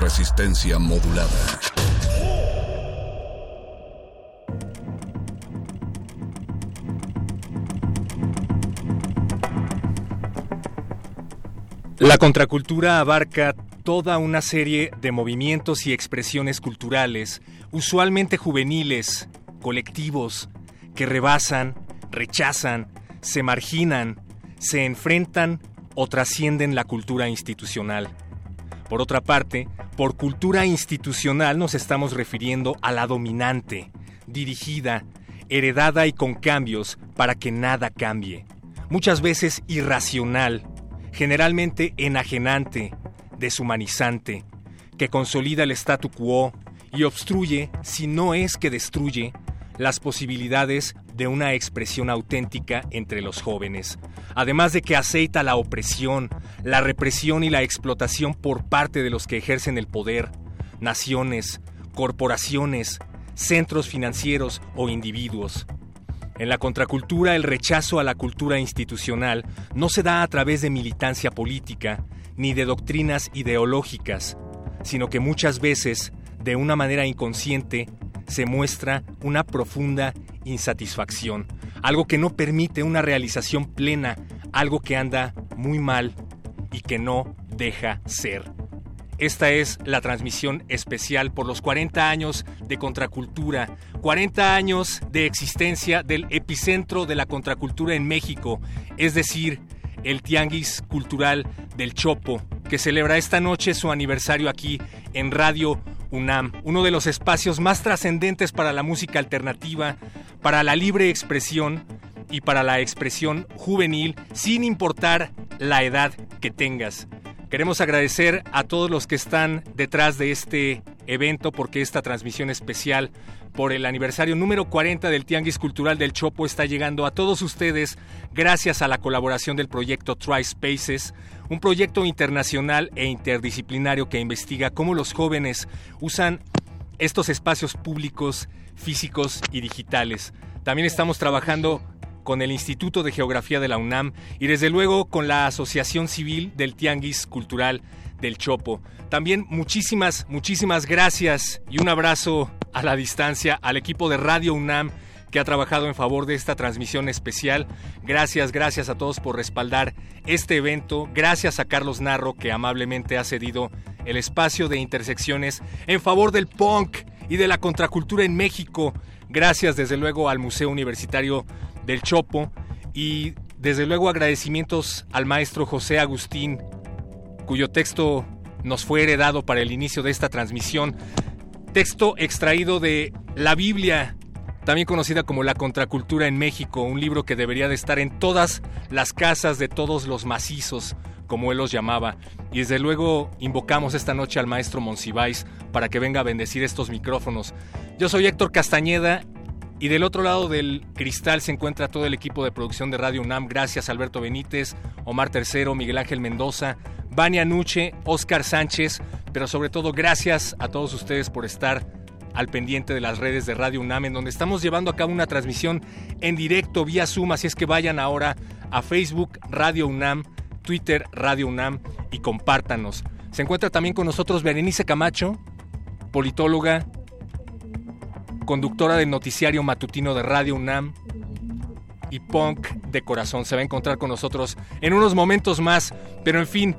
Resistencia modulada. La contracultura abarca toda una serie de movimientos y expresiones culturales, usualmente juveniles, colectivos, que rebasan, rechazan, se marginan, se enfrentan o trascienden la cultura institucional. Por otra parte, por cultura institucional nos estamos refiriendo a la dominante, dirigida, heredada y con cambios para que nada cambie. Muchas veces irracional, generalmente enajenante, deshumanizante, que consolida el statu quo y obstruye, si no es que destruye, las posibilidades de una expresión auténtica entre los jóvenes, además de que aceita la opresión, la represión y la explotación por parte de los que ejercen el poder, naciones, corporaciones, centros financieros o individuos. En la contracultura, el rechazo a la cultura institucional no se da a través de militancia política ni de doctrinas ideológicas, sino que muchas veces, de una manera inconsciente, se muestra una profunda insatisfacción, algo que no permite una realización plena, algo que anda muy mal y que no deja ser. Esta es la transmisión especial por los 40 años de contracultura, 40 años de existencia del epicentro de la contracultura en México, es decir, el Tianguis Cultural del Chopo, que celebra esta noche su aniversario aquí en Radio UNAM, uno de los espacios más trascendentes para la música alternativa, para la libre expresión y para la expresión juvenil, sin importar la edad que tengas. Queremos agradecer a todos los que están detrás de este evento porque esta transmisión especial por el aniversario número 40 del Tianguis Cultural del Chopo está llegando a todos ustedes gracias a la colaboración del proyecto Try Spaces, un proyecto internacional e interdisciplinario que investiga cómo los jóvenes usan estos espacios públicos, físicos y digitales. También estamos trabajando con el Instituto de Geografía de la UNAM y desde luego con la Asociación Civil del Tianguis Cultural del Chopo. También muchísimas, muchísimas gracias y un abrazo a la distancia al equipo de Radio UNAM que ha trabajado en favor de esta transmisión especial. Gracias, gracias a todos por respaldar este evento. Gracias a Carlos Narro que amablemente ha cedido el espacio de intersecciones en favor del punk y de la contracultura en México. Gracias desde luego al Museo Universitario del Chopo y desde luego agradecimientos al maestro José Agustín, cuyo texto nos fue heredado para el inicio de esta transmisión, texto extraído de la Biblia, también conocida como La Contracultura en México, un libro que debería de estar en todas las casas de todos los macizos, como él los llamaba. Y desde luego invocamos esta noche al maestro Monsiváis para que venga a bendecir estos micrófonos. Yo soy Héctor Castañeda y del otro lado del cristal se encuentra todo el equipo de producción de Radio UNAM. Gracias Alberto Benítez, Omar Tercero, Miguel Ángel Mendoza, Vania Nuche, Oscar Sánchez, pero sobre todo gracias a todos ustedes por estar al pendiente de las redes de Radio UNAM, en donde estamos llevando a cabo una transmisión en directo vía Zoom, así es que vayan ahora a Facebook Radio UNAM, Twitter Radio UNAM y compártanos. Se encuentra también con nosotros Berenice Camacho, politóloga, conductora del noticiario matutino de Radio UNAM y punk de corazón. Se va a encontrar con nosotros en unos momentos más, pero en fin,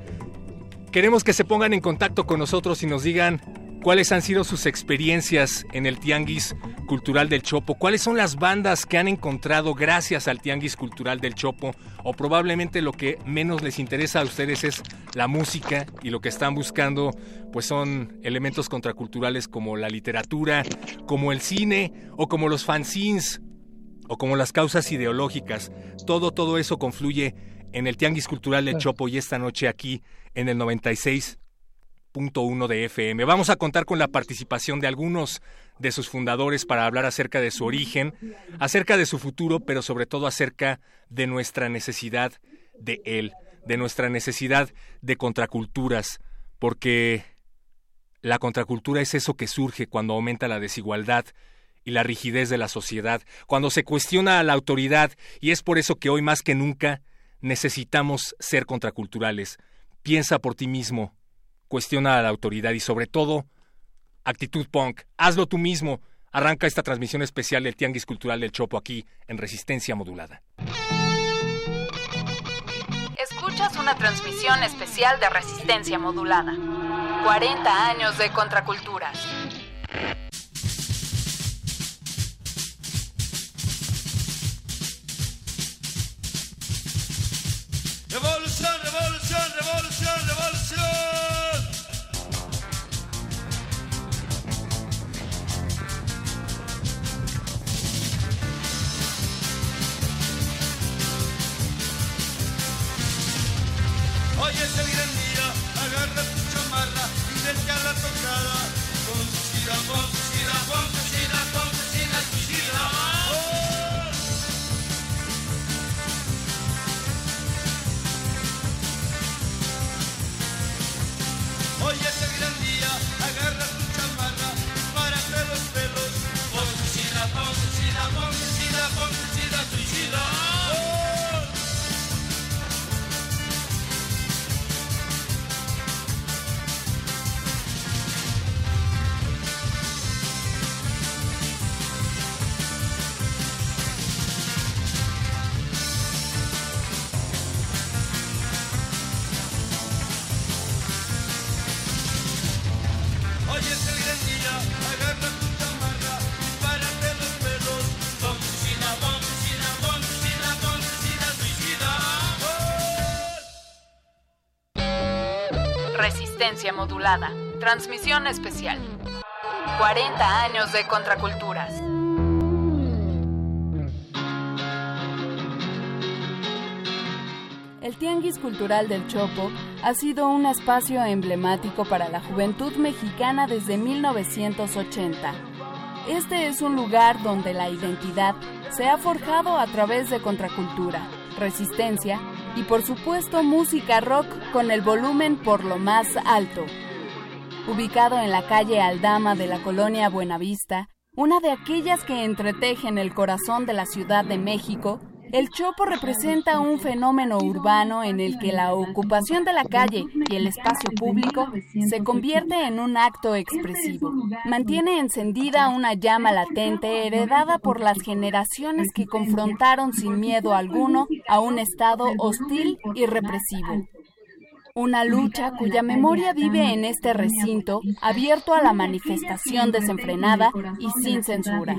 queremos que se pongan en contacto con nosotros y nos digan cuáles han sido sus experiencias en el Tianguis Cultural del Chopo, cuáles son las bandas que han encontrado gracias al Tianguis Cultural del Chopo, o probablemente lo que menos les interesa a ustedes es la música y lo que están buscando pues son elementos contraculturales como la literatura, como el cine o como los fanzines o como las causas ideológicas. Todo todo eso confluye en el Tianguis Cultural del Chopo y esta noche aquí en el 96.1 de FM. Vamos a contar con la participación de algunos de sus fundadores para hablar acerca de su origen, acerca de su futuro, pero sobre todo acerca de nuestra necesidad de él, de nuestra necesidad de contraculturas, porque la contracultura es eso que surge cuando aumenta la desigualdad y la rigidez de la sociedad, cuando se cuestiona a la autoridad, y es por eso que hoy más que nunca necesitamos ser contraculturales. Piensa por ti mismo, cuestiona a la autoridad y sobre todo, actitud punk, hazlo tú mismo. Arranca esta transmisión especial del Tianguis Cultural del Chopo aquí en Resistencia Modulada. Escuchas una transmisión especial de Resistencia Modulada. 40 años de contraculturas. Hoy es el día, agarra tu chamarra y vete a la tocada. Con tu sida, con tu sida, con tu sida, con tu sida. ¡Oh! Hoy es el gran día, agarra tu chamarra, párate los pelos. Con tu sida, con tu sida, con tu Transmisión especial. 40 años de contraculturas. El Tianguis Cultural del Chopo ha sido un espacio emblemático para la juventud mexicana desde 1980. Este es un lugar donde la identidad se ha forjado a través de contracultura, resistencia y por supuesto música rock con el volumen por lo más alto. Ubicado en la calle Aldama de la colonia Buenavista, una de aquellas que entretejen el corazón de la Ciudad de México, el Chopo representa un fenómeno urbano en el que la ocupación de la calle y el espacio público se convierte en un acto expresivo. Mantiene encendida una llama latente heredada por las generaciones que confrontaron sin miedo alguno a un Estado hostil y represivo. Una lucha cuya memoria vive en este recinto abierto a la manifestación desenfrenada y sin censura.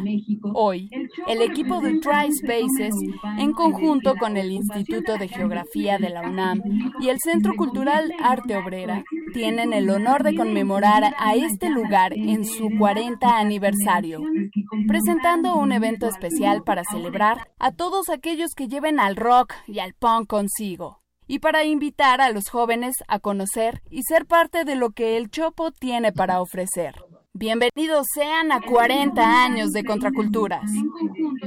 Hoy, el equipo de Try Spaces, en conjunto con el Instituto de Geografía de la UNAM y el Centro Cultural Arte Obrera, tienen el honor de conmemorar a este lugar en su 40 aniversario, presentando un evento especial para celebrar a todos aquellos que lleven al rock y al punk consigo y para invitar a los jóvenes a conocer y ser parte de lo que el Chopo tiene para ofrecer. Bienvenidos sean a 40 años de contraculturas.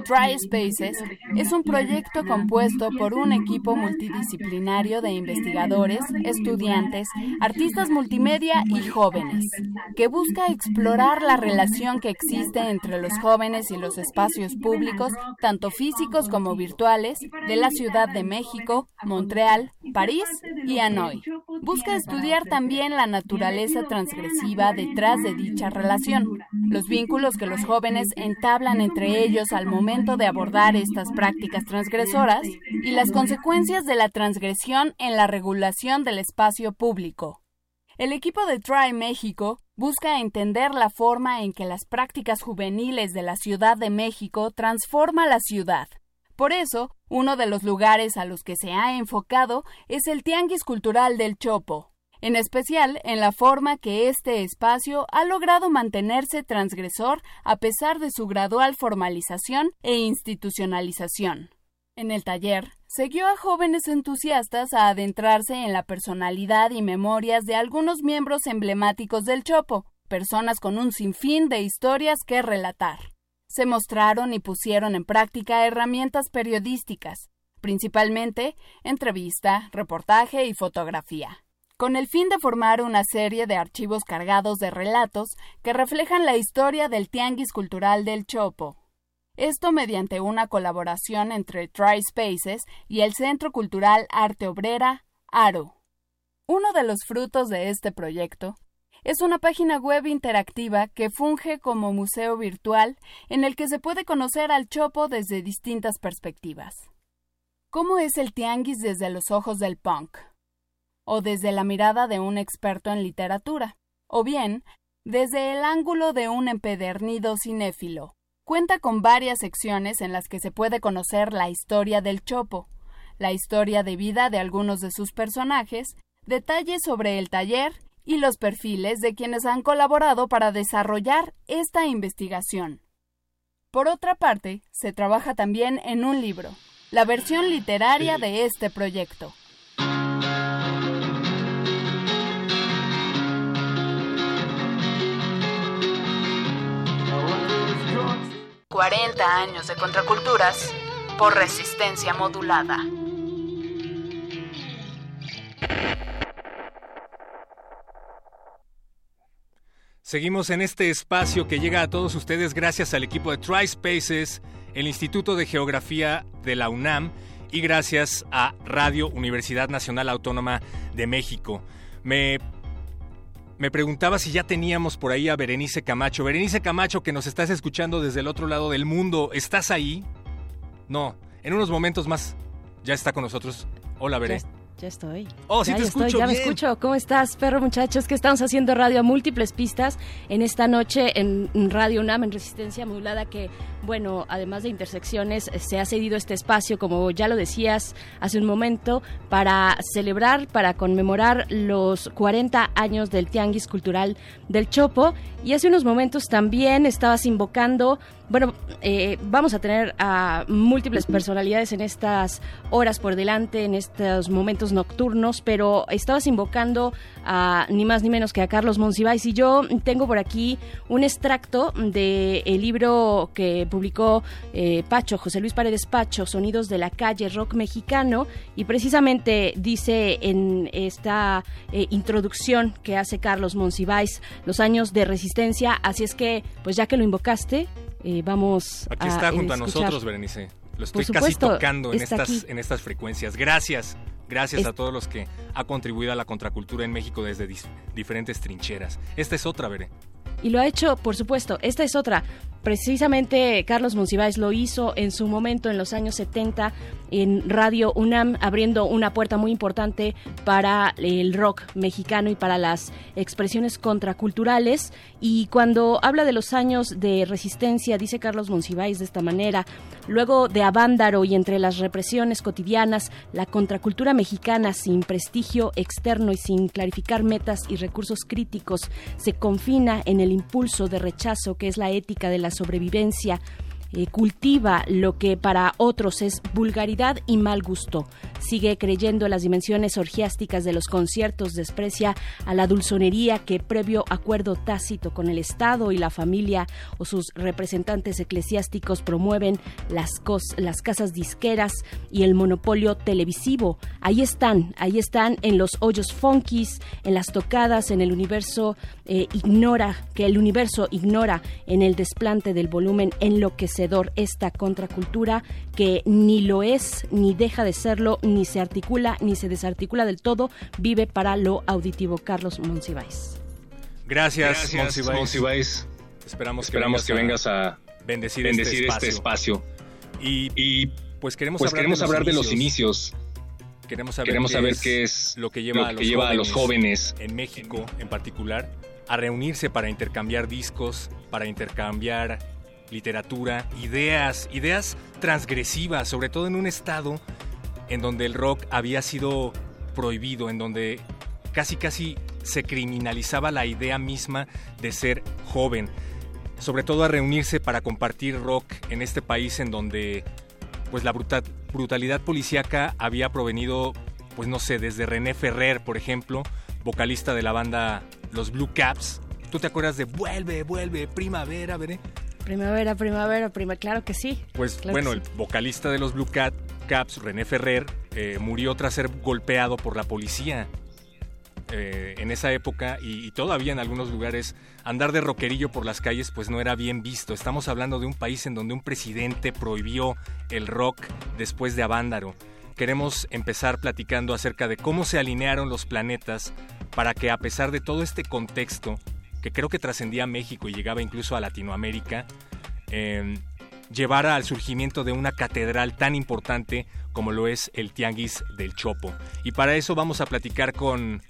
Try Spaces es un proyecto compuesto por un equipo multidisciplinario de investigadores, estudiantes, artistas multimedia y jóvenes, que busca explorar la relación que existe entre los jóvenes y los espacios públicos, tanto físicos como virtuales, de la Ciudad de México, Montreal, París y Hanoi. Busca estudiar también la naturaleza transgresiva detrás de dicha relación, los vínculos que los jóvenes entablan entre ellos al momento de abordar estas prácticas transgresoras y las consecuencias de la transgresión en la regulación del espacio público. El equipo de Try México busca entender la forma en que las prácticas juveniles de la Ciudad de México transforma la ciudad. Por eso, uno de los lugares a los que se ha enfocado es el Tianguis Cultural del Chopo, en especial en la forma que este espacio ha logrado mantenerse transgresor a pesar de su gradual formalización e institucionalización. En el taller, siguió a jóvenes entusiastas a adentrarse en la personalidad y memorias de algunos miembros emblemáticos del Chopo, personas con un sinfín de historias que relatar. Se mostraron y pusieron en práctica herramientas periodísticas, principalmente entrevista, reportaje y fotografía, con el fin de formar una serie de archivos cargados de relatos que reflejan la historia del tianguis cultural del Chopo. Esto mediante una colaboración entre Tri-Spaces y el Centro Cultural Arte Obrera, ARO. Uno de los frutos de este proyecto es una página web interactiva que funge como museo virtual en el que se puede conocer al Chopo desde distintas perspectivas. ¿Cómo es el tianguis desde los ojos del punk? O desde la mirada de un experto en literatura, o bien desde el ángulo de un empedernido cinéfilo. Cuenta con varias secciones en las que se puede conocer la historia del Chopo, la historia de vida de algunos de sus personajes, detalles sobre el taller y los perfiles de quienes han colaborado para desarrollar esta investigación. Por otra parte, se trabaja también en un libro, la versión literaria de este proyecto. 40 años de contraculturas por resistencia modulada. Seguimos en este espacio que llega a todos ustedes gracias al equipo de TriSpaces, el Instituto de Geografía de la UNAM y gracias a Radio Universidad Nacional Autónoma de México. Me me preguntaba si ya teníamos por ahí a Berenice Camacho. Berenice Camacho, que nos estás escuchando desde el otro lado del mundo, ¿estás ahí? No, en unos momentos más ya está con nosotros. Hola, Berenice. Ya estoy. Oh, sí ya te estoy, escucho Ya bien. me escucho. ¿Cómo estás, perro muchachos? Que estamos haciendo radio a múltiples pistas en esta noche en Radio UNAM, en Resistencia Modulada, que, bueno, además de intersecciones, se ha cedido este espacio, como ya lo decías hace un momento, para celebrar, para conmemorar los 40 años del Tianguis Cultural del Chopo. Y hace unos momentos también estabas invocando bueno, eh, vamos a tener a múltiples personalidades en estas horas por delante, en estos momentos nocturnos, pero estabas invocando a ni más ni menos que a Carlos Monsiváis. Y yo tengo por aquí un extracto del libro que publicó eh, Pacho, José Luis Paredes Pacho, Sonidos de la calle, rock mexicano, y precisamente dice en esta eh, introducción que hace Carlos Monsiváis los años de resistencia, así es que, pues ya que lo invocaste, eh, vamos Aquí a está junto a nosotros, Berenice. Lo estoy casi tocando en estas, aquí. en estas frecuencias. Gracias. Gracias Es- a todos los que ha contribuido a la contracultura en México desde diferentes trincheras. Esta es otra, Bere. Y lo ha hecho, por supuesto, esta es otra. Precisamente Carlos Monsiváis lo hizo en su momento, en los años 70, en Radio UNAM, abriendo una puerta muy importante para el rock mexicano y para las expresiones contraculturales. Y cuando habla de los años de resistencia, dice Carlos Monsiváis de esta manera, luego de Avándaro y entre las represiones cotidianas, la contracultura mexicana sin prestigio externo y sin clarificar metas y recursos críticos se confina en el impulso de rechazo que es la ética de la sobrevivencia cultiva lo que para otros es vulgaridad y mal gusto. Sigue creyendo en las dimensiones orgiásticas de los conciertos, desprecia a la dulzonería que previo acuerdo tácito con el Estado y la familia o sus representantes eclesiásticos promueven las, cos- las casas disqueras y el monopolio televisivo. Ahí están, ahí están en los hoyos funkis, en las tocadas, en el universo eh, ignora, que el universo ignora en el desplante del volumen esta contracultura que ni lo es, ni deja de serlo, ni se articula, ni se desarticula del todo, vive para lo auditivo. Carlos Monsiváis. Gracias, Monsiváis. Monsiváis. Esperamos, Esperamos que vengas a bendecir, bendecir este este espacio. Y, Y pues queremos pues hablar, queremos de, los hablar de los inicios. Queremos saber, Queremos qué, saber es qué es lo que lleva, lo a, los que lleva a los jóvenes en México en particular a reunirse para intercambiar discos, para intercambiar literatura, ideas, ideas transgresivas, sobre todo en un estado en donde el rock había sido prohibido, en donde casi casi se criminalizaba la idea misma de ser joven, sobre todo a reunirse para compartir rock en este país en donde pues la brutalidad policíaca había provenido, pues no sé, desde René Ferrer, por ejemplo, vocalista de la banda Los Blue Caps. ¿Tú te acuerdas de Vuelve, vuelve, primavera, veré? Primavera, primavera, prima, claro que sí. Pues Claro bueno, el vocalista de los Blue Cat, Caps, René Ferrer, eh, murió tras ser golpeado por la policía. Eh, en esa época y, y todavía en algunos lugares andar de roquerillo por las calles pues no era bien visto. Estamos hablando de un país en donde un presidente prohibió el rock después de Avándaro. Queremos empezar platicando acerca de cómo se alinearon los planetas para que a pesar de todo este contexto, que creo que trascendía a México y llegaba incluso a Latinoamérica, eh, llevara al surgimiento de una catedral tan importante como lo es el Tianguis del Chopo. Y para eso vamos a platicar con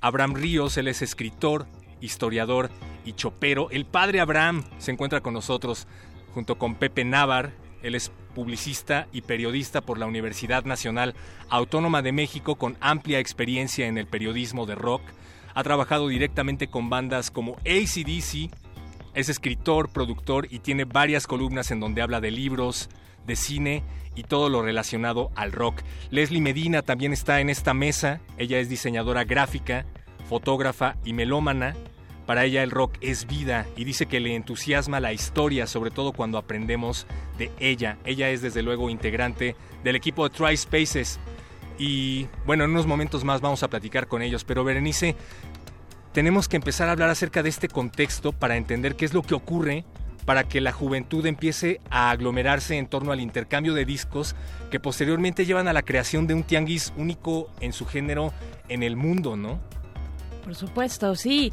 Abraham Ríos, él es escritor, historiador y chopero. El padre Abraham se encuentra con nosotros junto con Pepe Navar, él es publicista y periodista por la Universidad Nacional Autónoma de México con amplia experiencia en el periodismo de rock. Ha trabajado directamente con bandas como ACDC, es escritor, productor y tiene varias columnas en donde habla de libros, de cine y todo lo relacionado al rock. Leslie Medina también está en esta mesa. Ella es diseñadora gráfica, fotógrafa y melómana. Para ella el rock es vida y dice que le entusiasma la historia, sobre todo cuando aprendemos de ella. Ella es desde luego integrante del equipo de Tri Spaces. Y bueno, en unos momentos más vamos a platicar con ellos. Pero Berenice, tenemos que empezar a hablar acerca de este contexto para entender qué es lo que ocurre para que la juventud empiece a aglomerarse en torno al intercambio de discos que posteriormente llevan a la creación de un tianguis único en su género en el mundo, ¿no? Por supuesto, sí.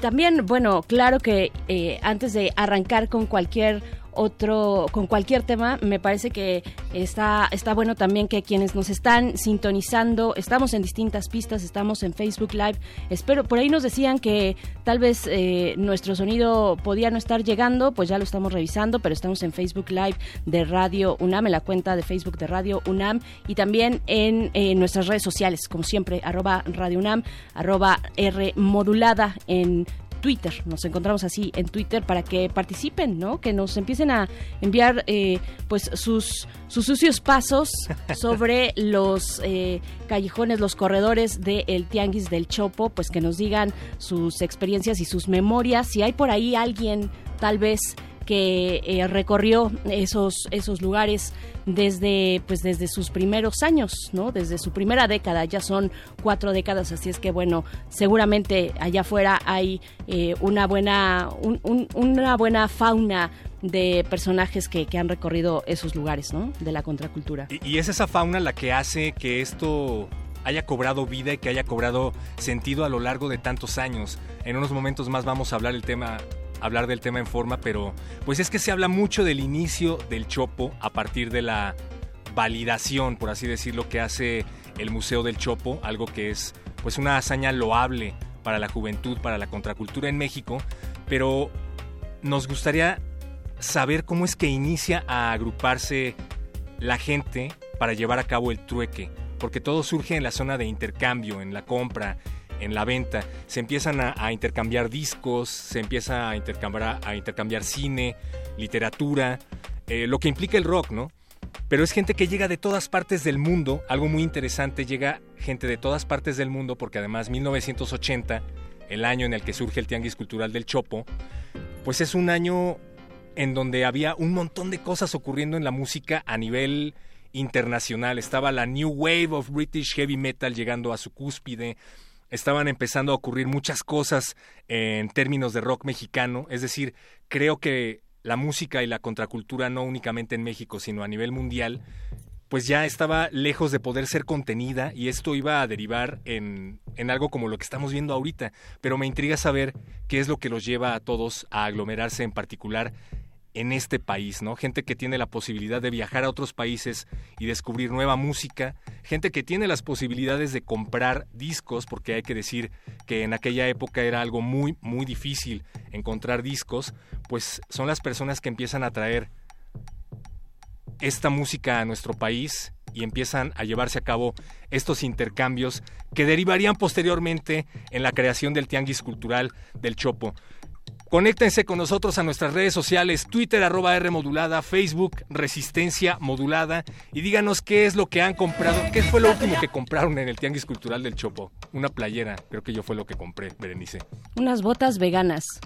También, bueno, claro que eh, antes de arrancar con cualquier otro, con cualquier tema, me parece que está, está bueno también que quienes nos están sintonizando, estamos en distintas pistas, estamos en Facebook Live. Espero, por ahí nos decían que tal vez eh, nuestro sonido podía no estar llegando, pues ya lo estamos revisando, pero estamos en Facebook Live de Radio UNAM, en la cuenta de Facebook de Radio UNAM y también en, eh, nuestras redes sociales, como siempre, arroba Radio UNAM, arroba R modulada en Twitter. Nos encontramos así en Twitter para que participen, ¿no? Que nos empiecen a enviar eh, pues sus, sus sucios pasos sobre los eh, callejones, los corredores del Tianguis del Chopo, pues que nos digan sus experiencias y sus memorias. Si hay por ahí alguien, tal vez que eh, recorrió esos esos lugares desde pues desde sus primeros años no desde su primera década ya son cuatro décadas así es que bueno seguramente allá afuera hay eh, una buena un- un- una buena fauna de personajes que, que han recorrido esos lugares no de la contracultura. Y, y es esa fauna la que hace que esto haya cobrado vida y que haya cobrado sentido a lo largo de tantos años. En unos momentos más vamos a hablar el tema hablar del tema en forma, pero pues es que se habla mucho del inicio del Chopo a partir de la validación, por así decirlo, que hace el Museo del Chopo, algo que es pues una hazaña loable para la juventud, para la contracultura en México, pero nos gustaría saber cómo es que inicia a agruparse la gente para llevar a cabo el trueque, porque todo surge en la zona de intercambio, en la compra, en la venta. Se empiezan a, a intercambiar discos, se empieza a intercambiar, a intercambiar cine, literatura, eh, lo que implica el rock, ¿no? Pero es gente que llega de todas partes del mundo, algo muy interesante, llega gente de todas partes del mundo, porque además 1980, el año en el que surge el Tianguis Cultural del Chopo, pues es un año en donde había un montón de cosas ocurriendo en la música a nivel internacional. Estaba la New Wave of British Heavy Metal llegando a su cúspide. Estaban empezando a ocurrir muchas cosas en términos de rock mexicano. Es decir, creo que la música y la contracultura, no únicamente en México, sino a nivel mundial, pues ya estaba lejos de poder ser contenida y esto iba a derivar en, en algo como lo que estamos viendo ahorita. Pero me intriga saber qué es lo que los lleva a todos a aglomerarse en particular en este país, ¿no? Gente que tiene la posibilidad de viajar a otros países y descubrir nueva música, gente que tiene las posibilidades de comprar discos, porque hay que decir que en aquella época era algo muy, muy difícil encontrar discos, pues son las personas que empiezan a traer esta música a nuestro país y empiezan a llevarse a cabo estos intercambios que derivarían posteriormente en la creación del Tianguis Cultural del Chopo. Conéctense con nosotros a nuestras redes sociales, Twitter arroba R modulada, Facebook Resistencia modulada y díganos qué es lo que han comprado, qué fue lo último que compraron en el Tianguis Cultural del Chopo. Una playera, creo que yo fue lo que compré, Berenice. Unas botas veganas.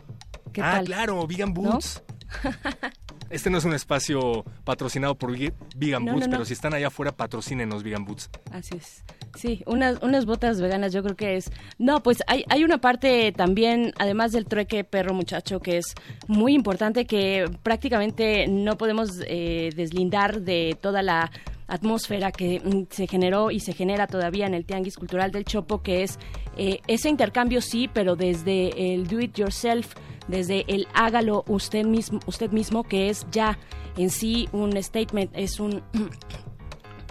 ¿Qué ah, tal? claro, Vegan Boots. Este no es un espacio patrocinado por Vegan No, Boots, no, no. pero si están allá afuera, patrocínenos Vegan Boots. Así es. Sí, unas, unas botas veganas yo creo que es... No, pues hay, hay una parte también, además del trueque perro muchacho, que es muy importante, que prácticamente no podemos eh, deslindar de toda la atmósfera que mm, se generó y se genera todavía en el Tianguis Cultural del Chopo, que es eh, ese intercambio sí, pero desde el do it yourself, desde el hágalo usted mismo, usted mismo, que es ya en sí un statement, es un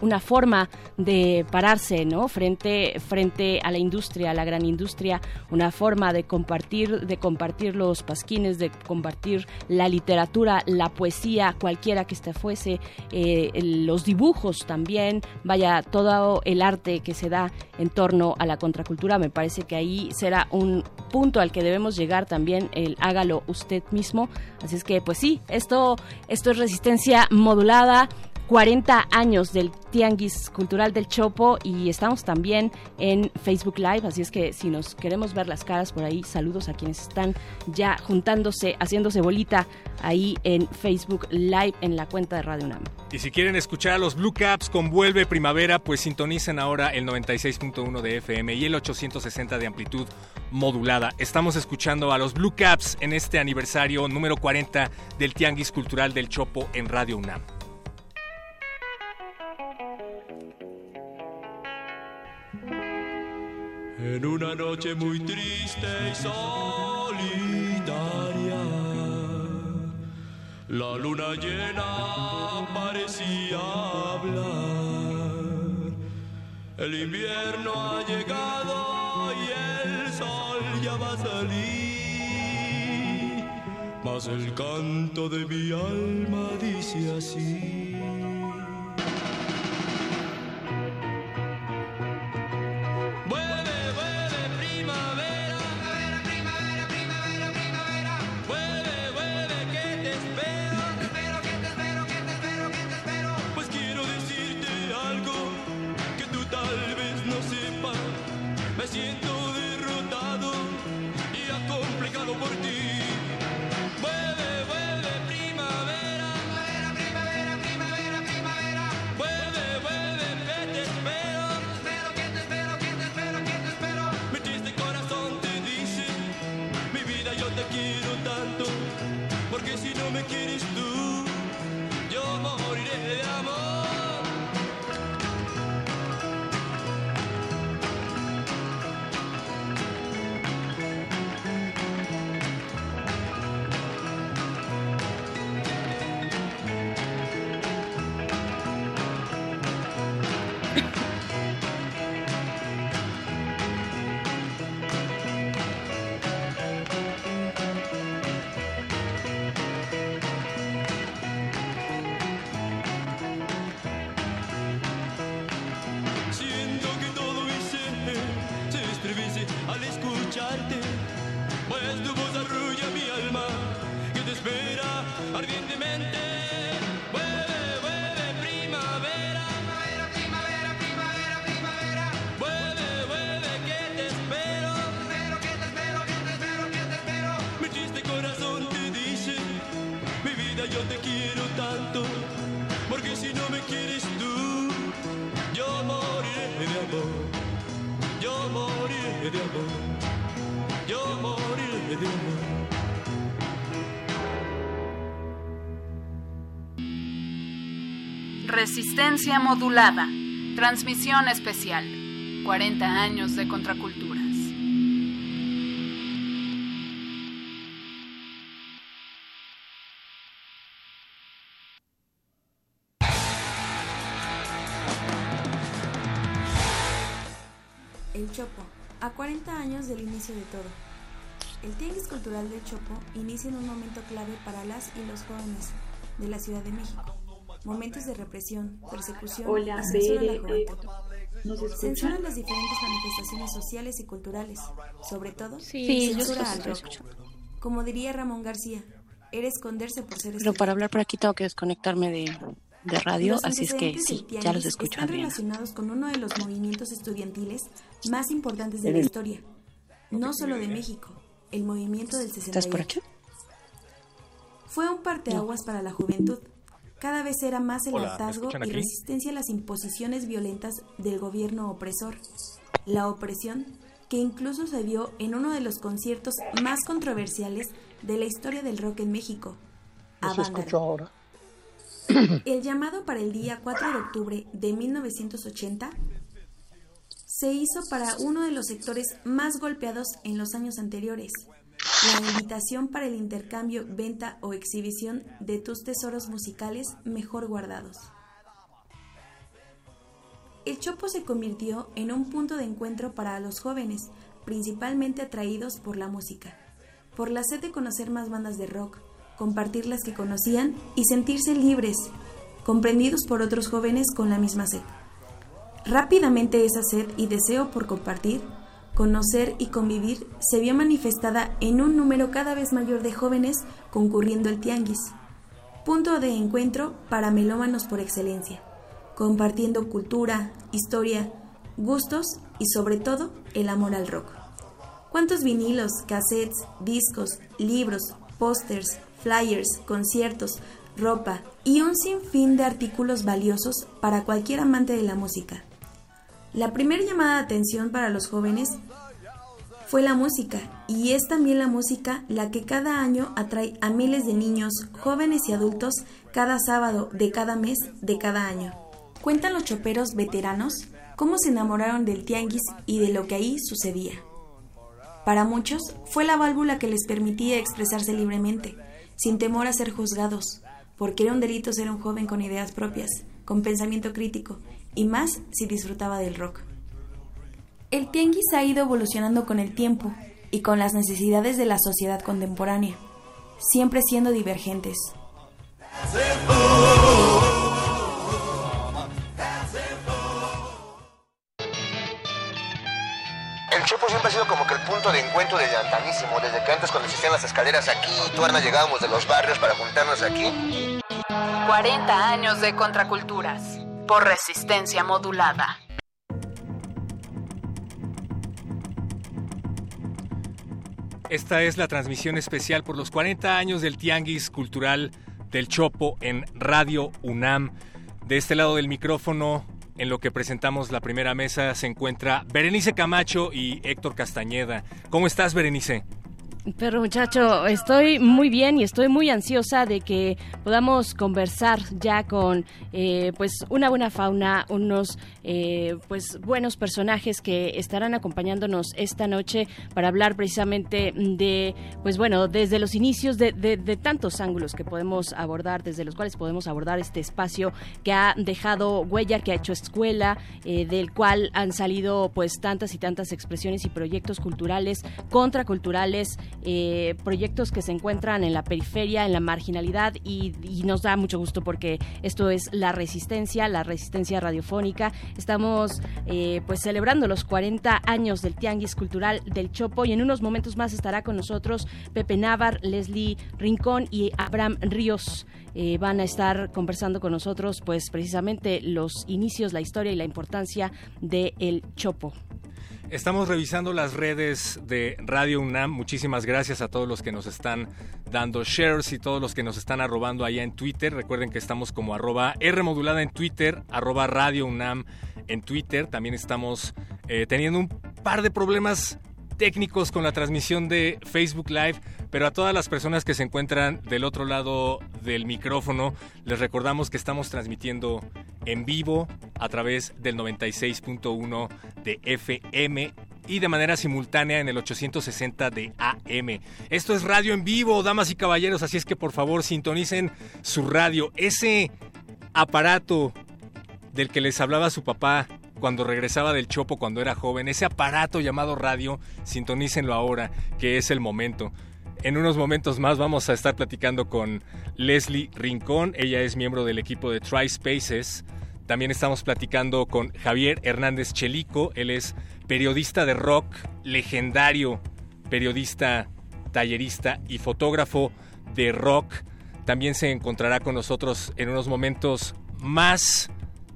una forma de pararse, ¿no? Frente frente a la industria, a la gran industria, una forma de compartir de compartir los pasquines, de compartir la literatura, la poesía, cualquiera que este fuese, eh, los dibujos también, vaya todo el arte que se da en torno a la contracultura, me parece que ahí será un punto al que debemos llegar también el hágalo usted mismo, así es que pues sí, esto esto es resistencia modulada 40 años del Tianguis Cultural del Chopo y estamos también en Facebook Live, así es que si nos queremos ver las caras por ahí, saludos a quienes están ya juntándose, haciéndose bolita ahí en Facebook Live en la cuenta de Radio UNAM. Y si quieren escuchar a los Blue Caps con Vuelve Primavera, pues sintonicen ahora el 96.1 de FM y el 860 de amplitud modulada. Estamos escuchando a los Blue Caps en este aniversario número 40 del Tianguis Cultural del Chopo en Radio UNAM. En una noche muy triste y solitaria, la luna llena parecía hablar. El invierno ha llegado y el sol ya va a salir, mas el canto de mi alma dice así. Modulada. Transmisión especial. 40 años de contraculturas. El Chopo, a 40 años del inicio de todo. El Tianguis Cultural del Chopo inicia en un momento clave para las y los jóvenes de la Ciudad de México. Momentos de represión, persecución Hola, y censura a la juventud. eh, ¿nos escucha? Censuran las diferentes manifestaciones sociales y culturales, sobre todo Sí, censura al rock. Como diría Ramón García, era esconderse por ser Pero para hablar por aquí tengo que desconectarme de, de radio, Los así es que sí, ya los escucho, Están Adriana. relacionados con uno de los movimientos estudiantiles más importantes de la historia, no solo de México, el movimiento del 68. ¿Estás por aquí? Fue un parteaguas para la juventud. Cada vez era más el Hola, ¿me hartazgo y resistencia a las imposiciones violentas del gobierno opresor. La opresión que incluso se vio en uno de los conciertos más controversiales de la historia del rock en México. ¿No se Avándaro. escucha ahora? El llamado para el día 4 de octubre de 1980 se hizo para uno de los sectores más golpeados en los años anteriores. La invitación para el intercambio, venta o exhibición de tus tesoros musicales mejor guardados. El Chopo se convirtió en un punto de encuentro para los jóvenes, principalmente atraídos por la música, por la sed de conocer más bandas de rock, compartir las que conocían y sentirse libres, comprendidos por otros jóvenes con la misma sed. Rápidamente esa sed y deseo por compartir, conocer y convivir se vio manifestada en un número cada vez mayor de jóvenes concurriendo al tianguis, punto de encuentro para melómanos por excelencia, compartiendo cultura, historia, gustos y sobre todo el amor al rock. ¿Cuántos vinilos, cassettes, discos, libros, pósters, flyers, conciertos, ropa y un sinfín de artículos valiosos para cualquier amante de la música? La primera llamada de atención para los jóvenes fue la música, y es también la música la que cada año atrae a miles de niños, jóvenes y adultos cada sábado de cada mes de cada año. Cuentan los choperos veteranos cómo se enamoraron del tianguis y de lo que ahí sucedía. Para muchos fue la válvula que les permitía expresarse libremente, sin temor a ser juzgados, porque era un delito ser un joven con ideas propias, con pensamiento crítico, y más si disfrutaba del rock. El tianguis ha ido evolucionando con el tiempo y con las necesidades de la sociedad contemporánea, siempre siendo divergentes. El Chopo siempre ha sido como que el punto de encuentro desde antanísimo, desde que antes cuando existían las escaleras aquí, tú Ana llegábamos de los barrios para juntarnos aquí. 40 años de contraculturas por resistencia modulada. Esta es la transmisión especial por los 40 años del Tianguis Cultural del Chopo en Radio UNAM. De este lado del micrófono, en lo que presentamos la primera mesa, se encuentra Berenice Camacho y Héctor Castañeda. ¿Cómo estás, Berenice? Pero muchacho, estoy muy bien y estoy muy ansiosa de que podamos conversar ya con eh, pues una buena fauna, unos eh, pues buenos personajes que estarán acompañándonos esta noche para hablar precisamente de pues bueno desde los inicios de, de- tantos ángulos que podemos abordar, desde los cuales podemos abordar este espacio que ha dejado huella, que ha hecho escuela, eh, del cual han salido pues tantas y tantas expresiones y proyectos culturales, contraculturales, eh, proyectos que se encuentran en la periferia, en la marginalidad y, nos da mucho gusto porque esto es la resistencia, la resistencia radiofónica. Estamos eh, pues celebrando los 40 años del Tianguis Cultural del Chopo y en unos momentos más estará con nosotros Pepe Navar, Leslie Rincón y Abraham Ríos. Eh, van a estar conversando con nosotros pues precisamente los inicios, la historia y la importancia del el Chopo. Estamos revisando las redes de Radio UNAM. Muchísimas gracias a todos los que nos están dando shares y todos los que nos están arrobando allá en Twitter. Recuerden que estamos como arroba R en Twitter, arroba Radio UNAM en Twitter. También estamos eh, teniendo un par de problemas técnicos con la transmisión de Facebook Live, pero a todas las personas que se encuentran del otro lado del micrófono, les recordamos que estamos transmitiendo en vivo a través del 96.1 de FM y de manera simultánea en el 860 de AM. Esto es radio en vivo, damas y caballeros, así es que por favor sintonicen su radio. Ese aparato del que les hablaba su papá cuando regresaba del Chopo cuando era joven, ese aparato llamado radio, sintonícenlo ahora, que es el momento. En unos momentos más vamos a estar platicando con Leslie Rincón, ella es miembro del equipo de Tri Spaces. También estamos platicando con Javier Hernández Chelico, él es periodista de rock, legendario periodista tallerista y fotógrafo de rock. También se encontrará con nosotros en unos momentos más.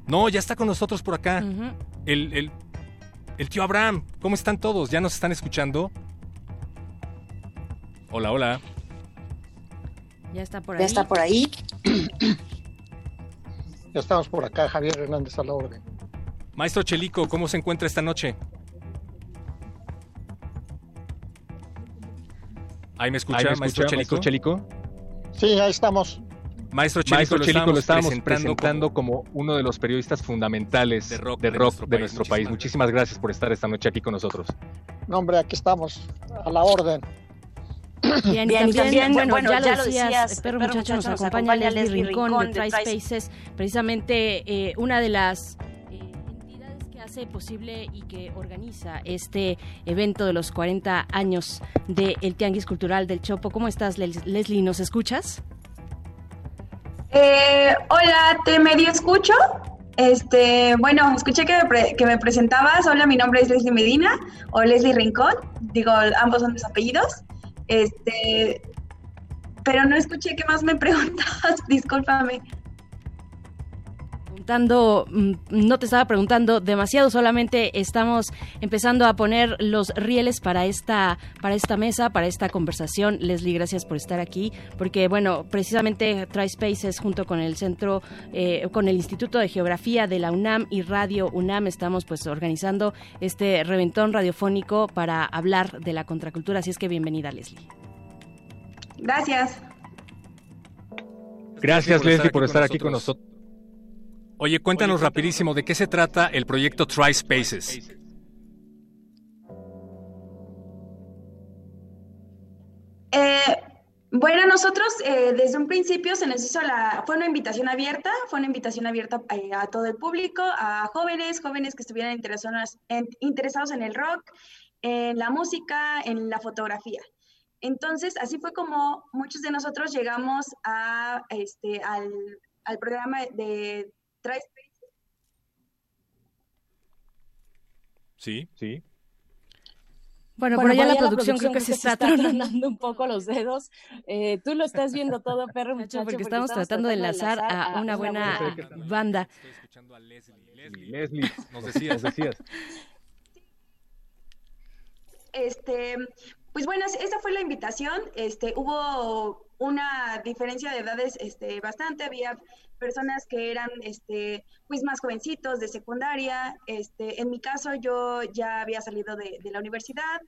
No, ya está con nosotros por acá. el, el, el tío Abraham. ¿Cómo están todos? ¿Ya nos están escuchando? Hola, hola. Ya está por ahí. Ya está por ahí. Ya estamos por acá, Javier Hernández a la orden. Maestro Chelico, ¿cómo se encuentra esta noche? Ahí me escucha, Ahí me maestro, escucha, Chelico? maestro Chelico. Sí, ahí estamos. Maestro Chelico, Maestro lo Chelico, lo estábamos estábamos presentando presentando como uno de los periodistas fundamentales De rock de, de rock nuestro de país. nuestro país. Muchísimas gracias por estar esta noche aquí con nosotros. No, hombre, aquí estamos, a la orden. Bien, Bien, y también, también, bueno, bueno, ya, lo decías, decías, Perro Perro Muchacho nos Muchacho, acompaña Leslie Leslie Rincón Rincón de de Spaces, precisamente eh, una de las eh, entidades que hace posible y que organiza este evento de los 40 años del Tianguis Cultural del Chopo. ¿Cómo estás, Les- Leslie? ¿Nos escuchas? Eh, hola, te medio escucho. Este, bueno, escuché que me, pre- que me presentabas. Hola, mi nombre es Leslie Medina o Leslie Rincón. Digo, ambos son mis apellidos. Este, pero no escuché qué más me preguntabas. Discúlpame. Preguntando, mm, no te estaba preguntando demasiado, solamente estamos empezando a poner los rieles para esta, para esta mesa, para esta conversación. Leslie, gracias por estar aquí, porque bueno, precisamente TriSpaces junto con el Centro, eh, con el Instituto de Geografía de la UNAM y Radio UNAM estamos pues organizando este reventón radiofónico para hablar de la contracultura, así es que bienvenida Leslie. Gracias. Gracias, Leslie, por estar aquí con nosotros. Oye, cuéntanos rapidísimo de qué se trata el proyecto Try Spaces. Eh, bueno, nosotros eh, desde un principio se nos hizo la, fue una invitación abierta, fue una invitación abierta eh, a todo el público, a jóvenes, jóvenes que estuvieran interesados en, interesados en el rock, en la música, en la fotografía. Entonces, así fue como muchos de nosotros llegamos a, este, al, al programa de Try Sí, sí. Bueno, por allá la producción creo que se está tronando un poco los dedos. Eh, tú lo estás viendo todo, perro muchacho, porque estamos tratando de enlazar a una buena banda. Estoy escuchando a Leslie. Leslie, Leslie, nos decías. nos decías. Este, pues bueno, esa fue la invitación. Este, hubo una diferencia de edades este, bastante. Había personas que eran este, pues más jovencitos de secundaria. Este, en mi caso, yo ya había salido de, de la universidad.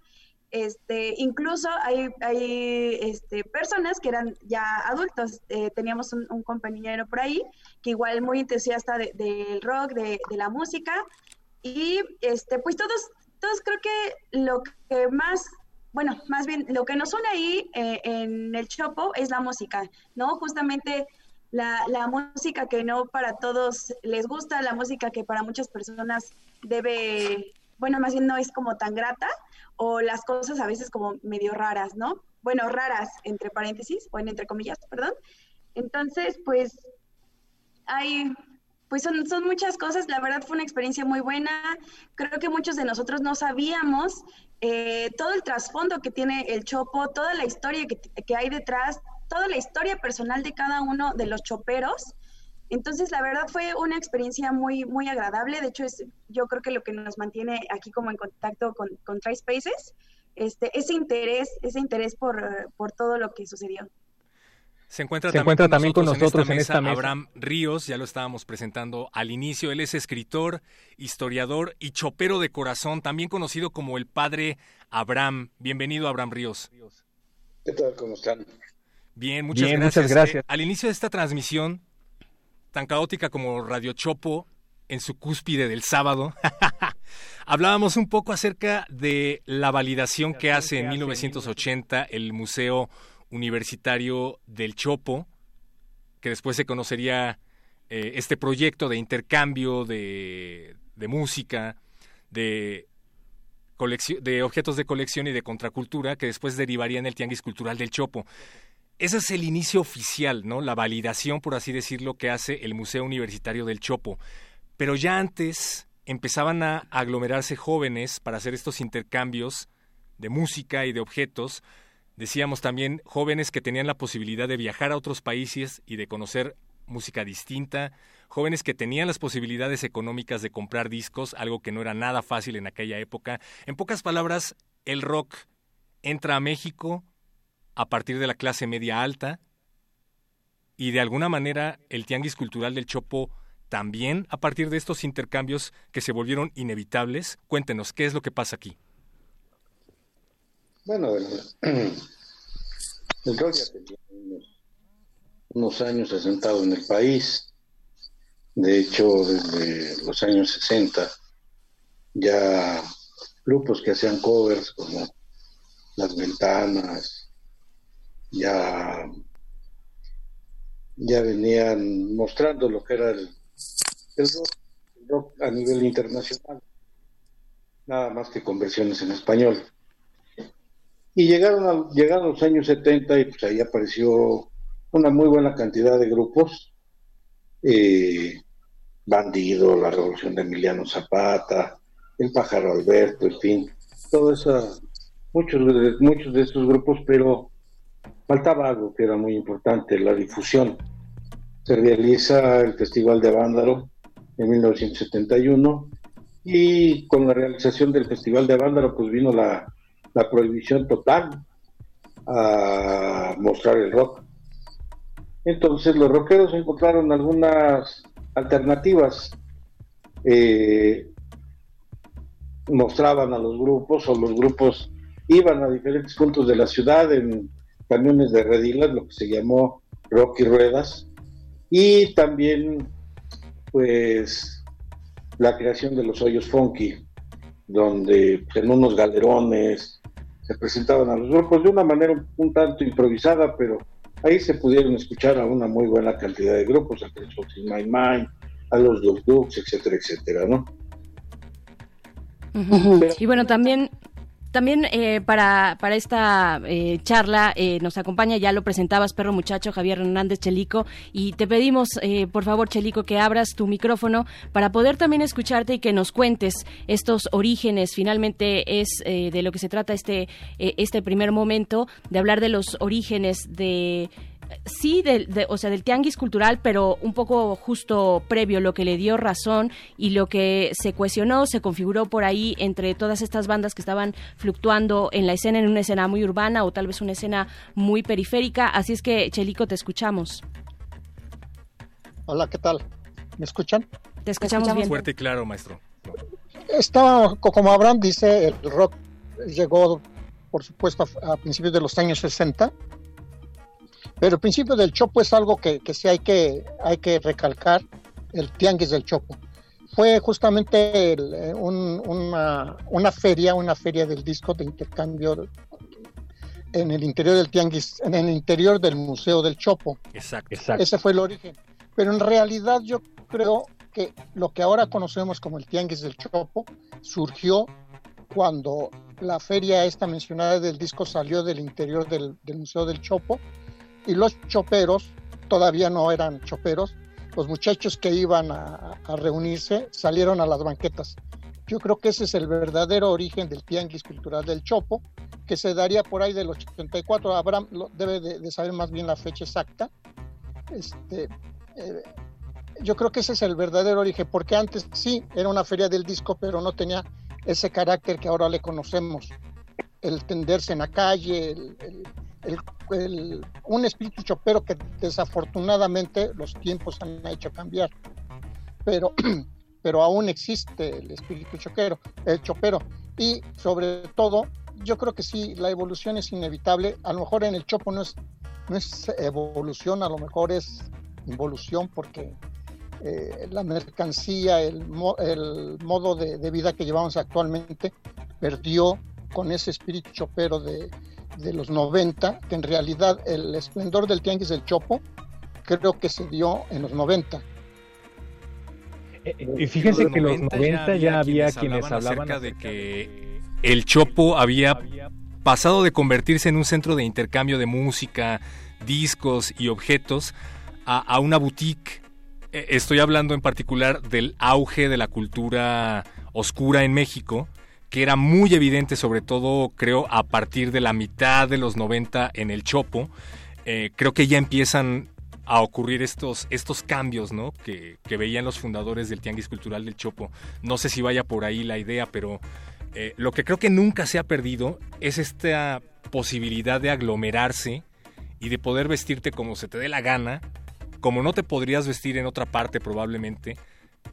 Este, incluso hay, hay este, personas que eran ya adultos. Eh, teníamos un, un, compañero por ahí que igual muy entusiasta del de, rock, de, de, la música. Y este, pues todos, todos creo que lo que más bueno, más bien lo que nos une ahí eh, en el Chopo es la música, ¿no? Justamente la, la, música que no para todos les gusta, la música que para muchas personas debe, bueno, más bien no es como tan grata, o las cosas a veces como medio raras, ¿no? Bueno, raras, entre paréntesis, o entre comillas, perdón. Entonces, pues, hay pues son, son, muchas cosas, la verdad fue una experiencia muy buena, creo que muchos de nosotros no sabíamos eh, todo el trasfondo que tiene el Chopo, toda la historia que, que, hay detrás, toda la historia personal de cada uno de los choperos. Entonces, la verdad fue una experiencia muy, muy agradable, de hecho es yo creo que lo que nos mantiene aquí como en contacto con, con TriSpaces, este, ese interés, ese interés por, por todo lo que sucedió. Se encuentra, Se también, encuentra con también con nosotros, en, esta, en esta mesa Abraham Ríos, ya lo estábamos presentando al inicio. Él es escritor, historiador y chopero de corazón, también conocido como el padre Abraham. Bienvenido, Abraham Ríos. ¿Qué tal? ¿Cómo están? Bien, muchas Bien, gracias. Muchas gracias. Eh, al inicio de esta transmisión, tan caótica como Radio Chopo, en su cúspide del sábado, hablábamos un poco acerca de la validación que hace en 1980 el Museo Universitario del Chopo, que después se conocería eh, este proyecto de intercambio de, de música, de, de objetos de colección y de contracultura, que después derivaría en el Tianguis Cultural del Chopo. Ese es el inicio oficial, ¿no? La validación, por así decirlo, que hace el Museo Universitario del Chopo. Pero ya antes empezaban a aglomerarse jóvenes para hacer estos intercambios de música y de objetos Decíamos también jóvenes que tenían la posibilidad de viajar a otros países y de conocer música distinta, jóvenes que tenían las posibilidades económicas de comprar discos, algo que no era nada fácil en aquella época. En pocas palabras, el rock entra a México a partir de la clase media alta y de alguna manera el tianguis cultural del Chopo también a partir de estos intercambios que se volvieron inevitables. Cuéntenos, ¿qué es lo que pasa aquí? Bueno, el, el ya tenía unos, unos años asentado en el país. De hecho, desde los años 60 ya grupos que hacían covers como Las Ventanas, ya, ya venían mostrando lo que era el, el rock, el rock a nivel internacional, nada más que conversiones en español. Y llegaron, a, llegaron los años 70 y pues ahí apareció una muy buena cantidad de grupos. Eh, Bandido, la Revolución de Emiliano Zapata, El Pájaro Alberto, en fin, todo eso, muchos muchos de estos grupos, pero faltaba algo que era muy importante, la difusión. Se realiza el Festival de Vándaro en 1971 y con la realización del Festival de Vándaro pues vino la, prohibición total a mostrar el rock. Entonces los rockeros encontraron algunas alternativas. Eh, mostraban a los grupos o los grupos iban a diferentes puntos de la ciudad en camiones de redilas, lo que se llamó rock y ruedas, y también pues la creación de los hoyos funky, donde pues, en unos galerones se presentaban a los grupos de una manera un, tanto improvisada, pero ahí se pudieron escuchar a una muy buena cantidad de grupos, a My Mind, a los Duk Duks, etcétera, etcétera, ¿no? Uh -huh. Y bueno, también también eh, para, para esta eh, charla eh, nos acompaña, ya lo presentabas, perro muchacho, Javier Hernández Chelico, y te pedimos, eh, por favor, Chelico, que abras tu micrófono para poder también escucharte y que nos cuentes estos orígenes. Finalmente es de lo que se trata este, este primer momento, de hablar de los orígenes de sí, de, de, o sea, del tianguis cultural, pero un poco justo previo, lo que le dio razón y lo que se cuestionó, se configuró por ahí entre todas estas bandas que estaban fluctuando en la escena, en una escena muy urbana o tal vez una escena muy periférica. Así es que, Chelico, te escuchamos. Hola, ¿qué tal? ¿Me escuchan? Te escuchamos, bien. Fuerte y claro, maestro. Está, como Abraham dice, el rock llegó, por supuesto, a, a principios de los años 60 pero el principio del Chopo es algo que, que sí hay que, hay que recalcar, el tianguis del Chopo. Fue justamente el, eh, un, una, una, feria, una feria del disco de intercambio en el interior del tianguis, en el interior del Museo del Chopo. Exacto, exacto. Ese fue el origen. Pero en realidad yo creo que lo que ahora conocemos como el tianguis del Chopo surgió cuando la feria esta mencionada del disco salió del interior del, del Museo del Chopo y los choperos todavía no eran choperos, los muchachos que iban a, reunirse salieron a las banquetas. Yo creo que ese es el verdadero origen del tianguis cultural del Chopo, que se daría por ahí del 84. Abraham debe de, saber más bien la fecha exacta. Este, eh, yo creo que ese es el verdadero origen, porque antes sí era una feria del disco, pero no tenía ese carácter que ahora le conocemos. El tenderse en la calle, el el, un espíritu chopero que desafortunadamente los tiempos han hecho cambiar. Pero, pero aún existe el espíritu choquero, el chopero. Y sobre todo, yo creo que sí, la evolución es inevitable. A lo mejor en el chopo no es, no es evolución, a lo mejor es involución porque eh, la mercancía, el, mo el modo de, de, vida que llevamos actualmente perdió con ese espíritu chopero de, de los 90, que en realidad el esplendor del tianguis del Chopo creo que se dio en los 90. Eh, y fíjense que en los 90 ya había, quienes, quienes hablaban acerca de que el Chopo había pasado de convertirse en un centro de intercambio de música, discos y objetos a, a una boutique. Estoy hablando en particular del auge de la cultura oscura en México, que era muy evidente, sobre todo creo a partir de la mitad de los 90 en el Chopo. Eh, creo que ya empiezan a ocurrir estos, estos cambios ¿no? que, veían los fundadores del Tianguis Cultural del Chopo. No sé si vaya por ahí la idea, pero eh, lo que creo que nunca se ha perdido es esta posibilidad de aglomerarse y de poder vestirte como se te dé la gana, como no te podrías vestir en otra parte probablemente,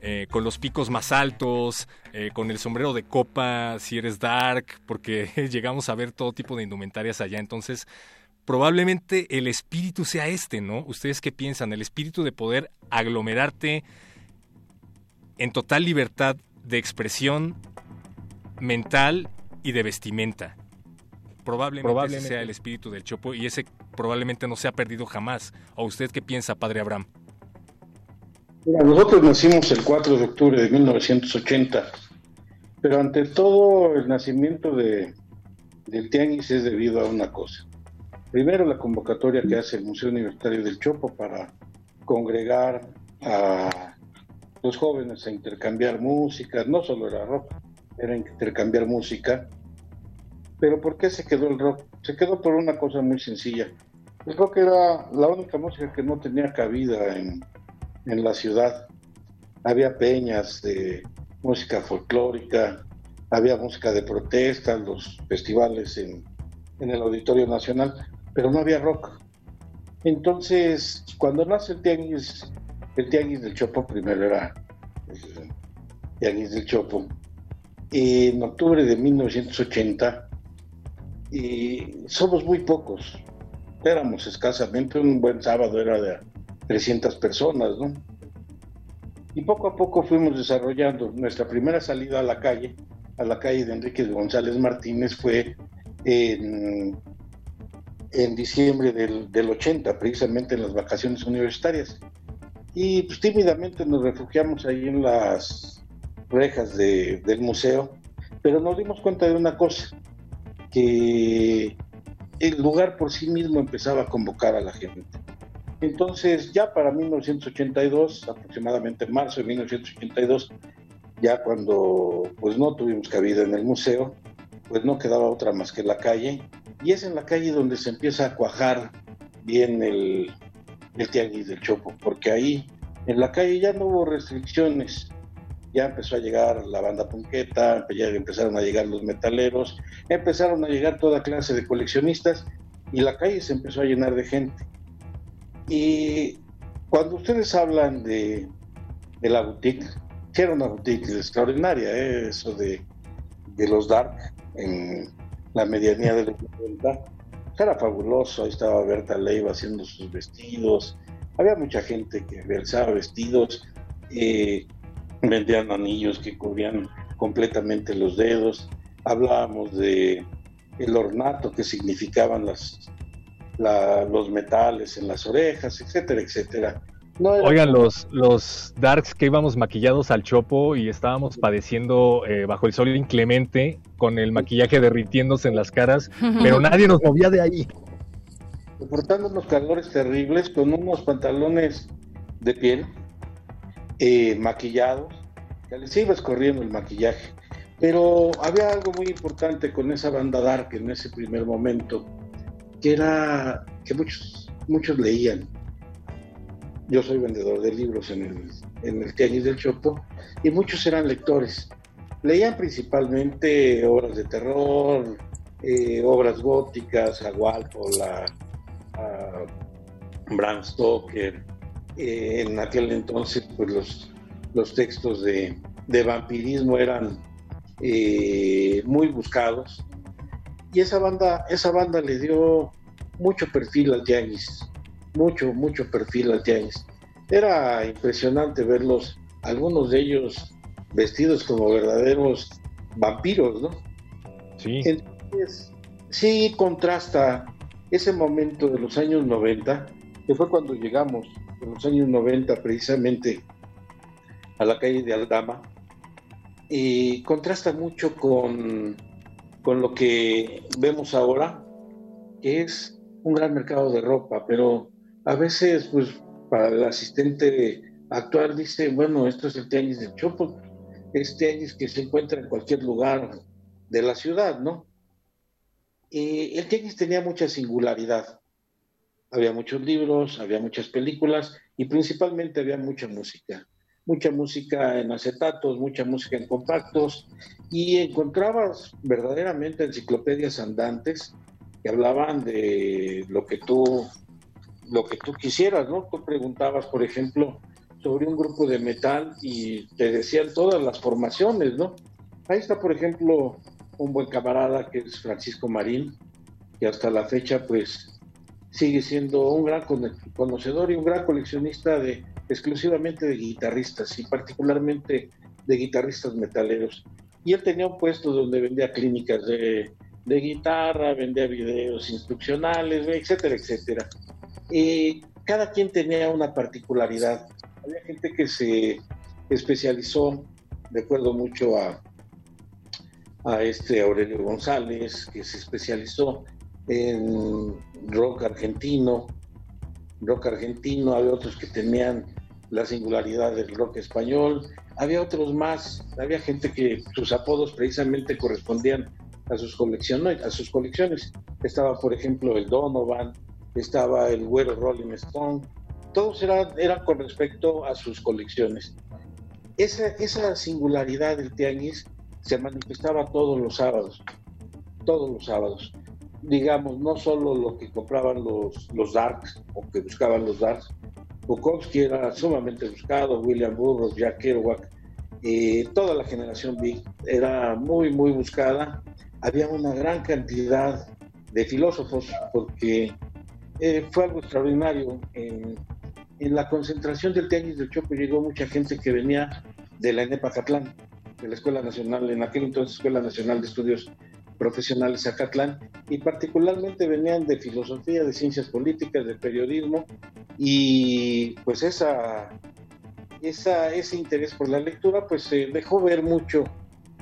eh, con los picos más altos, eh, con el sombrero de copa si eres dark, porque llegamos a ver todo tipo de indumentarias allá. Entonces, probablemente el espíritu sea este, ¿no? ¿Ustedes qué piensan? El espíritu de poder aglomerarte en total libertad de expresión mental y de vestimenta. Probablemente, ese sea el espíritu del Chopo y ese probablemente no se ha perdido jamás. ¿O usted qué piensa, Padre Abraham? Nosotros nacimos el 4 de octubre de 1980, pero ante todo el nacimiento de, del Tianguis es debido a una cosa. Primero, la convocatoria que hace el Museo Universitario del Chopo para congregar a los jóvenes a intercambiar música, no solo era rock, era intercambiar música. Pero ¿por qué se quedó el rock? Se quedó por una cosa muy sencilla. El rock era la única música que no tenía cabida en, en la ciudad. Había peñas de música folclórica, había música de protesta, los festivales en, el Auditorio Nacional, pero no había rock. Entonces, cuando nace el Tianguis, el Tianguis del Chopo, primero era el Tianguis del Chopo, en octubre de 1980, y somos muy pocos, éramos escasamente, un buen sábado era de 300 personas, ¿no? Y poco a poco fuimos desarrollando. Nuestra primera salida a la calle, a la calle de Enrique González Martínez, fue en diciembre del, 80, precisamente en las vacaciones universitarias. Y pues tímidamente nos refugiamos ahí en las rejas del museo, pero nos dimos cuenta de una cosa, que el lugar por sí mismo empezaba a convocar a la gente. Entonces, ya para 1982, aproximadamente marzo de 1982, ya cuando pues no tuvimos cabida en el museo, pues no quedaba otra más que la calle y es en la calle donde se empieza a cuajar bien el, el tianguis del Chopo, porque ahí en la calle ya no hubo restricciones, ya empezó a llegar la banda punqueta, ya empezaron a llegar los metaleros, empezaron a llegar toda clase de coleccionistas y la calle se empezó a llenar de gente. Y cuando ustedes hablan de, de la boutique, que era una boutique extraordinaria, ¿eh? eso de, los Dark en, la medianía de los 90. Era fabuloso, ahí estaba Berta Leiva haciendo sus vestidos, había mucha gente que realizaba vestidos, eh, vendían anillos que cubrían completamente los dedos, hablábamos de el ornato que significaban las, los metales en las orejas, etcétera, etcétera. Oigan, los, los darks que íbamos maquillados al chopo y estábamos padeciendo eh, bajo el sol inclemente, con el maquillaje derritiéndose en las caras, pero nadie nos movía de ahí. Soportando unos calores terribles, con unos pantalones de piel, eh, maquillados, que les iba escorriendo el maquillaje. Pero había algo muy importante con esa banda dark en ese primer momento, que era que muchos, muchos leían yo soy vendedor de libros en el, en el Tianguis del Chopo y muchos eran lectores. Leían principalmente obras de terror, eh, obras góticas, a Walpole, a, Bram Stoker. Eh, en aquel entonces, pues los, los textos de, de vampirismo eran eh, muy buscados. Y esa banda, esa banda le dio mucho perfil al tianguis mucho, mucho perfil al tianguis. Era impresionante verlos, algunos de ellos vestidos como verdaderos vampiros, ¿no? Sí. Entonces, sí contrasta ese momento de los años 90, que fue cuando llegamos, en los años 90 precisamente, a la calle de Aldama, y contrasta mucho con, con lo que vemos ahora, que es un gran mercado de ropa, pero a veces, pues, para el asistente actual dice, bueno, esto es el tenis del Chopo, es tenis que se encuentra en cualquier lugar de la ciudad, ¿no? Eh, el tianguis tenía mucha singularidad. Había muchos libros, había muchas películas y principalmente había mucha música. Mucha música en acetatos, mucha música en compactos y encontrabas verdaderamente enciclopedias andantes que hablaban de lo que tú lo que tú quisieras, ¿no? Tú preguntabas, por ejemplo, sobre un grupo de metal y te decían todas las formaciones, ¿no? Ahí está, por ejemplo, un buen camarada que es Francisco Marín, que hasta la fecha, pues, sigue siendo un gran conocedor y un gran coleccionista de exclusivamente de guitarristas y particularmente de guitarristas metaleros. Y él tenía un puesto donde vendía clínicas de, guitarra, vendía videos instruccionales, etcétera, etcétera. Y cada quien tenía una particularidad. Había gente que se especializó, de acuerdo mucho a, a este Aurelio González, que se especializó en rock argentino, rock argentino, había otros que tenían la singularidad del rock español, había otros más, había gente que sus apodos precisamente correspondían a sus colecciones, a sus colecciones. Estaba, por ejemplo, el Donovan, estaba el Güero Rolling Stone, todos eran, eran con respecto a sus colecciones. Esa, esa singularidad del tianguis se manifestaba todos los sábados, todos los sábados. Digamos, no solo lo que compraban los, los Darks o que buscaban los Darks, Bukowski era sumamente buscado, William Burroughs, Jack Kerouac, eh, toda la generación Big era muy, muy buscada. Había una gran cantidad de filósofos porque eh, fue algo extraordinario. En, la concentración del tenis del Chopo llegó mucha gente que venía de la ENEPA Catlán, de la Escuela Nacional, en aquel entonces Escuela Nacional de Estudios Profesionales Acatlán, y particularmente venían de filosofía, de ciencias políticas, de periodismo, y pues esa, esa, ese interés por la lectura pues se dejó ver mucho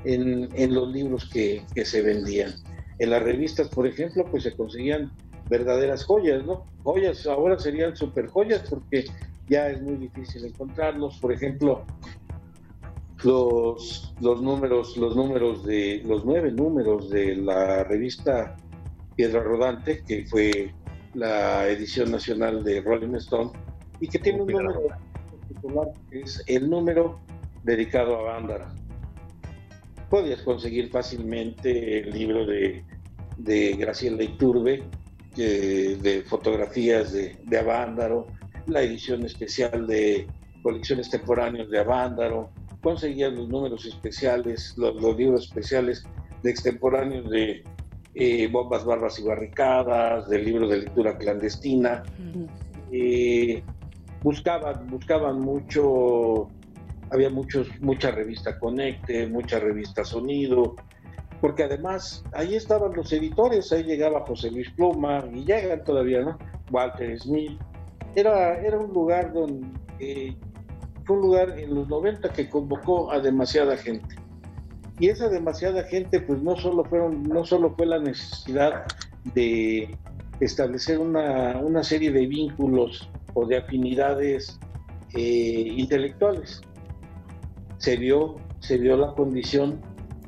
en, en los libros que, que, se vendían. En las revistas, por ejemplo, pues se conseguían verdaderas joyas, ¿no? Joyas ahora serían super joyas porque ya es muy difícil encontrarlos. Por ejemplo, los, los números, los números de, los nueve números de la revista Piedra Rodante, que fue la edición nacional de Rolling Stone, y que tiene un número particular, que es el número dedicado a Bándara. Podías conseguir fácilmente el libro de, de Graciela Iturbe, de fotografías de, de Avándaro, la edición especial de colecciones temporáneas de Avándaro, conseguían los números especiales, los, libros especiales de extemporáneos de eh, Bombas, Barbas y Barricadas, del libro de lectura clandestina. Eh, buscaban, buscaban mucho, había muchos, mucha revista Conecte, mucha revista Sonido, porque además ahí estaban los editores, ahí llegaba José Luis Pluma y llegan todavía, ¿no? Walter Smith. Era, era un lugar donde eh, un lugar en los 90 que convocó a demasiada gente. Y esa demasiada gente, pues no solo, fueron, no solo fue la necesidad de establecer una, una serie de vínculos o de afinidades eh, intelectuales. Se vio, se vio la condición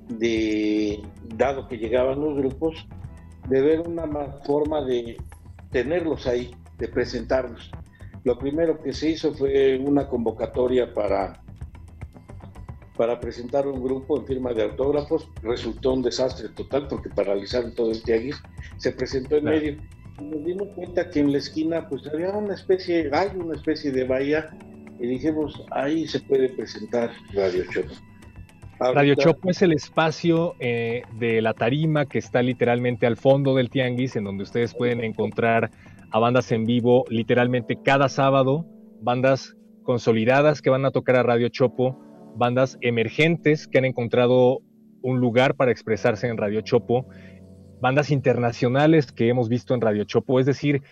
de, dado que llegaban los grupos, de ver una forma de tenerlos ahí, de presentarlos. Lo primero que se hizo fue una convocatoria para, para presentar un grupo en firma de autógrafos. Resultó un desastre total porque paralizaron todo el tianguis. Se presentó en medio. Y nos dimos cuenta que en la esquina pues había una especie, hay una especie de bahía y dijimos, ahí se puede presentar Radio Chopo. Radio Chopo es el espacio eh, de la tarima que está literalmente al fondo del tianguis, en donde ustedes pueden encontrar a bandas en vivo literalmente cada sábado, bandas consolidadas que van a tocar a Radio Chopo, bandas emergentes que han encontrado un lugar para expresarse en Radio Chopo, bandas internacionales que hemos visto en Radio Chopo, es decir,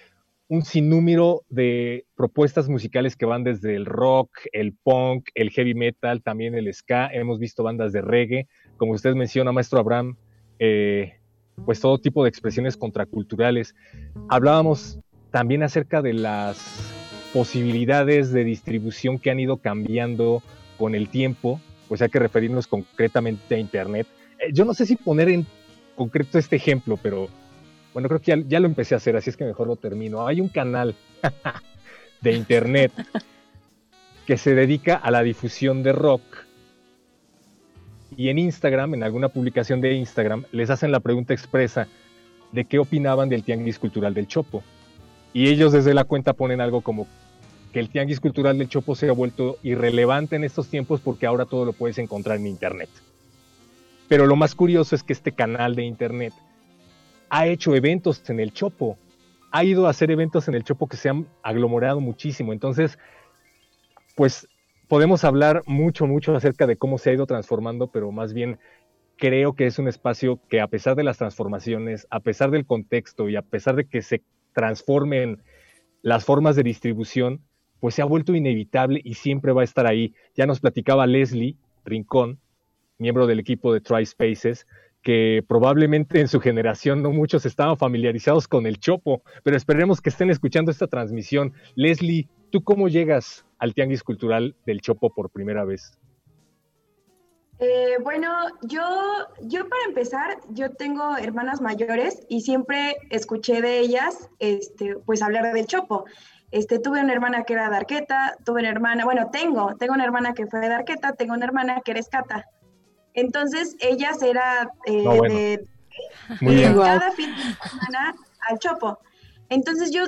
un sinnúmero de propuestas musicales que van desde el rock, el punk, el heavy metal, también el ska, hemos visto bandas de reggae, como usted menciona, maestro Abraham, eh, pues todo tipo de expresiones contraculturales. Hablábamos también acerca de las posibilidades de distribución que han ido cambiando con el tiempo, pues hay que referirnos concretamente a Internet. eh, yo no sé si poner en concreto este ejemplo, pero bueno, creo que ya, lo empecé a hacer, así es que mejor lo termino. Hay un canal de internet que se dedica a la difusión de rock. Y en Instagram, en alguna publicación de Instagram, les hacen la pregunta expresa de qué opinaban del Tianguis Cultural del Chopo. Y ellos desde la cuenta ponen algo como que el Tianguis Cultural del Chopo se ha vuelto irrelevante en estos tiempos porque ahora todo lo puedes encontrar en Internet. Pero lo más curioso es que este canal de Internet ha hecho eventos en el Chopo, ha ido a hacer eventos en el Chopo que se han aglomerado muchísimo. Entonces, pues podemos hablar mucho, mucho acerca de cómo se ha ido transformando, pero más bien creo que es un espacio que a pesar de las transformaciones, a pesar del contexto y a pesar de que se transformen las formas de distribución, pues se ha vuelto inevitable y siempre va a estar ahí. Ya nos platicaba Leslie Rincón, miembro del equipo de Tri Spaces, que probablemente en su generación no muchos estaban familiarizados con el chopo, pero esperemos que estén escuchando esta transmisión. Leslie, ¿tú cómo llegas al Tianguis Cultural del Chopo por primera vez? Eh, bueno, yo, yo para empezar, yo tengo hermanas mayores y siempre escuché de ellas, este, pues hablar del Chopo. Este, tuve una hermana que era de Arqueta, tuve una hermana, bueno, tengo, tengo una hermana que fue de Arqueta, tengo una hermana que era escata. Entonces, ellas era eh, de, cada fin de semana al chopo. Entonces yo,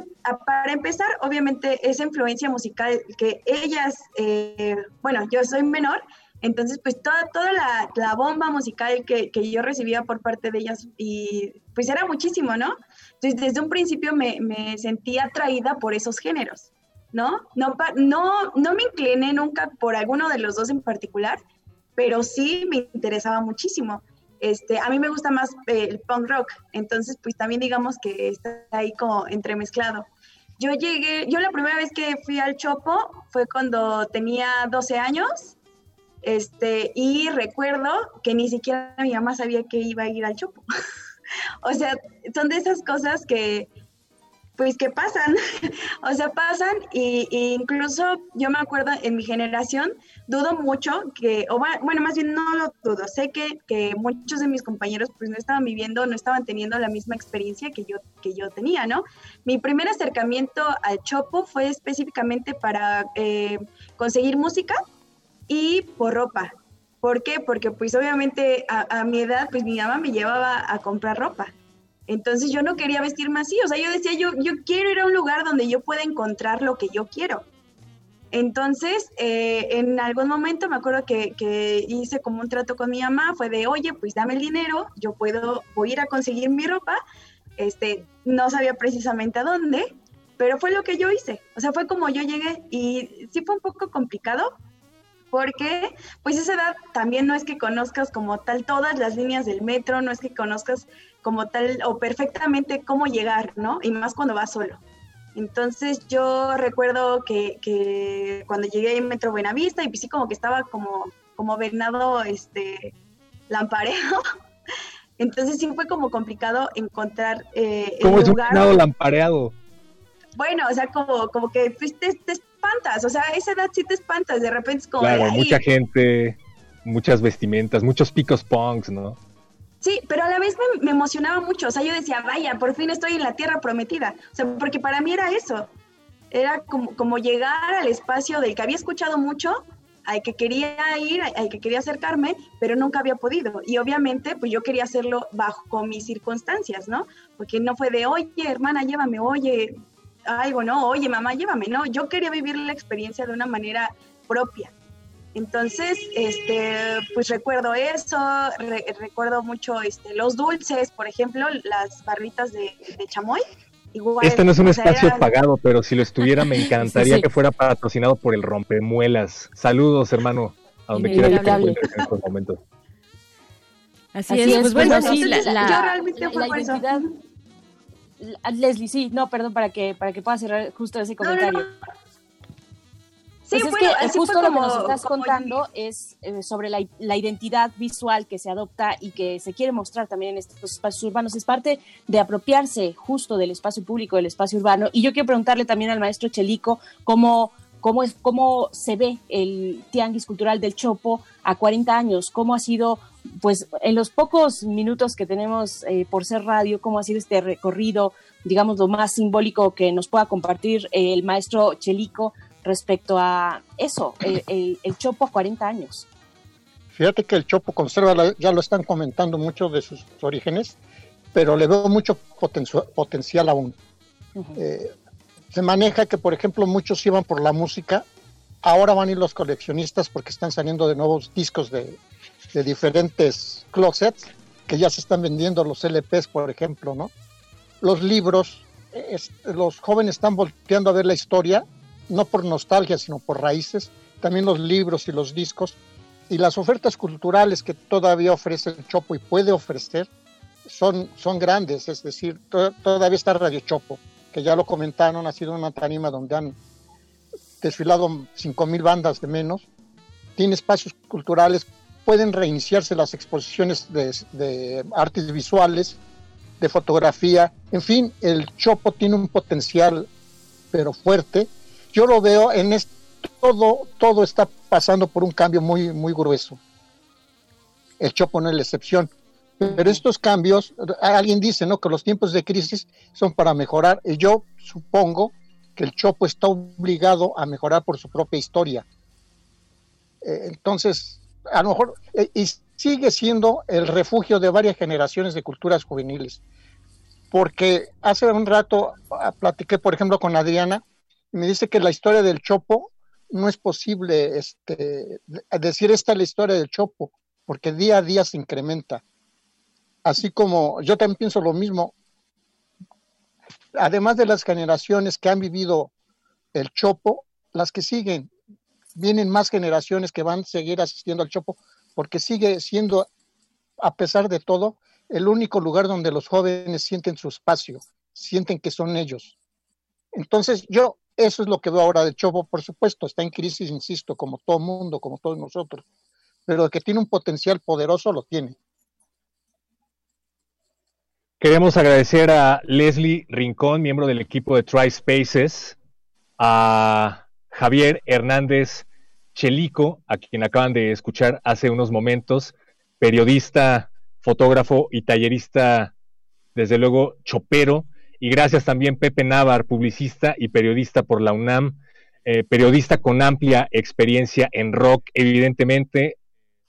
para empezar, obviamente esa influencia musical que ellas, eh, bueno, yo soy menor, entonces pues toda, toda la, bomba musical que, yo recibía por parte de ellas, y pues era muchísimo, ¿no? Entonces desde un principio me, me sentí atraída por esos géneros, ¿no? No, no, no me incliné nunca por alguno de los dos en particular, pero sí me interesaba muchísimo. Este, a mí me gusta más eh, el punk rock, entonces pues también digamos que está ahí como entremezclado. Yo llegué, yo la primera vez que fui al Chopo fue cuando tenía 12 años, este, y recuerdo que ni siquiera mi mamá sabía que iba a ir al Chopo. o sea, son de esas cosas que, pues que pasan, o sea, pasan y, incluso yo me acuerdo en mi generación, dudo mucho que, o bueno, más bien no lo dudo, sé que, que, muchos de mis compañeros pues no estaban viviendo, no estaban teniendo la misma experiencia que yo, que yo tenía, ¿no? Mi primer acercamiento al Chopo fue específicamente para eh, conseguir música y por ropa. ¿Por qué? Porque pues obviamente a, mi edad pues mi mamá me llevaba a comprar ropa. Entonces yo no quería vestirme así, o sea, yo decía, yo, quiero ir a un lugar donde yo pueda encontrar lo que yo quiero. Entonces, eh, en algún momento me acuerdo que, hice como un trato con mi mamá, fue de, oye, pues dame el dinero, yo puedo, ir a conseguir mi ropa, este, no sabía precisamente a dónde, pero fue lo que yo hice, o sea, fue como yo llegué y sí fue un poco complicado, porque pues esa edad también no es que conozcas como tal todas las líneas del metro, no es que conozcas como tal o perfectamente cómo llegar, ¿no? Y más cuando vas solo. Entonces yo recuerdo que, que cuando llegué en Metro Buenavista y pues sí como que estaba como, como venado este lampareado. Entonces sí fue como complicado encontrar eh, ¿Cómo es un venado lampareado? Bueno, o sea, como, como que pues, te, espantas, o sea, a esa edad sí te espantas, de repente es como... Claro, mucha gente, muchas vestimentas, muchos picos punks, ¿no? Sí, pero a la vez me, emocionaba mucho, o sea, yo decía, vaya, por fin estoy en la tierra prometida, o sea, porque para mí era eso, era como, como llegar al espacio del que había escuchado mucho, al que quería ir, al que quería acercarme, pero nunca había podido. Y obviamente, pues yo quería hacerlo bajo mis circunstancias, ¿no? Porque no fue de, oye, hermana, llévame, oye, algo, ¿no? Oye, mamá, llévame, ¿no? Yo quería vivir la experiencia de una manera propia. Entonces, este, pues recuerdo eso, recuerdo mucho este, los dulces, por ejemplo, las barritas de, chamoy. este no es un espacio pagado, pero si lo estuviera me encantaría que fuera patrocinado por el rompemuelas. Saludos, hermano, a donde quiera que te encuentres en estos momentos. Así, es, pues bueno, sí, la, yo realmente fue por eso. Leslie, sí, no, perdón, para que, para que pueda cerrar justo ese comentario. Pues es que justo lo que nos estás contando es eh, sobre la, la, identidad visual que se adopta y que se quiere mostrar también en estos espacios urbanos. Es parte de apropiarse justo del espacio público, del espacio urbano. Y yo quiero preguntarle también al maestro Chelico cómo, cómo, es, cómo se ve el tianguis cultural del Chopo a 40 años, cómo ha sido pues en los pocos minutos que tenemos eh, por ser radio, cómo ha sido este recorrido, digamos, lo más simbólico que nos pueda compartir el maestro Chelico respecto a eso, el, Chopo a 40 años. Fíjate que el Chopo conserva, ya lo están comentando mucho de sus orígenes, pero le veo mucho potencial aún. Eh, se maneja que, por ejemplo, muchos iban por la música, ahora van a ir los coleccionistas porque están saliendo de nuevos discos de, de diferentes closets que ya se están vendiendo los LPs, por ejemplo, ¿no? Los libros, los jóvenes están volteando a ver la historia, no por nostalgia, sino por raíces, también los libros y los discos, y las ofertas culturales que todavía ofrece el Chopo y puede ofrecer son, son grandes, es decir, todavía está Radio Chopo, que ya lo comentaron, ha sido una tarima donde han desfilado 5.000 bandas de menos, tiene espacios culturales pueden reiniciarse las exposiciones de, artes visuales, de fotografía, en fin, el Chopo tiene un potencial pero fuerte. Yo lo veo en esto, todo, todo está pasando por un cambio muy, muy grueso. El Chopo no es la excepción. Pero estos cambios, alguien dice, ¿no? Que los tiempos de crisis son para mejorar. Y yo supongo que el Chopo está obligado a mejorar por su propia historia. Eh, entonces, a lo mejor, eh, y sigue siendo el refugio de varias generaciones de culturas juveniles. Porque hace un rato ah, platiqué, por ejemplo, con Adriana, y me dice que la historia del Chopo no es posible este, decir esta es la historia del Chopo, porque día a día se incrementa. Así como yo también pienso lo mismo, además de las generaciones que han vivido el Chopo, las que siguen vienen más generaciones que van a seguir asistiendo al Chopo, porque sigue siendo, a pesar de todo, el único lugar donde los jóvenes sienten su espacio, sienten que son ellos. Entonces, yo, eso es lo que veo ahora del Chopo, por supuesto, está en crisis, insisto, como todo mundo, como todos nosotros, pero que tiene un potencial poderoso, lo tiene. Queremos agradecer a Leslie Rincón, miembro del equipo de Tri Spaces, a Javier Hernández Chelico, a quien acaban de escuchar hace unos momentos, periodista, fotógrafo y tallerista, desde luego, chopero. Y gracias también Pepe Navar, publicista y periodista por la UNAM, eh, periodista con amplia experiencia en rock, evidentemente,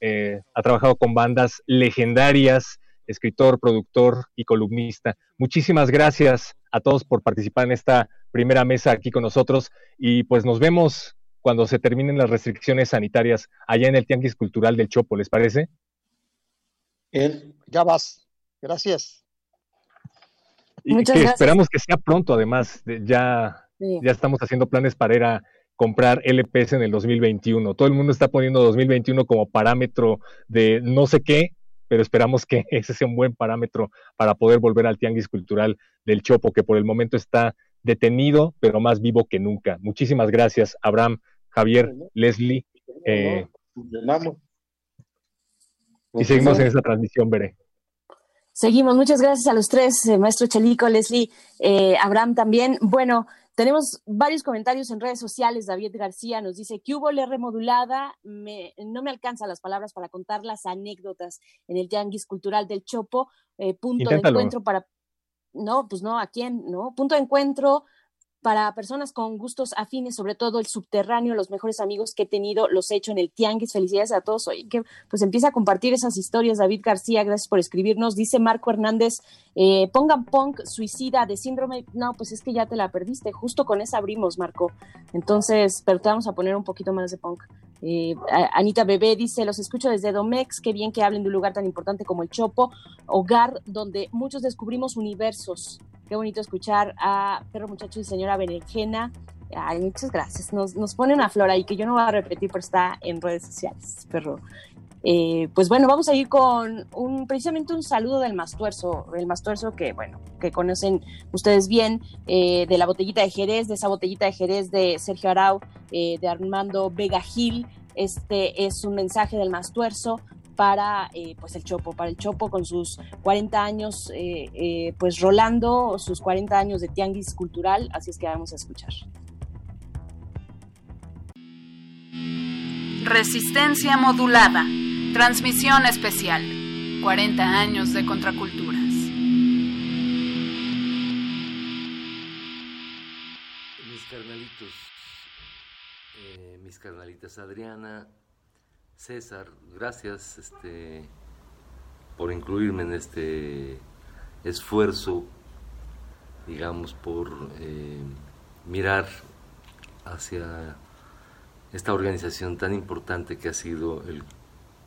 eh, ha trabajado con bandas legendarias, escritor, productor y columnista. Muchísimas gracias a todos por participar en esta primera mesa aquí con nosotros y pues nos vemos cuando se terminen las restricciones sanitarias allá en el Tianguis Cultural del Chopo, ¿les parece? Bien, ya vas. Gracias. Y Muchas que esperamos que sea pronto, además, ya, ya estamos haciendo planes para ir a comprar LPS en el 2021. Todo el mundo está poniendo 2021 como parámetro de no sé qué, pero esperamos que ese sea un buen parámetro para poder volver al Tianguis Cultural del Chopo, que por el momento está detenido, pero más vivo que nunca. Muchísimas gracias, Abraham, Javier, Leslie. Eh, y seguimos en esa transmisión, Veré. Seguimos, muchas gracias a los tres, eh, maestro Chelico, Leslie, eh, Abraham también. Bueno, tenemos varios comentarios en redes sociales. David García nos dice que hubo la remodulada. no me alcanzan las palabras para contar las anécdotas en el Tianguis Cultural del Chopo. punto de encuentro para no, pues no, ¿a quién? ¿No? Punto de encuentro para personas con gustos afines, sobre todo el subterráneo, los mejores amigos que he tenido, los he hecho en el Tianguis. Felicidades a todos. Oye, que pues empieza a compartir esas historias. David García, gracias por escribirnos. Dice Marco Hernández, eh, pongan punk suicida de síndrome. No, pues es que ya te la perdiste. Justo con esa abrimos, Marco. Entonces, pero te vamos a poner un poquito más de punk. Eh, Anita Bebé dice, los escucho desde Domex, qué bien que hablen de un lugar tan importante como el Chopo, hogar donde muchos descubrimos universos. Qué bonito escuchar a Perro Muchacho y Señora Berenjena. Ay, muchas gracias. Nos, nos pone una flor ahí que yo no voy a repetir, pero está en redes sociales, perro. Eh, pues bueno, vamos a ir con un, precisamente un saludo del Mastuerzo, el Mastuerzo que, bueno, que conocen ustedes bien, eh, de la botellita de Jerez, de esa botellita de Jerez de Sergio Arau, eh, de Armando Vega Gil. Este es un mensaje del Mastuerzo para pues el Chopo, para el Chopo con sus 40 años, pues rolando sus 40 años de tianguis cultural, así es que vamos a escuchar. Resistencia modulada. Transmisión especial. 40 años de contraculturas. Mis carnalitos, eh, mis carnalitas Adriana, César, gracias este, por incluirme en este esfuerzo, digamos, por eh, mirar hacia esta organización tan importante que ha sido el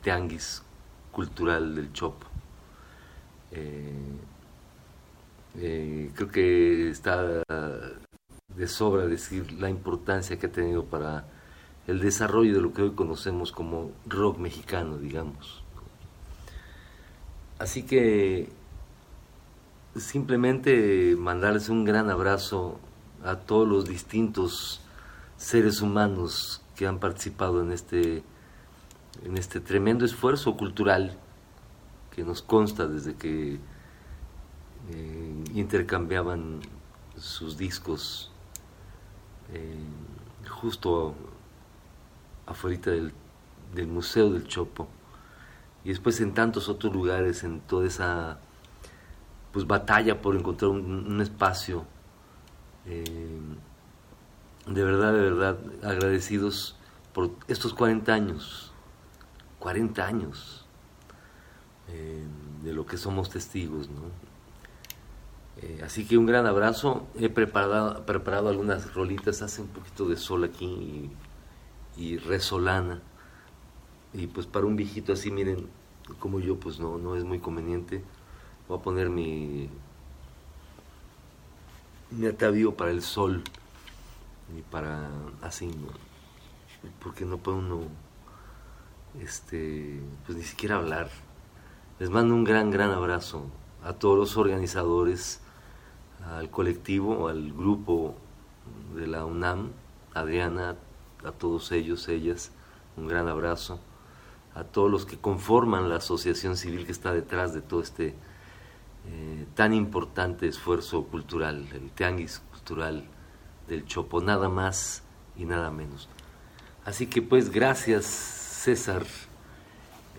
Tianguis Cultural del Chopo. Eh, eh, creo que está de sobra decir la importancia que ha tenido para el desarrollo de lo que hoy conocemos como rock mexicano, digamos. Así que simplemente mandarles un gran abrazo a todos los distintos seres humanos que han participado en este, en este tremendo esfuerzo cultural que nos consta desde que eh, intercambiaban sus discos eh, justo afuera del, del Museo del Chopo y después en tantos otros lugares, en toda esa pues batalla por encontrar un, espacio. Eh, de verdad, de verdad, agradecidos por estos 40 años, 40 años eh, de lo que somos testigos, ¿no? Eh, así que un gran abrazo. He preparado, preparado algunas rolitas, hace un poquito de sol aquí y, y resolana. Y pues para un viejito así, miren, como yo, pues no, no es muy conveniente. Voy a poner mi, mi atavío para el sol y para así, ¿no? porque no puede uno, este, pues ni siquiera hablar. Les mando un gran, gran abrazo a todos los organizadores, al colectivo, al grupo de la UNAM, Adriana, a todos ellos, ellas, un gran abrazo a todos los que conforman la asociación civil que está detrás de todo este eh, tan importante esfuerzo cultural, el Tianguis Cultural del Chopo, nada más y nada menos. Así que pues gracias César,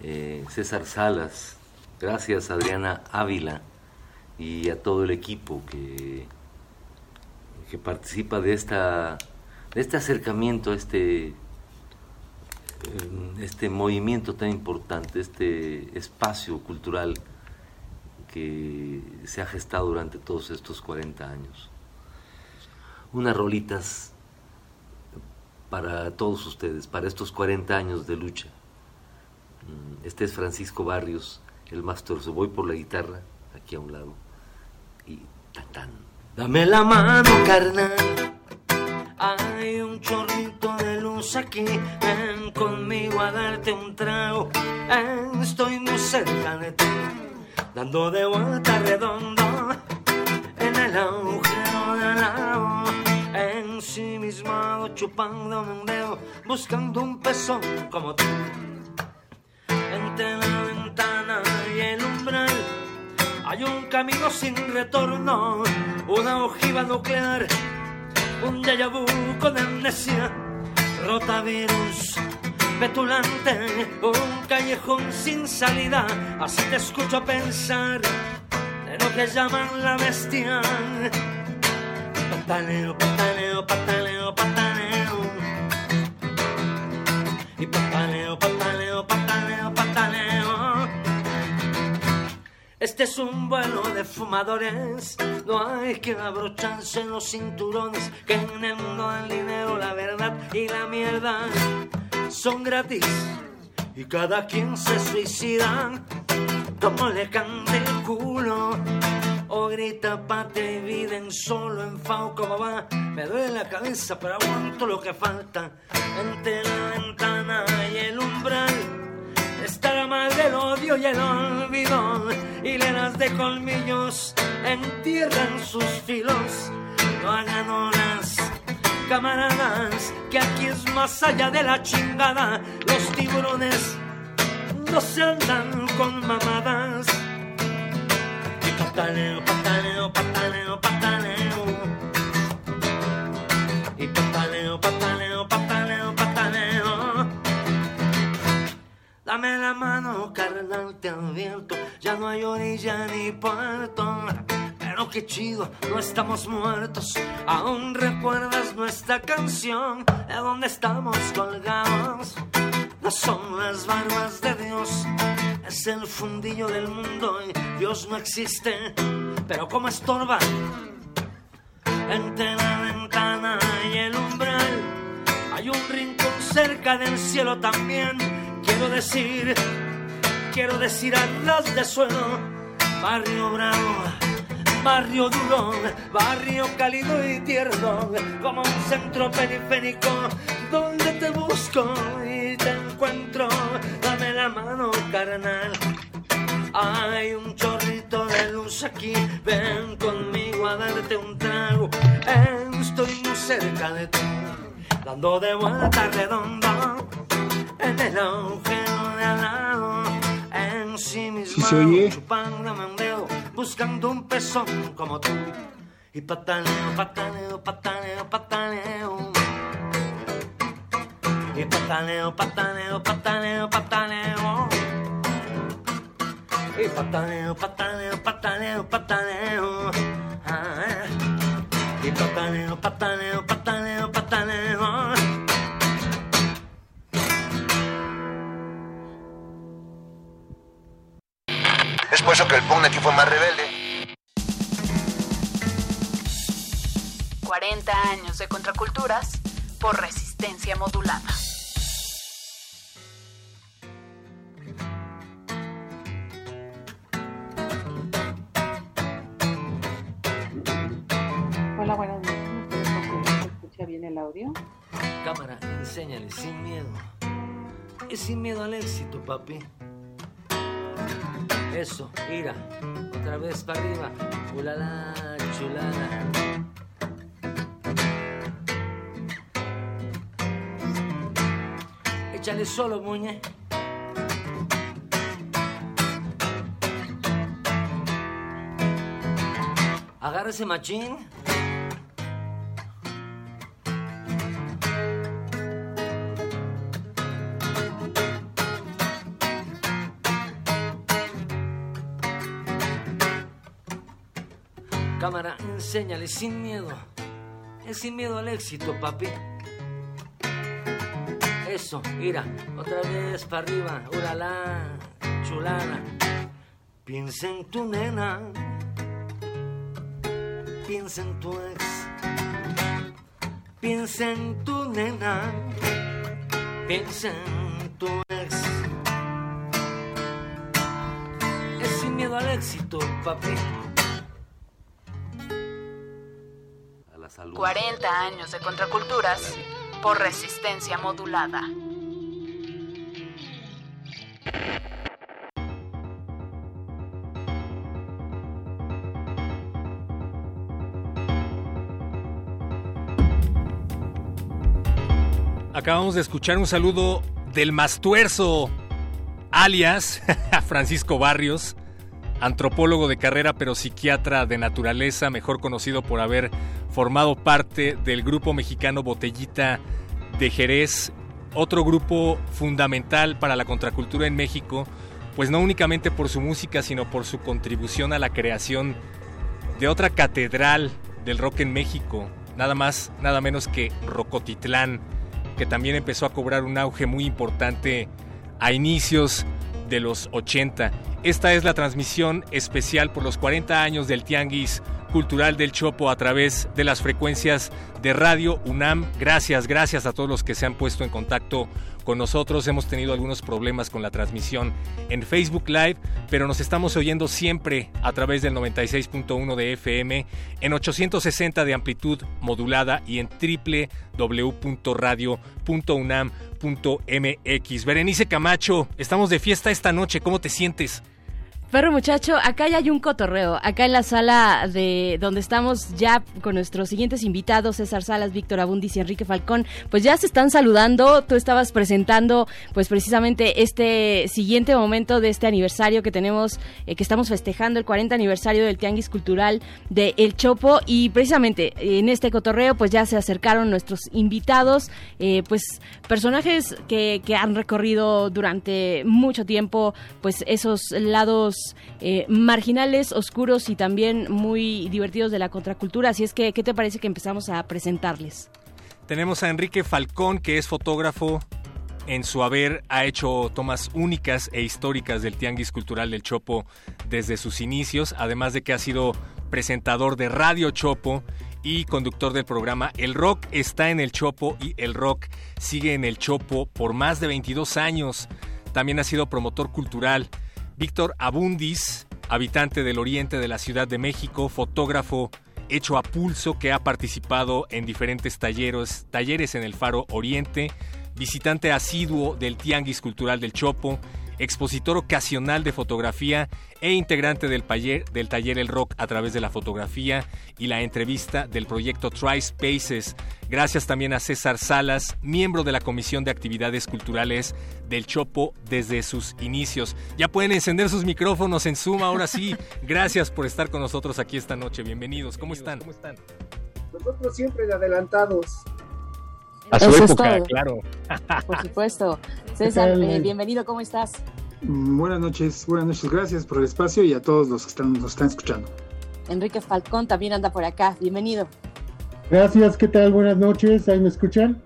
eh, César Salas, gracias Adriana Ávila y a todo el equipo que, que participa de, esta, este acercamiento este este movimiento tan importante, este espacio cultural que se ha gestado durante todos estos 40 años. Unas rolitas para todos ustedes, para estos 40 años de lucha. Mm, este es Francisco Barrios, el más torso. Voy por la guitarra, aquí a un lado, y tatán. Dame la mano, carnal. Hay un chorrito de luz aquí, ven conmigo a darte un trago. Estoy muy cerca de ti, dando de vuelta redondo en el agujero de lado. Ensimismado, chupando un dedo, buscando un pezón como tú. Entre la ventana y el umbral hay un camino sin retorno, una ojiva nuclear un déjà con amnesia, rotavirus petulante, un callejón sin salida, así te escucho pensar de lo que llaman la bestia. Pataleo, pataleo, pataleo, pataleo. Y pataleo, pataleo, Este es un vuelo de fumadores, no hay que abrocharse los cinturones, que en el mundo del dinero la verdad y la mierda son gratis. Y cada quien se suicida como le cante el culo o grita patria y vida en solo en fao como va me duele la cabeza pero aguanto lo que falta entre la ventana y el umbral está la mal del odio y el olvido hileras de colmillos entierran sus filos. No hagan olas camaradas que aquí es más allá de la chingada. Los tiburones no se andan con mamadas. Pataleo, pataleo, pataleo Dame la mano, carnal, te advierto, ya no hay orilla ni puerto. Pero qué chido, no estamos muertos. Aún recuerdas nuestra canción, de dónde estamos colgados. No son las barbas de Dios, es el fundillo del mundo y Dios no existe. Pero como estorba entre la ventana y el umbral, hay un rincón cerca del cielo también. Quiero decir, quiero decir a las de suelo, barrio bravo, barrio duro, barrio cálido y tierno, como un centro periférico donde te busco y te encuentro. Dame la mano, carnal. Hay un chorrito de luz aquí, ven conmigo a darte un trago. Estoy muy cerca de ti, dando de vuelta redondo mismo, se oye? buscando un pezón como tú. Y pataleo, pataleo, pataleo, pataleo. Y pataleo, pataleo, pataleo, pataleo. Y pataleo, pataleo, pataleo, pataleo. Que aquí fue más rebelde. 40 años de contraculturas por resistencia modulada. Hola, buenas noches. ¿Me puedes confirmar que escucha bien el audio? Cámara, enséñale sin miedo. Y sin miedo al éxito, papi. Mira, otra vez para arriba. Ulala, chulada. Échale solo, muñe. Agarra ese machín. Enséñale sin miedo. Es sin miedo al éxito, papi. Eso, mira, otra vez para arriba. Urala, chulana. Piensa en tu nena. Piensa en tu ex. Piensa en tu nena. Piensa en tu ex. Es sin miedo al éxito, papi. Salud. 40 años de contraculturas por resistencia modulada. Acabamos de escuchar un saludo del Mastuerzo, alias Francisco Barrios, antropólogo de carrera pero psiquiatra de naturaleza, mejor conocido por haber formado parte del grupo mexicano Botellita de Jerez, otro grupo fundamental para la contracultura en México, pues no únicamente por su música, sino por su contribución a la creación de otra catedral del rock en México, nada más, nada menos que Rocotitlán, que también empezó a cobrar un auge muy importante a inicios de los 80. Esta es la transmisión especial por los 40 años del Tianguis Cultural del Chopo a través de las frecuencias de Radio UNAM. Gracias, gracias a todos los que se han puesto en contacto con nosotros. Hemos tenido algunos problemas con la transmisión en Facebook Live, pero nos estamos oyendo siempre a través del 96.1 de FM, en 860 de amplitud modulada y en www.radio.unam.mx. Berenice Camacho, estamos de fiesta esta noche, ¿cómo te sientes? Perro muchacho, acá ya hay un cotorreo. Acá en la sala de donde estamos ya con nuestros siguientes invitados, César Salas, Víctor Abundis y Enrique Falcón, pues ya se están saludando. Tú estabas presentando, pues precisamente este siguiente momento de este aniversario que tenemos, eh, que estamos festejando el 40 aniversario del Tianguis Cultural de El Chopo. Y precisamente en este cotorreo, pues ya se acercaron nuestros invitados, eh, pues personajes que, que han recorrido durante mucho tiempo, pues esos lados eh, marginales, oscuros y también muy divertidos de la contracultura. Así es que, ¿qué te parece que empezamos a presentarles? Tenemos a Enrique Falcón, que es fotógrafo. En su haber ha hecho tomas únicas e históricas del Tianguis Cultural del Chopo desde sus inicios, además de que ha sido presentador de Radio Chopo y conductor del programa El Rock está en el Chopo y El Rock sigue en el Chopo por más de 22 años. También ha sido promotor cultural Víctor Abundis, habitante del oriente de la Ciudad de México, fotógrafo hecho a pulso que ha participado en diferentes talleres, talleres en el Faro Oriente, visitante asiduo del Tianguis Cultural del Chopo, expositor ocasional de fotografía e integrante del taller, del taller El Rock a través de la fotografía y la entrevista del proyecto Try Spaces. Gracias también a César Salas, miembro de la Comisión de Actividades Culturales del Chopo desde sus inicios. Ya pueden encender sus micrófonos en Zoom ahora sí. Gracias por estar con nosotros aquí esta noche. Bienvenidos. ¿Cómo están? ¿Cómo están? Nosotros siempre de adelantados. A su época, claro. Por supuesto. César, eh, bienvenido, ¿cómo estás? Mm, buenas noches, buenas noches, gracias por el espacio y a todos los que están, nos están escuchando. Enrique Falcón también anda por acá, bienvenido. Gracias, ¿qué tal? Buenas noches, ¿ahí me escuchan?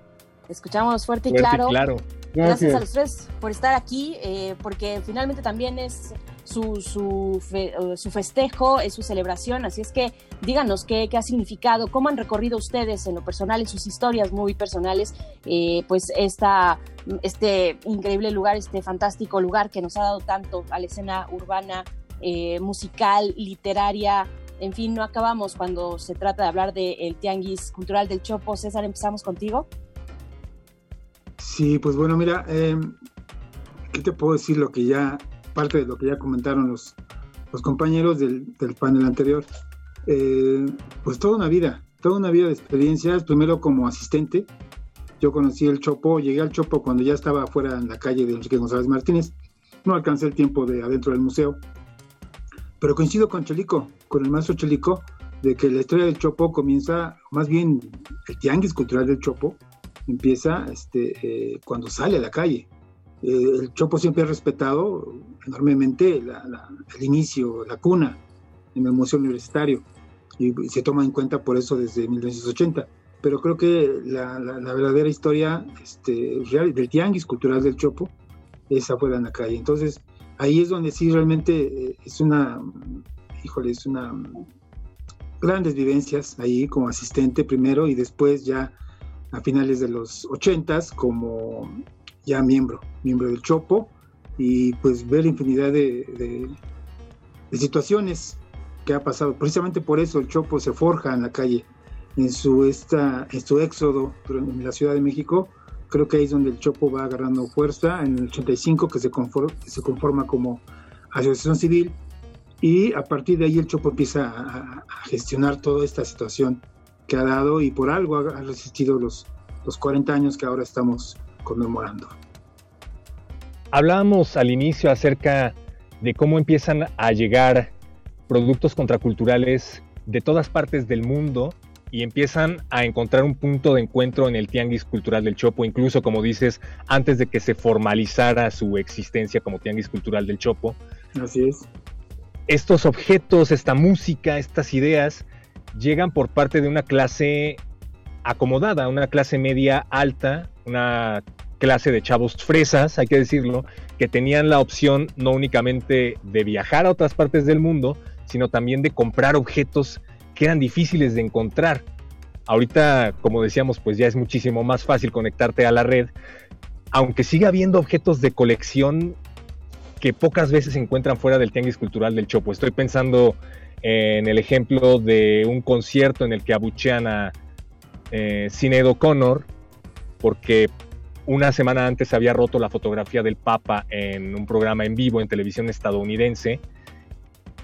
Escuchamos fuerte y Fuerte y claro. claro. Gracias. Gracias. a los tres por estar aquí, eh, porque finalmente también es su, su, fe- eh, su festejo, es su celebración, así es que díganos qué, qué ha significado, cómo han recorrido ustedes en lo personal, en sus historias muy personales, eh, pues esta, este increíble lugar, este fantástico lugar que nos ha dado tanto a la escena urbana, eh, musical, literaria. En fin, no acabamos cuando se trata de hablar del Tianguis Cultural del Chopo. César, empezamos contigo. Sí, pues bueno, mira, eh, ¿qué te puedo decir? Lo que ya, parte de lo que ya comentaron los, los compañeros del, del panel anterior. Eh, pues toda una vida, toda una vida de experiencias, primero como asistente. Yo conocí el Chopo, llegué al Chopo cuando ya estaba afuera en la calle de Enrique González Martínez. No alcancé el tiempo de adentro del museo, pero coincido con Chelico, con el maestro Chelico, de que la historia del Chopo comienza, más bien el tianguis cultural del Chopo, empieza este, eh, cuando sale a la calle. Eh, el Chopo siempre ha respetado enormemente la- la- el inicio, la cuna en el Museo Universitario y se toma en cuenta por eso desde 1980. Pero creo que la, la- verdadera historia este, real del tianguis cultural del Chopo es afuera en la calle. Entonces, ahí es donde sí realmente eh, es una, híjole, es una grandes vivencias ahí como asistente primero y después ya a finales de los 80 como ya miembro, miembro del Chopo y pues ver infinidad de, de- situaciones que ha pasado. Precisamente por eso el Chopo se forja en la calle, en su, esta, en su éxodo en la Ciudad de México. Creo que ahí es donde el Chopo va agarrando fuerza, en el 85 que se conforma, se conforma como asociación civil y a partir de ahí el Chopo empieza a gestionar toda esta situación que ha dado y por algo ha, resistido los, los 40 años que ahora estamos conmemorando. Hablábamos al inicio acerca de cómo empiezan a llegar productos contraculturales de todas partes del mundo y empiezan a encontrar un punto de encuentro en el Tianguis Cultural del Chopo, incluso como dices, antes de que se formalizara su existencia como Tianguis Cultural del Chopo. Así es. Estos objetos, esta música, estas ideas, llegan por parte de una clase acomodada, una clase media alta, una clase de chavos fresas, hay que decirlo, que tenían la opción no únicamente de viajar a otras partes del mundo, sino también de comprar objetos que eran difíciles de encontrar. Ahorita, como decíamos, pues ya es muchísimo más fácil conectarte a la red, aunque siga habiendo objetos de colección que pocas veces se encuentran fuera del Tianguis Cultural del Chopo. Estoy pensando en el ejemplo de un concierto en el que abuchean a eh, Sinead O'Connor porque una semana antes había roto la fotografía del Papa en un programa en vivo en televisión estadounidense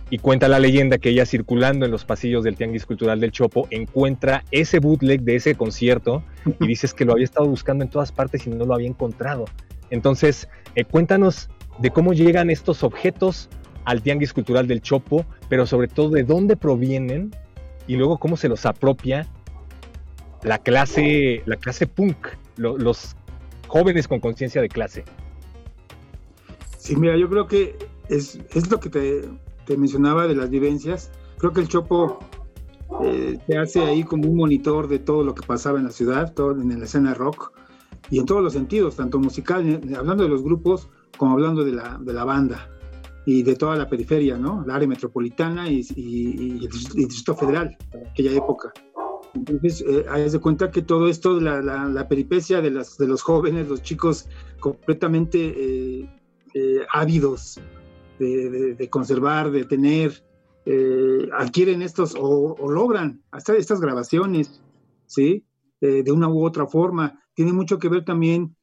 y cuenta la leyenda que ella circulando en los pasillos del Tianguis Cultural del Chopo encuentra ese bootleg de ese concierto y dices que lo había estado buscando en todas partes y no lo había encontrado. Entonces, eh, cuéntanos de cómo llegan estos objetos al Tianguis Cultural del Chopo, pero sobre todo de dónde provienen y luego cómo se los apropia la clase, la clase punk, los jóvenes con conciencia de clase. Sí, mira, yo creo que es, es lo que te, te mencionaba de las vivencias, creo que el Chopo eh, te hace ahí como un monitor de todo lo que pasaba en la ciudad, todo en la escena rock, y en todos los sentidos, tanto musical, hablando de los grupos, como hablando de la, de la banda y de toda la periferia, ¿no? La área metropolitana y, y, el Distrito Federal, aquella época. Entonces, eh, hay de cuenta que todo esto, la, la, peripecia de, las, de los jóvenes, los chicos completamente eh, ávidos de, conservar, de tener, eh, adquieren estos o, logran hasta estas grabaciones, ¿sí? de una u otra forma. Tiene mucho que ver también,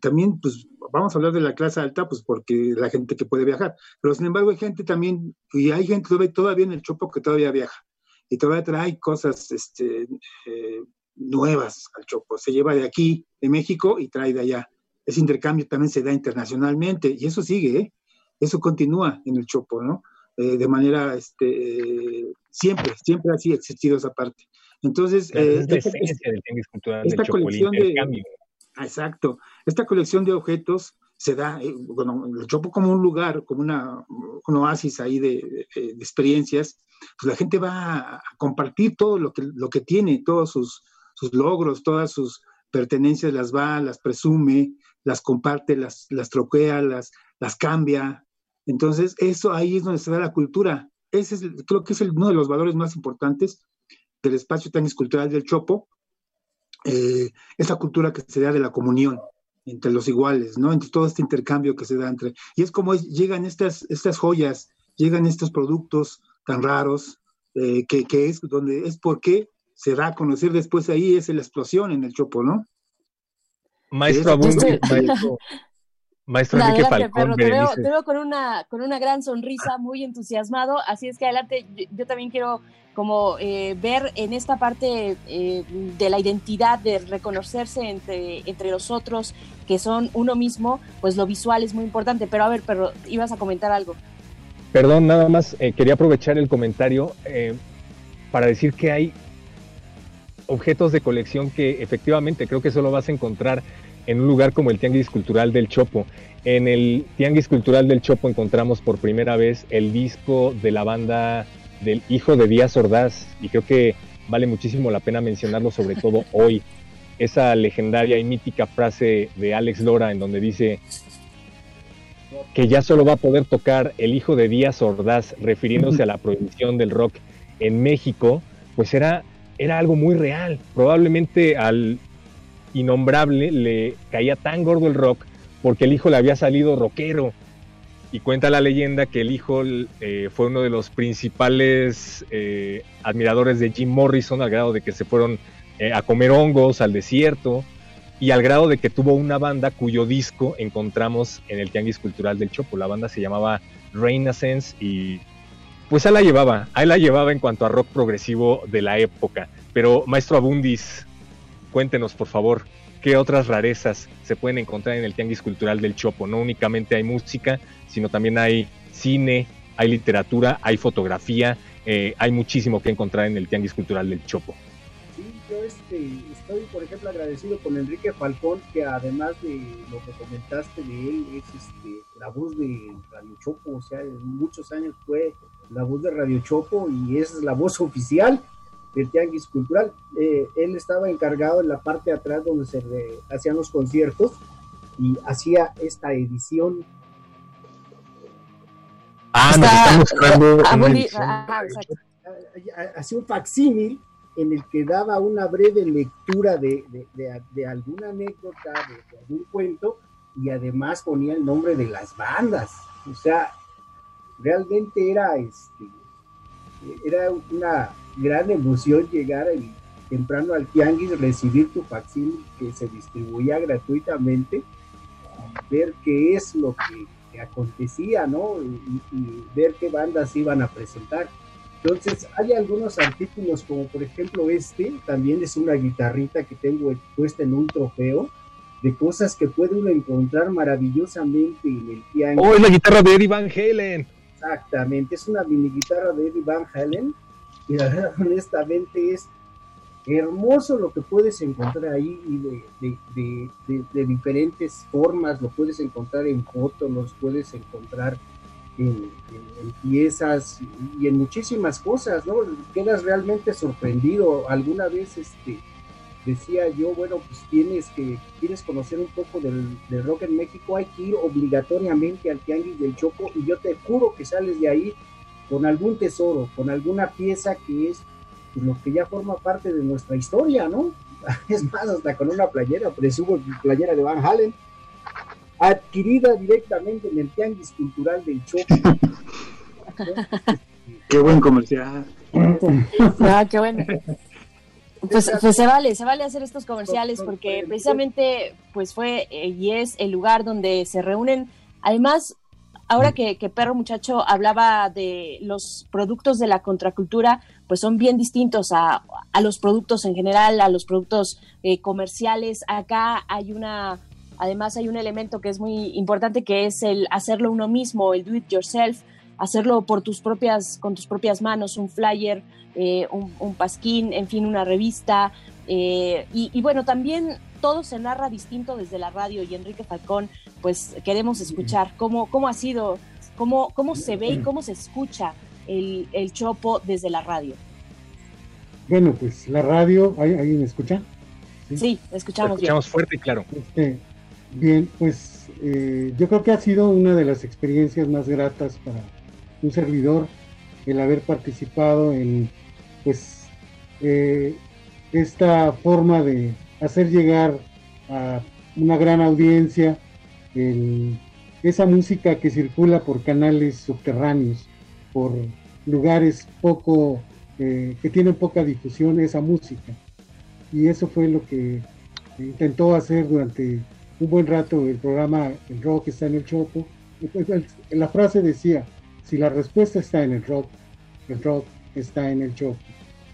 también, pues, vamos a hablar de la clase alta, pues, porque la gente que puede viajar. Pero, sin embargo, hay gente también, y hay gente todavía, en el Chopo que todavía viaja. Y todavía trae cosas este, eh, nuevas al Chopo. Se lleva de aquí, de México, y trae de allá. Ese intercambio también se da internacionalmente, y eso sigue, ¿eh? eso continúa en el Chopo, ¿no? Eh, de manera, este, siempre, siempre así ha existido esa parte. Entonces, eh, esta, colección de, exacto, esta colección de objetos se da, bueno, el Chopo como un lugar, como un oasis ahí de, experiencias, pues la gente va a compartir todo lo que, lo que tiene, todos sus, sus logros, todas sus pertenencias, las va, las presume, las comparte, las, las troquea, las, las cambia, entonces, eso ahí es donde se da la cultura. Ese es, creo que es uno de los valores más importantes del espacio tan escultural del Chopo, eh, esa cultura que se da de la comunión entre los iguales, ¿no? Entre todo este intercambio que se da entre... Y es como llegan estas, estas joyas, llegan estos productos tan raros, eh, que, es donde es porque se da a conocer después ahí, es la explosión en el Chopo, ¿no? Maestro maestro, Maestro Enrique Falcón, te, veo, con una, con una gran sonrisa, muy entusiasmado, así es que adelante, yo, también quiero como eh, ver en esta parte eh, de la identidad, de reconocerse entre, entre los otros, que son uno mismo, pues lo visual es muy importante, pero a ver, pero ibas a comentar algo. Perdón, nada más, eh, quería aprovechar el comentario para decir que hay objetos de colección que efectivamente creo que solo vas a encontrar en un lugar como el Tianguis Cultural del Chopo. En el Tianguis Cultural del Chopo encontramos por primera vez el disco de la banda del hijo de Díaz Ordaz y creo que vale muchísimo la pena mencionarlo sobre todo hoy. Esa legendaria y mítica frase de Alex Lora en donde dice que ya solo va a poder tocar el hijo de Díaz Ordaz refiriéndose a la prohibición del rock en México, pues era, era algo muy real. Probablemente al innombrable le caía tan gordo el rock porque el hijo le había salido rockero. Y cuenta la leyenda que el hijo eh, fue uno de los principales eh, admiradores de Jim Morrison, al grado de que se fueron eh, a comer hongos al desierto, y al grado de que tuvo una banda cuyo disco encontramos en el Tianguis Cultural del Chopo. La banda se llamaba Renaissance y pues ahí la llevaba, ahí la llevaba en cuanto a rock progresivo de la época. Pero Maestro Abundis, cuéntenos por favor qué otras rarezas se pueden encontrar en el Tianguis Cultural del Chopo. No únicamente hay música, sino también hay cine, hay literatura, hay fotografía, eh, hay muchísimo que encontrar en el Tianguis Cultural del Chopo. Sí, yo este, estoy, por ejemplo, agradecido con Enrique Falcón, que además de lo que comentaste de él, es este, la voz de Radio Chopo, o sea, muchos años fue la voz de Radio Chopo y es la voz oficial del Tianguis Cultural. Eh, él estaba encargado en la parte de atrás donde se hacían los conciertos y hacía esta edición. Ah, Hacía un facsímil en el que daba una breve lectura de, de, alguna anécdota, de, algún cuento, y además ponía el nombre de las bandas. O sea, realmente era este era una gran emoción llegar temprano al tianguis, recibir tu facsimil que se distribuía gratuitamente, ver qué es lo que que acontecía, ¿no? Y, y, ver qué bandas iban a presentar. Entonces, hay algunos artículos, como por ejemplo este, también es una guitarrita que tengo puesta en un trofeo, de cosas que puede uno encontrar maravillosamente en el piano. Oh, es la guitarra de Eddie Van Halen. Exactamente, es una mini guitarra de Eddie Van Halen, y la verdad, honestamente, es hermoso lo que puedes encontrar ahí y de, diferentes formas, lo puedes encontrar en fotos, los puedes encontrar en, piezas y en muchísimas cosas, ¿no? Quedas realmente sorprendido. Alguna vez este, decía yo, bueno, pues tienes que, quieres conocer un poco del, del rock en México, hay que ir obligatoriamente al Tianguis del Chopo y yo te juro que sales de ahí con algún tesoro, con alguna pieza que es pues, lo que ya forma parte de nuestra historia, ¿no? Es más, hasta con una playera, presumo playera de Van Halen, adquirida directamente en el Tianguis Cultural del Chopo. Qué buen comercial. Ah, qué bueno. Pues, pues, se vale, se vale hacer estos comerciales porque precisamente pues fue eh, y es el lugar donde se reúnen, además ahora que, que, Perro Muchacho hablaba de los productos de la contracultura, pues son bien distintos a, a los productos en general, a los productos eh, comerciales. Acá hay una, además hay un elemento que es muy importante que es el hacerlo uno mismo, el do it yourself, hacerlo por tus propias, con tus propias manos, un flyer, eh, un, un, pasquín, en fin, una revista. Eh, y, y bueno, también todo se narra distinto desde la radio y Enrique Falcón, pues queremos escuchar cómo, cómo ha sido, cómo, cómo se ve y cómo se escucha el, el Chopo desde la radio. Bueno, pues la radio, ¿ahí, ahí me escuchan? Sí, sí escuchamos, escuchamos bien. fuerte y claro. Este, bien, pues eh, yo creo que ha sido una de las experiencias más gratas para un servidor el haber participado en pues eh, esta forma de hacer llegar a una gran audiencia el, esa música que circula por canales subterráneos, por lugares poco, eh, que tienen poca difusión, esa música. Y eso fue lo que intentó hacer durante un buen rato el programa El Rock está en el Chopo. La frase decía, si la respuesta está en el rock, el rock está en el Chopo.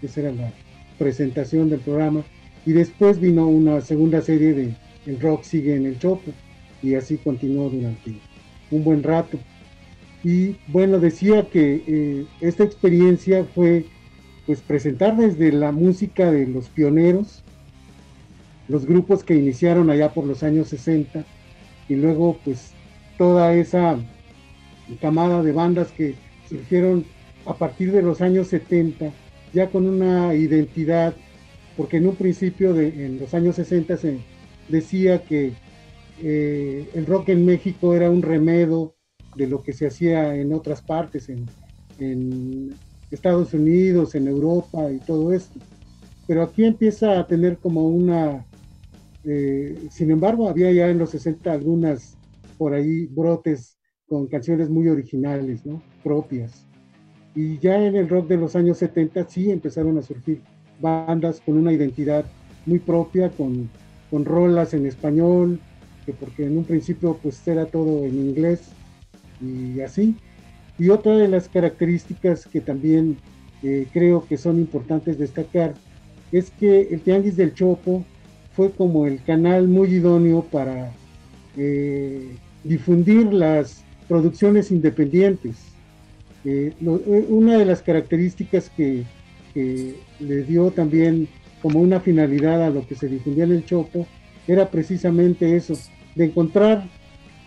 Esa era la presentación del programa y después vino una segunda serie de El rock sigue en el Chopo y así continuó durante un buen rato. Y bueno, decía que eh, esta experiencia fue pues presentar desde la música de los pioneros, los grupos que iniciaron allá por los años 60 y luego pues toda esa camada de bandas que surgieron a partir de los años 70 ya con una identidad porque en un principio de, en los años 60 se decía que eh, el rock en México era un remedo de lo que se hacía en otras partes, en, Estados Unidos, en Europa y todo esto. Pero aquí empieza a tener como una... Eh, sin embargo, había ya en los 60 algunas por ahí brotes con canciones muy originales, ¿no? propias. Y ya en el rock de los años 70 sí empezaron a surgir bandas con una identidad muy propia, con, con rolas en español, que porque en un principio pues era todo en inglés y así. Y otra de las características que también eh, creo que son importantes destacar es que el Tianguis del Chopo fue como el canal muy idóneo para eh, difundir las producciones independientes. Eh, lo, una de las características que le dio también como una finalidad a lo que se difundía en el Chopo, era precisamente eso, de encontrar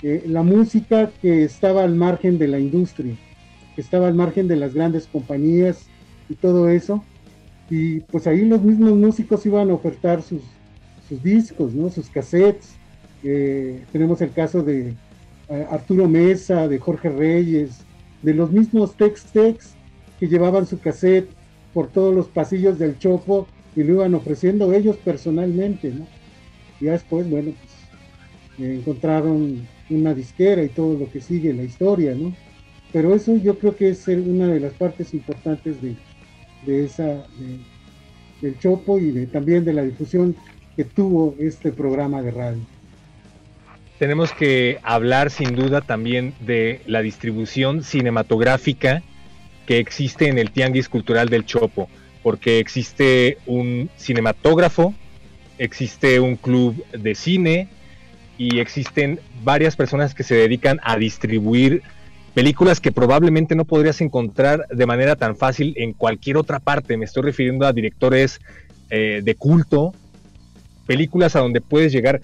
eh, la música que estaba al margen de la industria, que estaba al margen de las grandes compañías y todo eso. Y pues ahí los mismos músicos iban a ofertar sus, discos, ¿no? sus cassettes. Eh, tenemos el caso de Arturo Mesa, de Jorge Reyes, de los mismos Tex Tex que llevaban su cassette por todos los pasillos del Chopo y lo iban ofreciendo ellos personalmente, ¿no? Y después, bueno, pues encontraron una disquera y todo lo que sigue la historia, ¿no? Pero eso yo creo que es una de las partes importantes de, de esa, de, del Chopo y también de la difusión que tuvo este programa de radio. Tenemos que hablar sin duda también de la distribución cinematográfica que existe en el Tianguis Cultural del Chopo, porque existe un cinematógrafo, existe un club de cine y existen varias personas que se dedican a distribuir películas que probablemente no podrías encontrar de manera tan fácil en cualquier otra parte. Me estoy refiriendo a directores eh, de culto, películas a donde puedes llegar.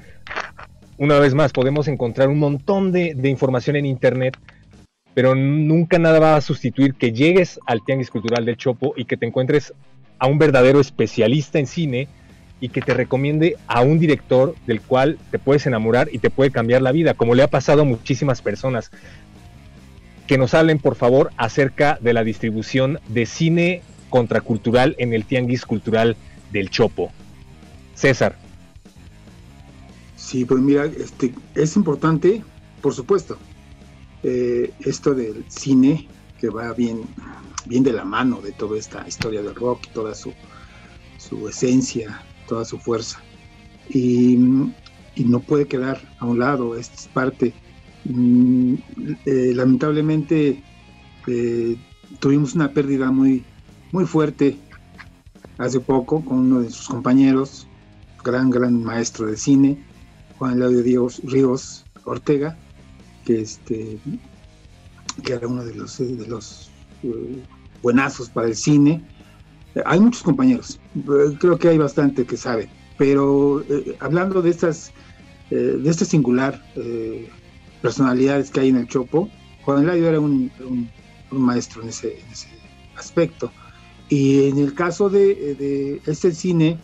Una vez más, podemos encontrar un montón de, información en Internet, pero nunca nada va a sustituir que llegues al Tianguis Cultural del Chopo y que te encuentres a un verdadero especialista en cine y que te recomiende a un director del cual te puedes enamorar y te puede cambiar la vida, como le ha pasado a muchísimas personas. Que nos hablen, por favor, acerca de la distribución de cine contracultural en el Tianguis Cultural del Chopo. César. Sí, pues mira, este, es importante, por supuesto, eh, esto del cine que va bien, bien de la mano de toda esta historia del rock toda su, su esencia, toda su fuerza. Y, no puede quedar a un lado, es parte. Mm, eh, lamentablemente eh, tuvimos una pérdida muy, muy fuerte hace poco con uno de sus compañeros, gran, gran maestro de cine, Juan Dios Ríos Ortega, que este que era uno de los de los uh, buenazos para el cine. Hay muchos compañeros, creo que hay bastante que saben, pero eh, hablando de estas eh, de este singular eh, personalidades que hay en el Chopo, Juan Eladio era un, maestro en ese, aspecto. Y en el caso de, de este cine,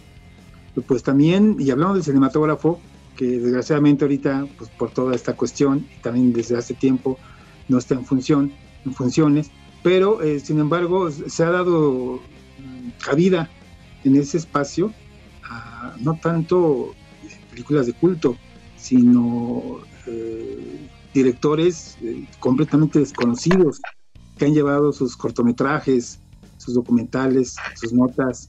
pues también, y hablamos del cinematógrafo, que desgraciadamente ahorita, pues por toda esta cuestión, también desde hace tiempo, no está en función, en funciones, pero eh, sin embargo se ha dado cabida en ese espacio a no tanto películas de culto, sino eh, directores eh, completamente desconocidos que han llevado sus cortometrajes, sus documentales, sus notas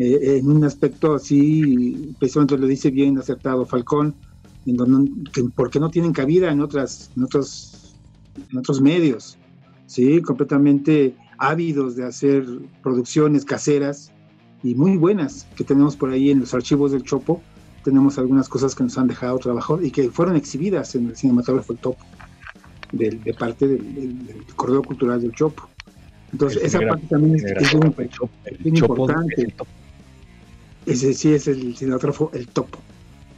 eh, en un aspecto así, precisamente lo dice bien acertado Falcón, en donde, que, porque no tienen cabida en otras, en otros, en otros medios, sí, completamente ávidos de hacer producciones caseras y muy buenas que tenemos por ahí en los archivos del Chopo. Tenemos algunas cosas que nos han dejado trabajar y que fueron exhibidas en el cinematógrafo El Topo, de, de parte del, del, del, Cultural del Chopo. Entonces, esa parte también es, es, muy, es muy importante. Ese sí es el cinematógrafo El Topo.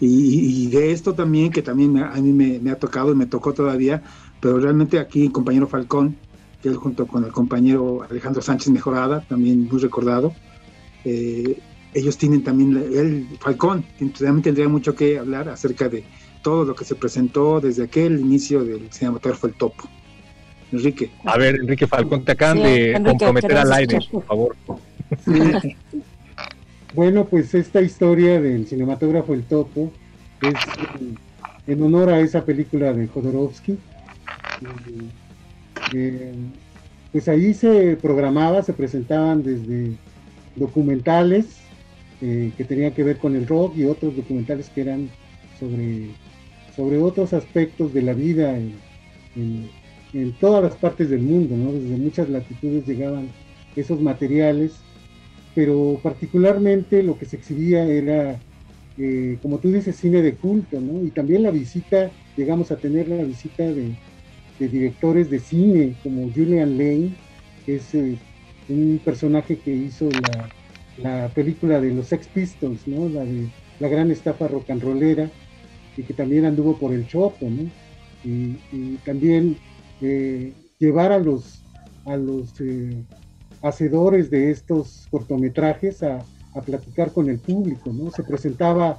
Y, y, de esto también, que también me, a mí me, me, ha tocado y me tocó todavía, pero realmente aquí el compañero Falcón, que él junto con el compañero Alejandro Sánchez Mejorada, también muy recordado, eh, ellos tienen también, el Falcón también tendría mucho que hablar acerca de todo lo que se presentó desde aquel inicio del cinematógrafo El Topo. Enrique. A ver, Enrique Falcón, te acaban sí, de Enrique, comprometer al aire, por favor. Bueno, pues esta historia del cinematógrafo El Topo es en honor a esa película de Jodorowsky. Eh, pues ahí se programaba, se presentaban desde documentales eh, que tenían que ver con el rock y otros documentales que eran sobre, sobre otros aspectos de la vida en, en todas las partes del mundo, ¿no? Desde muchas latitudes llegaban esos materiales pero particularmente lo que se exhibía era, eh, como tú dices, cine de culto, ¿no? Y también la visita, llegamos a tener la visita de, directores de cine como Julian Lane, que es eh, un personaje que hizo la, la, película de los Sex Pistols, ¿no? La de la gran estafa rock and rollera, y que también anduvo por el Chopo, ¿no? Y, y también eh, llevar a los, a los hacedores de estos cortometrajes a, a, platicar con el público, ¿no? Se presentaba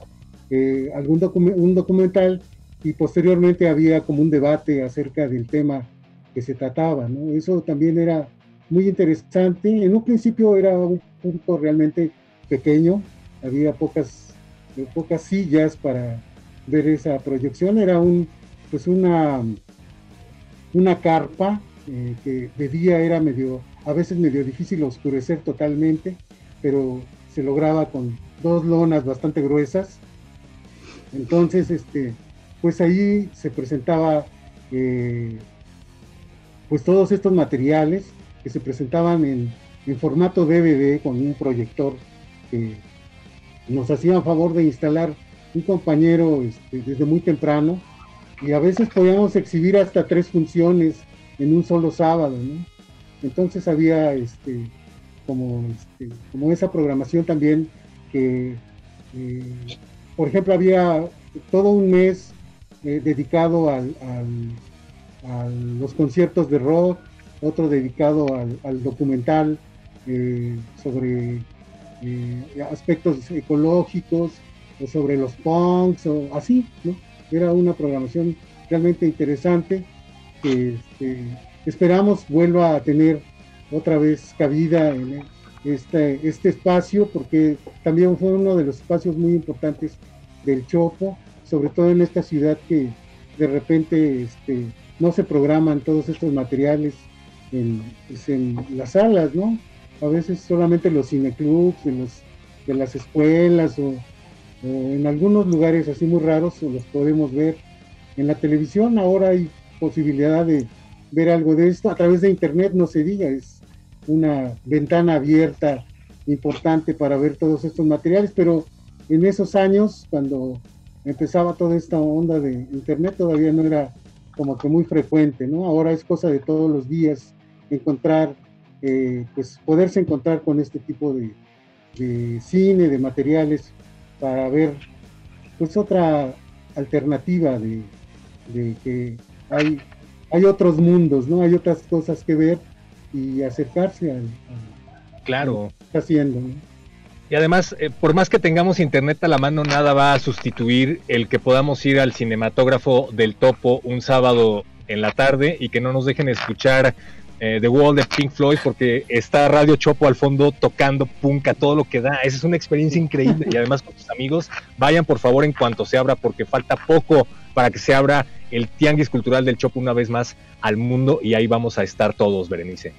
eh, algún docu un documental y posteriormente había como un debate acerca del tema que se trataba, ¿no? Eso también era muy interesante. En un principio era un punto realmente pequeño, había pocas, pocas sillas para ver esa proyección, era un, pues una, una carpa eh, que de día era medio a veces medio difícil oscurecer totalmente, pero se lograba con dos lonas bastante gruesas. Entonces, este, pues ahí se presentaba eh, pues todos estos materiales que se presentaban en, formato DVD con un proyector que nos hacían favor de instalar un compañero este, desde muy temprano y a veces podíamos exhibir hasta tres funciones en un solo sábado, ¿no? Entonces había este, como, este, como esa programación también que, eh, por ejemplo, había todo un mes eh, dedicado al, a los conciertos de rock, otro dedicado al, documental eh, sobre aspectos ecológicos, o sobre los punks, o así, ¿no? Era una programación realmente interesante este, esperamos vuelva a tener otra vez cabida en este, este espacio, porque también fue uno de los espacios muy importantes del Chopo, sobre todo en esta ciudad que de repente este, no se programan todos estos materiales en, pues, en las salas, ¿no? A veces solamente los cineclubs, en los, de las escuelas o en algunos lugares así muy raros los podemos ver en la televisión. Ahora hay posibilidad de ver algo de esto a través de internet, no se diga, es una ventana abierta importante para ver todos estos materiales, pero en esos años, cuando empezaba toda esta onda de internet, todavía no era como que muy frecuente, ¿no? Ahora es cosa de todos los días encontrar, eh, pues poderse encontrar con este tipo de, de cine, de materiales, para ver pues otra alternativa de, de que hay, hay otros mundos, ¿no? Hay otras cosas que ver y acercarse al, claro. está haciendo. Y además, eh, por más que tengamos internet a la mano, nada va a sustituir el que podamos ir al cinematógrafo del Topo un sábado en la tarde y que no nos dejen escuchar eh, The Wall de Pink Floyd porque está Radio Chopo al fondo tocando punk a todo lo que da. Esa es una experiencia increíble y además con tus amigos vayan por favor en cuanto se abra porque falta poco para que se abra el Tianguis Cultural del Chopo una vez más al mundo y ahí vamos a estar todos, Berenice.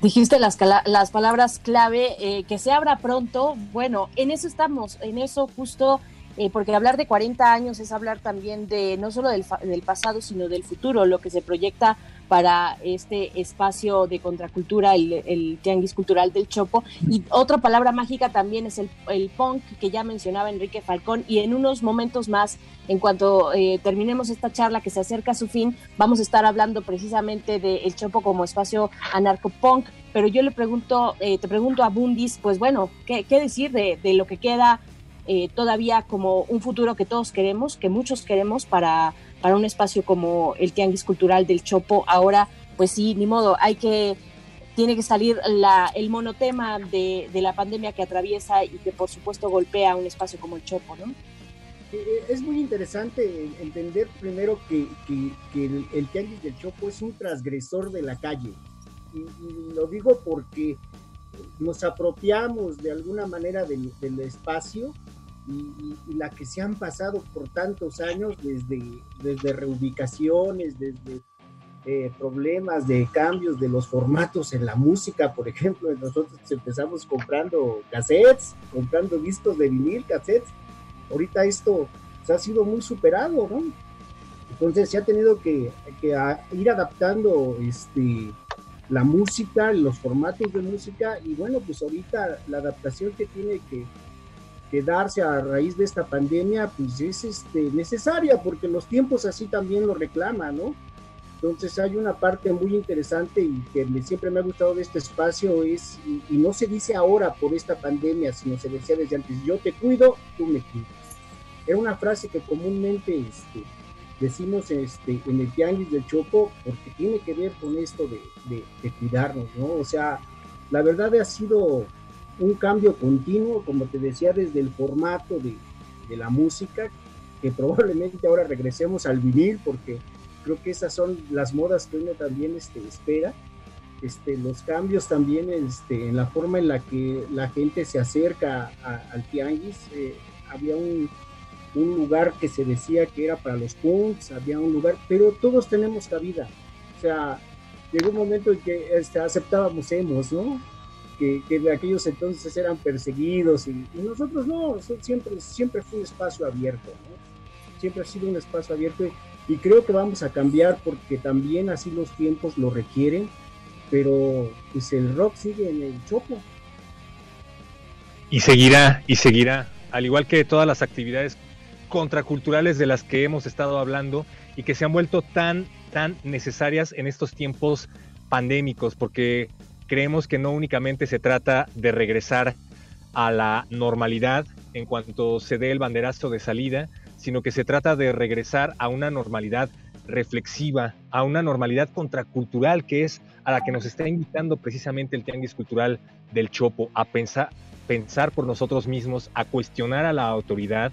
Dijiste las, las palabras clave, eh, que se abra pronto. Bueno, en eso estamos, en eso justo, eh, porque hablar de 40 años es hablar también de no solo del, del pasado, sino del futuro, lo que se proyecta para este espacio de contracultura, el, Tianguis Cultural del Chopo. Y otra palabra mágica también es el, punk que ya mencionaba Enrique Falcón. Y en unos momentos más, en cuanto eh, terminemos esta charla que se acerca a su fin, vamos a estar hablando precisamente del Chopo como espacio anarcopunk. Pero yo le pregunto, eh, te pregunto a Bundis, pues bueno, ¿qué, decir de, lo que queda eh, todavía como un futuro que todos queremos, que muchos queremos para para un espacio como el Tianguis Cultural del Chopo. Ahora, pues sí, ni modo, hay que, tiene que salir la, el monotema de, la pandemia que atraviesa y que por supuesto golpea un espacio como el Chopo, ¿no? Eh, es muy interesante entender primero que, que, el, Tianguis del Chopo es un transgresor de la calle. Y, lo digo porque nos apropiamos de alguna manera del espacio y, la que se han pasado por tantos años desde, desde reubicaciones, desde eh, problemas de cambios de los formatos en la música, por ejemplo, nosotros empezamos comprando cassettes, comprando discos de vinil, cassettes, ahorita esto se ha sido muy superado, ¿no? Entonces se ha tenido que, que ir adaptando este, la música, los formatos de música, y bueno, pues ahorita la adaptación que tiene que, quedarse a raíz de esta pandemia, pues es este, necesaria, porque los tiempos así también lo reclaman, ¿no? Entonces hay una parte muy interesante y que siempre me ha gustado de este espacio es, y, no se dice ahora por esta pandemia, sino se decía desde antes, yo te cuido, tú me cuidas. Era una frase que comúnmente este, decimos este, en el tianguis del Chopo porque tiene que ver con esto de, de, de cuidarnos, ¿no? O sea, la verdad ha sido un cambio continuo, como te decía, desde el formato de, la música, que probablemente ahora regresemos al vivir, porque creo que esas son las modas que uno también este, espera. Este, los cambios también este, en la forma en la que la gente se acerca al tianguis. Eh, había un, un, lugar que se decía que era para los punks, había un lugar, pero todos tenemos cabida. O sea, llegó un momento en que este, aceptábamos hemos, ¿no? Que, de aquellos entonces eran perseguidos y, nosotros no, siempre, siempre fue un espacio abierto. siempre ha sido un espacio abierto y creo que vamos a cambiar porque también así los tiempos lo requieren, pero pues el rock sigue en el chopo. Y seguirá, y seguirá, al igual que todas las actividades contraculturales de las que hemos estado hablando y que se han vuelto tan, tan necesarias en estos tiempos pandémicos, porque creemos que no únicamente se trata de regresar a la normalidad en cuanto se dé el banderazo de salida, sino que se trata de regresar a una normalidad reflexiva, a una normalidad contracultural que es a la que nos está invitando precisamente el Tianguis Cultural del Chopo, a pensar, pensar por nosotros mismos, a cuestionar a la autoridad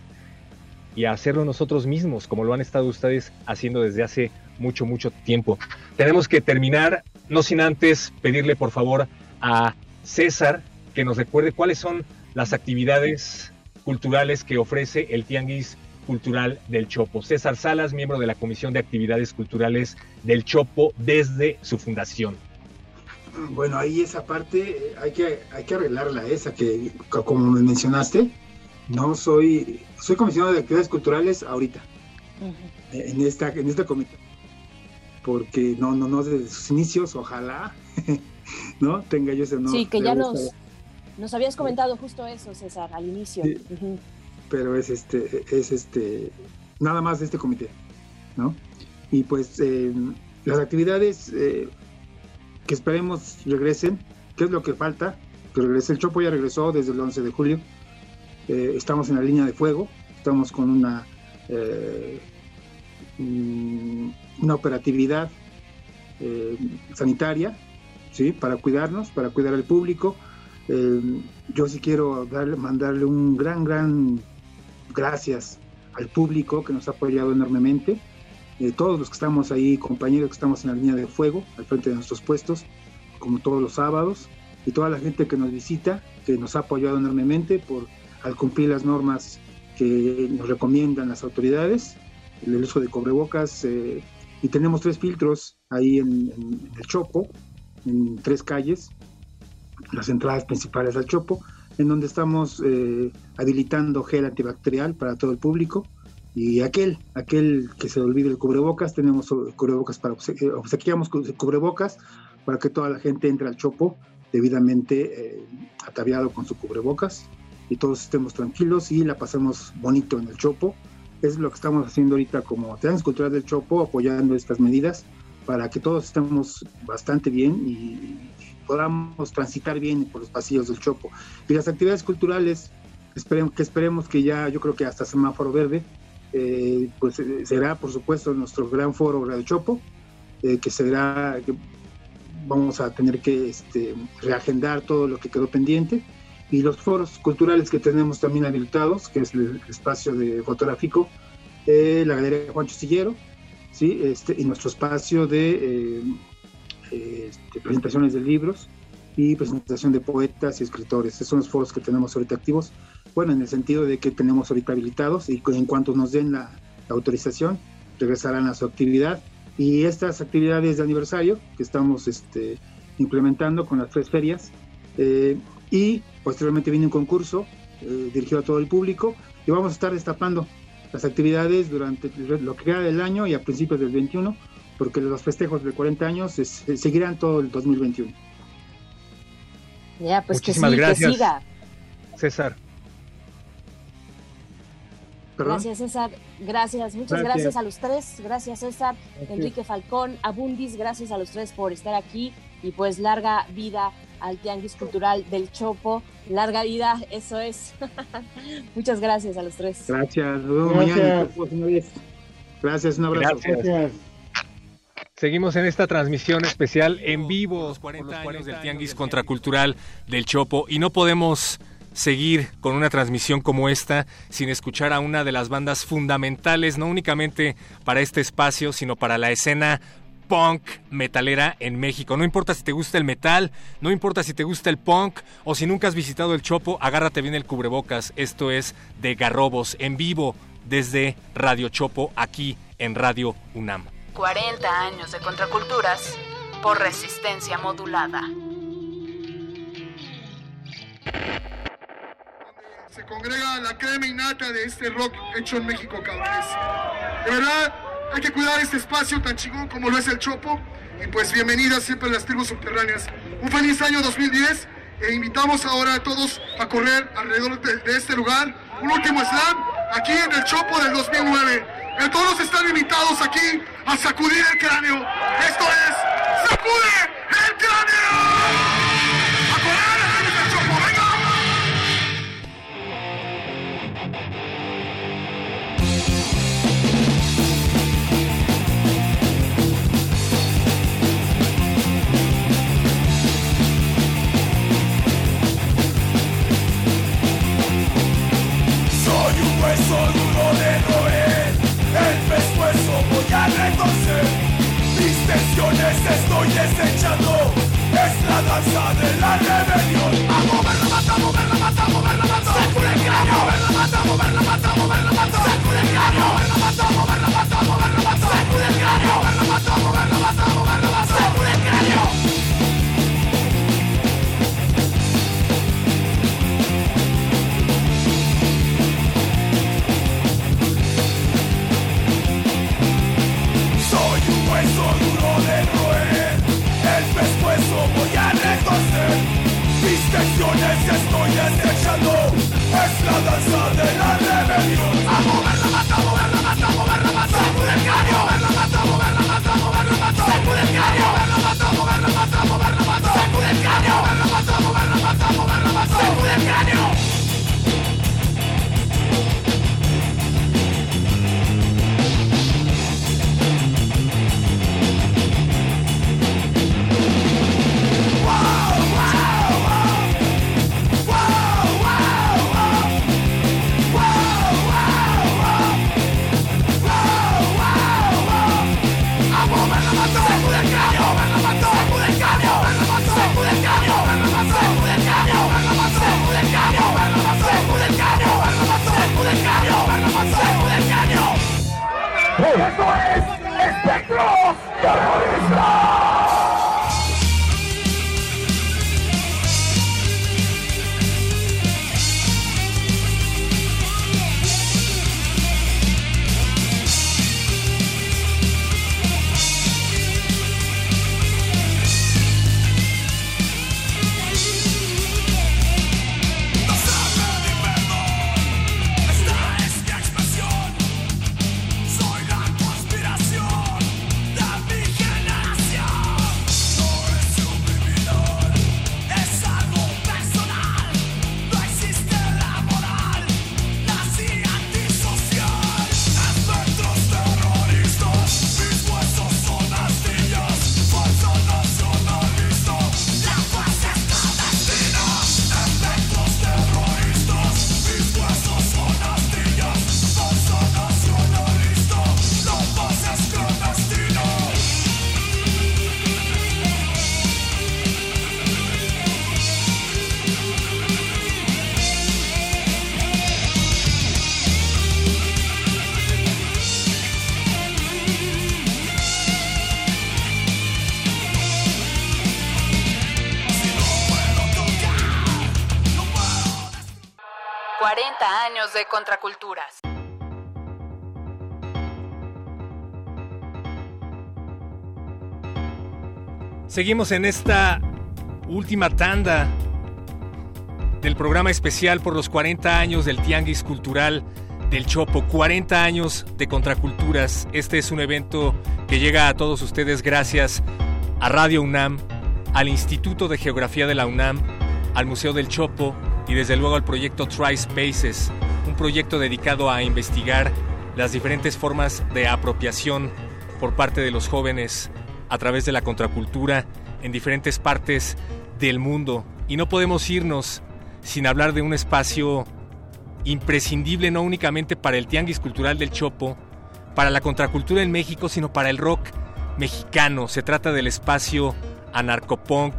y a hacerlo nosotros mismos, como lo han estado ustedes haciendo desde hace mucho, mucho tiempo. Tenemos que terminar, no sin antes pedirle por favor a César que nos recuerde cuáles son las actividades culturales que ofrece el Tianguis Cultural del Chopo. César Salas, miembro de la Comisión de Actividades Culturales del Chopo desde su fundación. Bueno, ahí esa parte hay que, hay que arreglarla, esa que como me mencionaste, no soy, soy comisionado de actividades culturales ahorita, en esta, en este comité porque no, no, no, desde sus inicios, ojalá, ¿no? Tenga yo ese honor. Sí, que ya nos, nos habías comentado justo eso, César, al inicio. Pero es este, es este, nada más de este comité, ¿no? Y pues eh, las actividades eh, que esperemos regresen, ¿qué es lo que falta? Que regrese el Chopo, ya regresó desde el 11 de julio. Eh, estamos en la línea de fuego, estamos con una mm, una operatividad eh, sanitaria, ¿sí? Para cuidarnos, para cuidar al público. Eh, yo sí quiero darle, mandarle un gran, gran gracias al público que nos ha apoyado enormemente. Eh, todos los que estamos ahí, compañeros que estamos en la línea de fuego, al frente de nuestros puestos, como todos los sábados, y toda la gente que nos visita, que nos ha apoyado enormemente por al cumplir las normas que nos recomiendan las autoridades, el uso de cobrebocas, y tenemos tres filtros ahí en, el Chopo, en tres calles, las entradas principales al Chopo, en donde estamos eh, habilitando gel antibacterial para todo el público. Y aquel, aquel que se olvide el cubrebocas, tenemos cubrebocas para eh, obsequiamos cubrebocas para que toda la gente entre al Chopo debidamente eh, ataviado con su cubrebocas y todos estemos tranquilos y la pasemos bonito en el Chopo es lo que estamos haciendo ahorita como Teatro Cultural del Chopo, apoyando estas medidas para que todos estemos bastante bien y podamos transitar bien por los pasillos del Chopo. Y las actividades culturales, esperemos, que esperemos que ya, yo creo que hasta semáforo verde, eh, pues eh, será por supuesto nuestro gran foro Radio Chopo, eh, que será, que vamos a tener que este, reagendar todo lo que quedó pendiente y los foros culturales que tenemos también habilitados, que es el espacio de fotográfico, eh, la Galería Juan Chistillero, ¿sí? este, y nuestro espacio de eh, este, presentaciones de libros y presentación de poetas y escritores. Esos son los foros que tenemos ahorita activos. Bueno, en el sentido de que tenemos ahorita habilitados y en cuanto nos den la, autorización, regresarán a su actividad. Y estas actividades de aniversario que estamos este, implementando con las tres ferias, eh, y posteriormente viene un concurso eh, dirigido a todo el público y vamos a estar destapando las actividades durante lo que queda del año y a principios del 21, porque los festejos de 40 años seguirán todo el 2021. Ya, pues Muchísimas que, gracias, siga. César. Gracias, César. Gracias, muchas gracias. Gracias. a los tres. Gracias, César. Gracias. Enrique Falcón, Abundis, gracias a los tres por estar aquí. Y pues larga vida al Tianguis Cultural del Chopo. Larga vida, eso es. muchas gracias a los tres. Gracias, nos vemos Gracias. mañana. Gracias, un abrazo. Gracias. Seguimos en esta transmisión especial en vivo por los 40 años del Tianguis Contracultural del Chopo y no podemos seguir con una transmisión como esta sin escuchar a una de las bandas fundamentales, no únicamente para este espacio, sino para la escena punk metalera en México. No importa si te gusta el metal, no importa si te gusta el punk o si nunca has visitado el Chopo, agárrate bien el cubrebocas. Esto es de Garrobos en vivo desde Radio Chopo aquí en Radio UNAM. 40 años de contraculturas por resistencia modulada. se congrega la crema innata de este rock hecho en México, cabrones. De verdad, hay que cuidar este espacio tan chingón como lo es el Chopo. Y pues bienvenidas siempre a las tribus subterráneas. Un feliz año 2010 e invitamos ahora a todos a correr alrededor de, de este lugar. Un último slam aquí en el Chopo del 2009. Eh, todos están invitados aquí a sacudir el cráneo. Esto es Sacude el cráneo. Hueso de el pescuezo voy a retorcer. Mis tensiones estoy desechando, es la danza de la rebelión. A mata, mover mata, mover mata. Sacude el mata, mover mata, mover mata. Sacude el mata, mover mata, mover mata. Sacude el mata, mover mata, mover mata. Sacude. Hueso duro de roer, el pescuezo voy a retorcer. Mis tensiones estoy desechando, es la danza de la rebelión. A mover la mata, a mover la mata, a mover la mata. Sacude el a mover la mata, a mover la mata, a mover la mata. Sacude el a mover la mata, a mover la mata, a mover la mata. Sacude el a mover la mata, a mover la mata, a mover la mata. Sacude el cráneo. ¡Esto es Espectros de contraculturas. Seguimos en esta última tanda del programa especial por los 40 años del Tianguis Cultural del Chopo. 40 años de contraculturas. Este es un evento que llega a todos ustedes gracias a Radio UNAM, al Instituto de Geografía de la UNAM, al Museo del Chopo y desde luego al proyecto Try Spaces, proyecto dedicado a investigar las diferentes formas de apropiación por parte de los jóvenes a través de la contracultura en diferentes partes del mundo. Y no podemos irnos sin hablar de un espacio imprescindible no únicamente para el Tianguis Cultural del Chopo, para la contracultura en México, sino para el rock mexicano. Se trata del espacio anarcopunk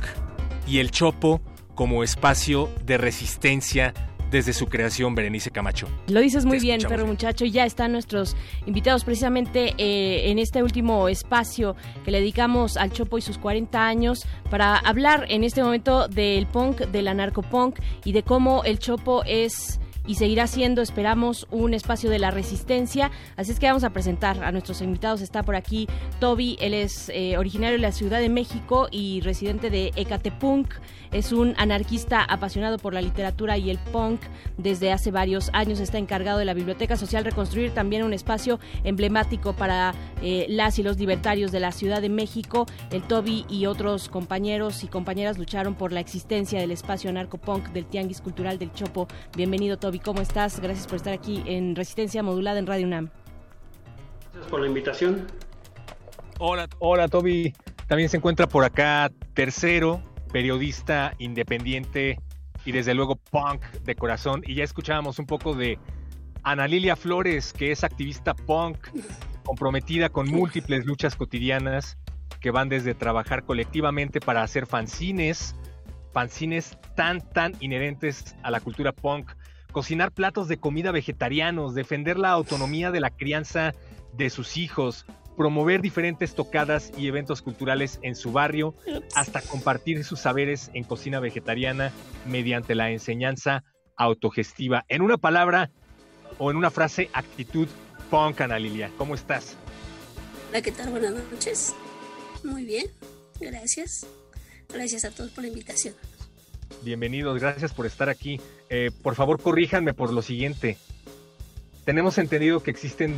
y el Chopo como espacio de resistencia desde su creación, Berenice Camacho. Lo dices muy Te bien, escuchamos, perro muchacho. y Ya están nuestros invitados precisamente eh, en este último espacio que le dedicamos al Chopo y sus 40 años para hablar en este momento del punk, del anarcopunk y de cómo el Chopo es y seguirá siendo, esperamos, un espacio de la resistencia. Así es que vamos a presentar a nuestros invitados. Está por aquí Toby, él es eh, originario de la Ciudad de México y residente de Ecatepunk. Es un anarquista apasionado por la literatura y el punk. Desde hace varios años está encargado de la Biblioteca Social Reconstruir, también un espacio emblemático para eh, las y los libertarios de la Ciudad de México. El Toby y otros compañeros y compañeras lucharon por la existencia del espacio anarcopunk del Tianguis Cultural del Chopo. Bienvenido Toby, ¿cómo estás? Gracias por estar aquí en Resistencia Modulada en Radio UNAM. Gracias por la invitación. Hola, hola Toby. También se encuentra por acá Tercero, periodista independiente y desde luego punk de corazón. Y ya escuchábamos un poco de Ana Lilia Flores, que es activista punk, comprometida con múltiples luchas cotidianas que van desde trabajar colectivamente para hacer fanzines, fanzines tan, tan inherentes a la cultura punk, cocinar platos de comida vegetarianos, defender la autonomía de la crianza de sus hijos, promover diferentes tocadas y eventos culturales en su barrio, hasta compartir sus saberes en cocina vegetariana mediante la enseñanza autogestiva. En una palabra o en una frase, actitud punk, Ana Lilia. ¿Cómo estás? Hola, ¿qué tal? Buenas noches. Muy bien, gracias. Gracias a todos por la invitación. Bienvenidos, gracias por estar aquí. Eh, por favor, corríjanme por lo siguiente. Tenemos entendido que existen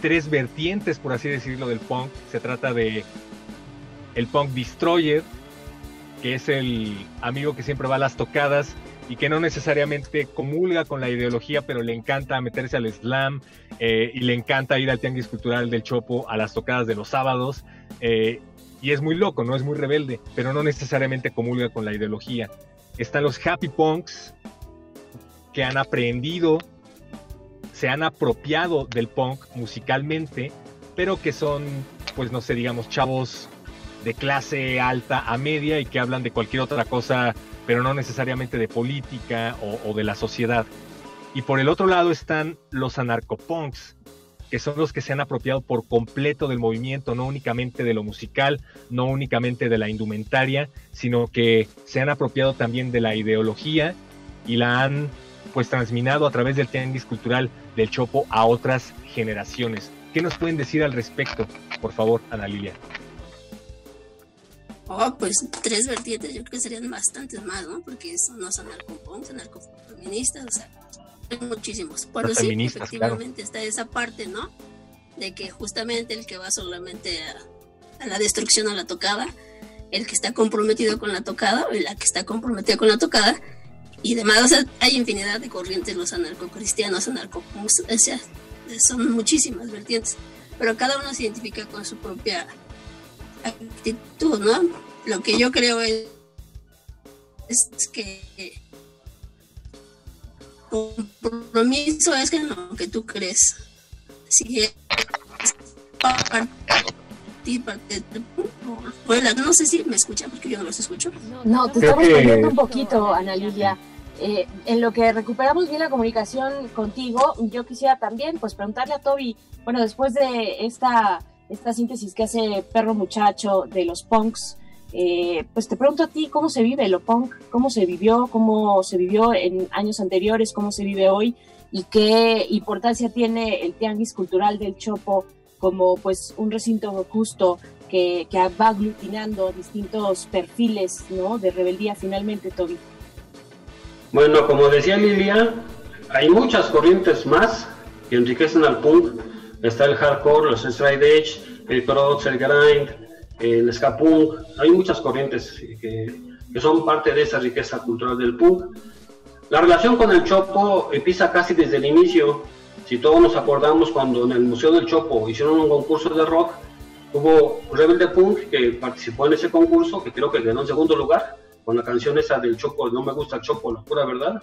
tres vertientes, por así decirlo, del punk. Se trata de el punk destroyer, que es el amigo que siempre va a las tocadas y que no necesariamente comulga con la ideología, pero le encanta meterse al slam eh, y le encanta ir al tianguis cultural del Chopo a las tocadas de los sábados. Eh, y es muy loco, no es muy rebelde, pero no necesariamente comulga con la ideología. Están los happy punks que han aprendido se han apropiado del punk musicalmente, pero que son, pues no sé, digamos, chavos de clase alta a media y que hablan de cualquier otra cosa, pero no necesariamente de política o, de la sociedad. Y por el otro lado están los anarcopunks, que son los que se han apropiado por completo del movimiento, no únicamente de lo musical, no únicamente de la indumentaria, sino que se han apropiado también de la ideología y la han pues transminado a través del tenis cultural del Chopo a otras generaciones. ¿Qué nos pueden decir al respecto, por favor, Ana Lilia? Oh, pues tres vertientes yo creo que serían bastantes más, ¿no? Porque son los anarcopunks, anarcofeministas, o sea, hay muchísimos. Pero sí, efectivamente está esa parte, ¿no? De que justamente el que va solamente a, a la destrucción a la tocada, el que está comprometido con la tocada, o la que está comprometida con la tocada, y demás. O sea, hay infinidad de corrientes, los anarcocristianos, anarcopunks, o sea, son muchísimas vertientes, pero cada uno se identifica con su propia actitud, ¿no? Lo que yo creo es, es que compromiso es que lo que tú crees. Si es no sé si me escuchan porque yo no los escucho. No, te estamos perdiendo un poquito, Ana Lilia. Eh, en lo que recuperamos bien la comunicación contigo, yo quisiera también pues preguntarle a Toby, bueno, después de esta, esta síntesis que hace Perro Muchacho de los punks, eh, pues te pregunto a ti cómo se vive lo punk, cómo se vivió, cómo se vivió en años anteriores, cómo se vive hoy y qué importancia tiene el tianguis cultural del Chopo como pues un recinto justo que, que va aglutinando distintos perfiles ¿no? de rebeldía finalmente, Toby. Bueno, como decía Lilia, hay muchas corrientes más que enriquecen al punk. Está el hardcore, los straight edge, el crotz, el grind, el punk. Hay muchas corrientes que, que, son parte de esa riqueza cultural del punk. La relación con el Chopo empieza casi desde el inicio. Si todos nos acordamos cuando en el Museo del Chopo hicieron un concurso de rock, hubo Rebelde Punk que participó en ese concurso, que creo que ganó en segundo lugar con la canción esa del Choco, no me gusta el Choco, la pura verdad.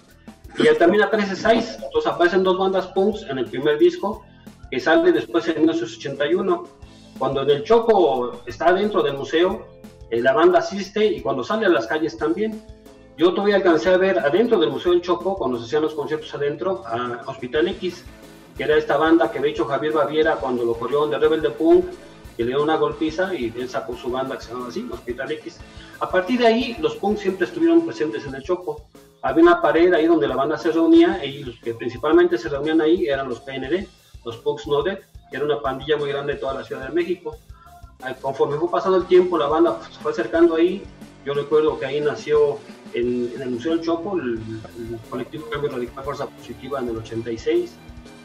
Y también aparece Size, entonces aparecen dos bandas punks en el primer disco, que sale después en 1981. Cuando en el Choco está dentro del museo, eh, la banda asiste y cuando sale a las calles también. Yo todavía alcancé a ver adentro del Museo del Choco, cuando se hacían los conciertos adentro, a Hospital X, que era esta banda que había hecho Javier Baviera cuando lo corrió de Rebelde Punk, que le dio una golpiza y él sacó su banda que se llama así, Hospital X. A partir de ahí, los punks siempre estuvieron presentes en el Chopo. había una pared ahí donde la banda se reunía y los que principalmente se reunían ahí eran los PND, los Punks No Dead, que era una pandilla muy grande de toda la Ciudad de México. Ah, Conforme fue pasando el tiempo, la banda se fue acercando ahí. Yo recuerdo que ahí nació en, en el Museo del Chopo el, el colectivo Cambio Radical Fuerza Positiva en el 86.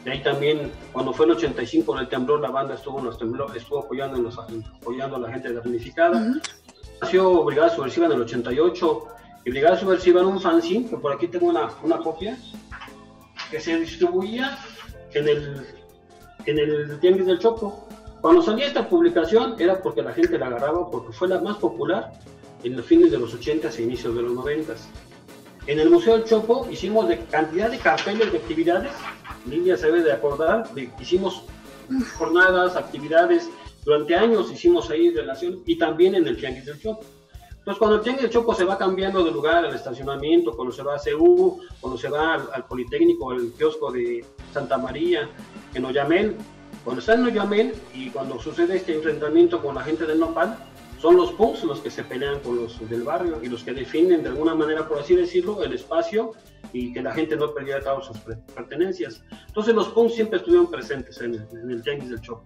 De ahí también, cuando fue el 85 con el temblor, la banda estuvo, en los temblor, estuvo apoyando, apoyando a la gente damnificada. Nació Brigada Subversiva en el 88 y Brigada Subversiva era un fanzine, que por aquí tengo una, una copia, que se distribuía en el, en el Tianguis del Chopo. Cuando salía esta publicación era porque la gente la agarraba, porque fue la más popular en los fines de los 80 e inicios de los 90. En el Museo del Chopo hicimos de cantidad de carteles de actividades, Lidia se debe de acordar, hicimos jornadas, actividades, durante años hicimos ahí relación y también en el Tianguis del Chopo. Entonces, cuando el Tianguis del Chopo se va cambiando de lugar al estacionamiento, cuando se va a CU, cuando se va al, al Politécnico, al kiosco de Santa María, en Oyamel, cuando está en Oyamel y cuando sucede este enfrentamiento con la gente del Nopal, son los punks los que se pelean con los del barrio y los que definen de alguna manera, por así decirlo, el espacio y que la gente no perdiera cabo sus pertenencias. Entonces los punks siempre estuvieron presentes en el, en el Tianguis del Chopo.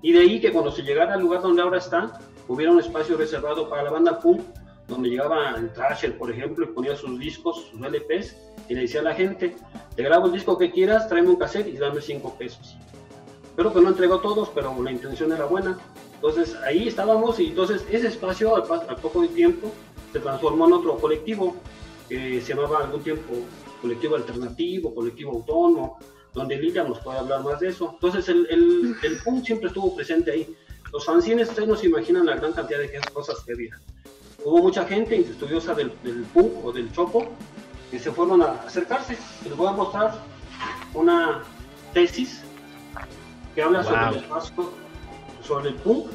Y de ahí que cuando se llegara al lugar donde ahora está, hubiera un espacio reservado para la banda punk, donde llegaba el Thrasher, por ejemplo, y ponía sus discos, sus LPs, y le decía a la gente, te grabo el disco que quieras, tráeme un cassette y dame cinco pesos. Pero que no entregó todos, pero la intención era buena. Entonces ahí estábamos y entonces ese espacio al, al poco de tiempo se transformó en otro colectivo que se llamaba algún tiempo colectivo alternativo, colectivo autónomo, donde Lilia nos puede hablar más de eso. Entonces el, el, el punk siempre estuvo presente ahí. Los fanzines, ustedes no se imaginan la gran cantidad de cosas que había. Hubo mucha gente estudiosa del, del punk o del chopo que se fueron a acercarse. Les voy a mostrar una tesis que habla Wow. sobre el espacio, sobre el punk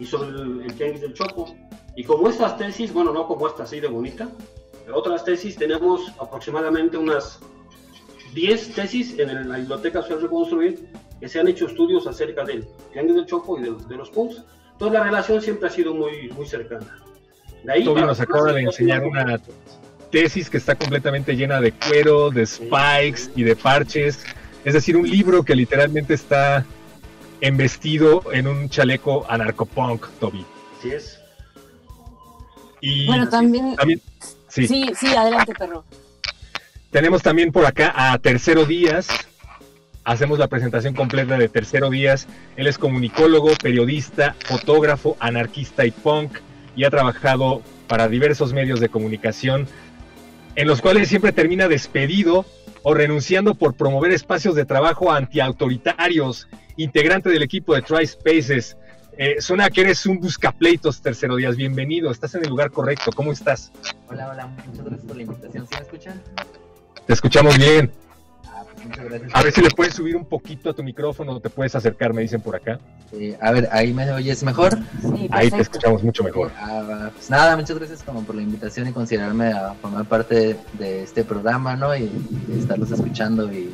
y sobre el, el tianguis del chopo. Y como estas tesis, bueno, no como esta así de bonita, pero otras tesis tenemos aproximadamente unas 10 tesis en la biblioteca Social Reconstruir que se han hecho estudios acerca del tianguis del chopo y de, de los punks. Entonces la relación siempre ha sido muy, muy cercana. De ahí Toby nos acaba de enseñar una tesis que está completamente llena de cuero, de spikes y de parches. Es decir, un libro que literalmente está embestido en un chaleco anarcopunk, Toby. Así es. Y Bueno, también. también- sí. sí, sí, adelante, perro. Tenemos también por acá a Tercero Díaz. Hacemos la presentación completa de Tercero Díaz. Él es comunicólogo, periodista, fotógrafo, anarquista y punk y ha trabajado para diversos medios de comunicación en los cuales siempre termina despedido o renunciando por promover espacios de trabajo antiautoritarios, integrante del equipo de Tri Spaces. Eh, suena que eres un buscapleitos, Tercero Díaz. Bienvenido, estás en el lugar correcto. ¿Cómo estás? Hola, hola, muchas gracias por la invitación. ¿Sí me escuchan? Te escuchamos bien. Ah, pues muchas gracias. A ver si le puedes subir un poquito a tu micrófono o te puedes acercar, me dicen por acá. Eh, a ver, ¿ahí me oyes mejor? Ahí te escuchamos mucho mejor. Ah, pues nada, muchas gracias como por la invitación y considerarme a formar parte de este programa, ¿no? Y, y estarlos escuchando y,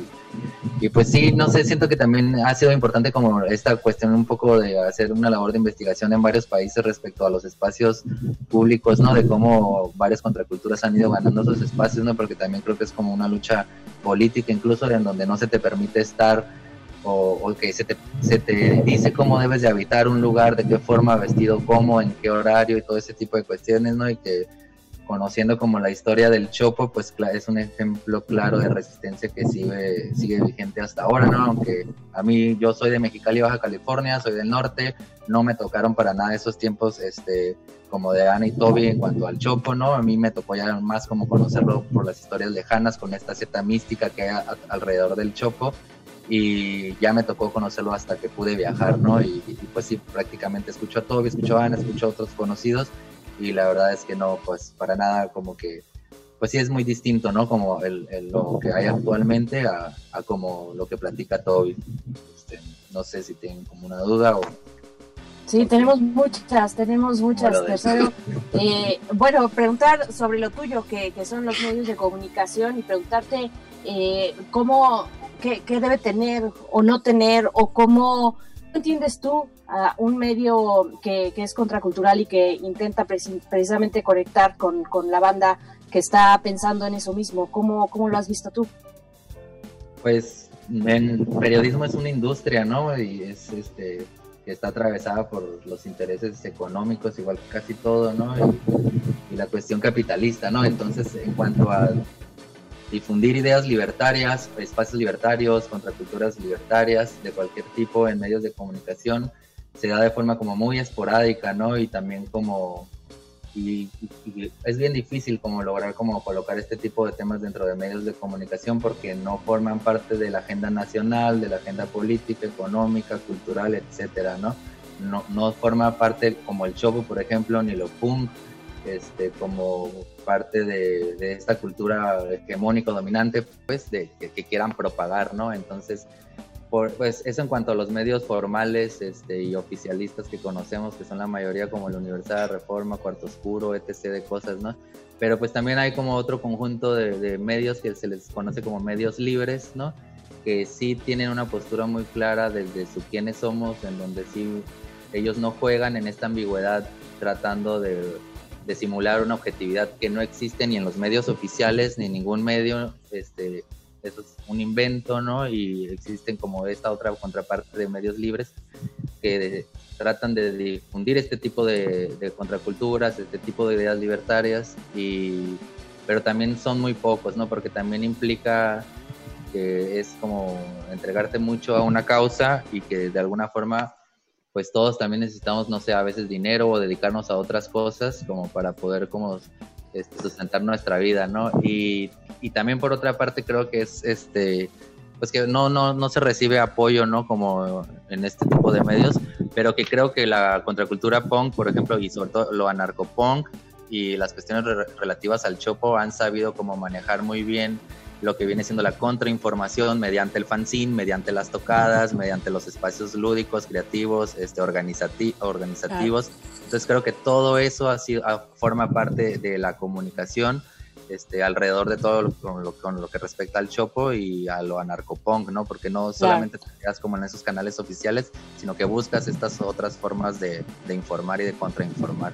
y pues sí, no sé, siento que también ha sido importante como esta cuestión un poco de hacer una labor de investigación en varios países respecto a los espacios públicos, ¿no? De cómo varias contraculturas han ido ganando esos espacios, ¿no? Porque también creo que es como una lucha política incluso en donde no se te permite estar o, o que se te, se te dice cómo debes de habitar un lugar, de qué forma, vestido cómo, en qué horario y todo ese tipo de cuestiones, ¿no? Y que conociendo como la historia del Chopo, pues es un ejemplo claro de resistencia que sigue, sigue vigente hasta ahora, ¿no? Aunque a mí, yo soy de Mexicali, Baja California, soy del norte, no me tocaron para nada esos tiempos, este, como de Ana y Toby en cuanto al Chopo, ¿no? A mí me tocó ya más como conocerlo por las historias lejanas, con esta cierta mística que hay a- alrededor del Chopo, y ya me tocó conocerlo hasta que pude viajar, ¿no? Y, y, pues sí, prácticamente escucho a Toby, escucho a Ana, escucho a otros conocidos y la verdad es que no, pues para nada como que, pues sí es muy distinto, ¿no? Como el, el- lo que hay actualmente a, a como lo que platica Toby. Este, no sé si tienen como una duda o... Sí, tenemos muchas, tenemos muchas. Tercero, eh, bueno, preguntar sobre lo tuyo, que, que son los medios de comunicación, y preguntarte eh, cómo, qué, qué debe tener o no tener, o cómo entiendes tú a un medio que, que es contracultural y que intenta preci- precisamente conectar con, con la banda que está pensando en eso mismo. ¿Cómo, cómo lo has visto tú? Pues en periodismo es una industria, ¿no? Y es este que está atravesada por los intereses económicos, igual que casi todo, ¿no? Y, la cuestión capitalista, ¿no? Entonces, en cuanto a difundir ideas libertarias, espacios libertarios, contraculturas libertarias de cualquier tipo en medios de comunicación, se da de forma como muy esporádica, ¿no? Y también como y, es bien difícil como lograr como colocar este tipo de temas dentro de medios de comunicación porque no forman parte de la agenda nacional, de la agenda política, económica, cultural, etcétera, ¿no? No, no forma parte como el show, por ejemplo, ni lo punk, este, como parte de, de esta cultura hegemónico dominante, pues, de que, que, quieran propagar, ¿no? Entonces, pues eso en cuanto a los medios formales este, y oficialistas que conocemos, que son la mayoría como la Universidad de Reforma, Cuarto Oscuro, etc. de cosas, ¿no? Pero pues también hay como otro conjunto de, medios que se les conoce como medios libres, ¿no? Que sí tienen una postura muy clara desde su quiénes somos, en donde sí ellos no juegan en esta ambigüedad tratando de, de simular una objetividad que no existe ni en los medios oficiales ni en ningún medio este, eso es un invento, ¿no? Y existen como esta otra contraparte de medios libres que tratan de difundir este tipo de, contraculturas, este tipo de ideas libertarias, y, pero también son muy pocos, ¿no? Porque también implica que es como entregarte mucho a una causa y que de alguna forma pues todos también necesitamos, no sé, a veces dinero o dedicarnos a otras cosas como para poder como este, sustentar nuestra vida, ¿no? Y, y, también por otra parte creo que es este pues que no, no, no se recibe apoyo, ¿no? Como en este tipo de medios, pero que creo que la contracultura punk, por ejemplo, y sobre todo lo anarcopunk y las cuestiones relativas al chopo han sabido como manejar muy bien lo que viene siendo la contrainformación mediante el fanzine, mediante las tocadas, mediante los espacios lúdicos, creativos, este, organizativos. Entonces creo que todo eso ha sido, forma parte de la comunicación este, alrededor de todo lo, con, lo, que respecta al chopo y a lo anarcopunk, ¿no? Porque no solamente te quedas como en esos canales oficiales, sino que buscas estas otras formas de, de informar y de contrainformar.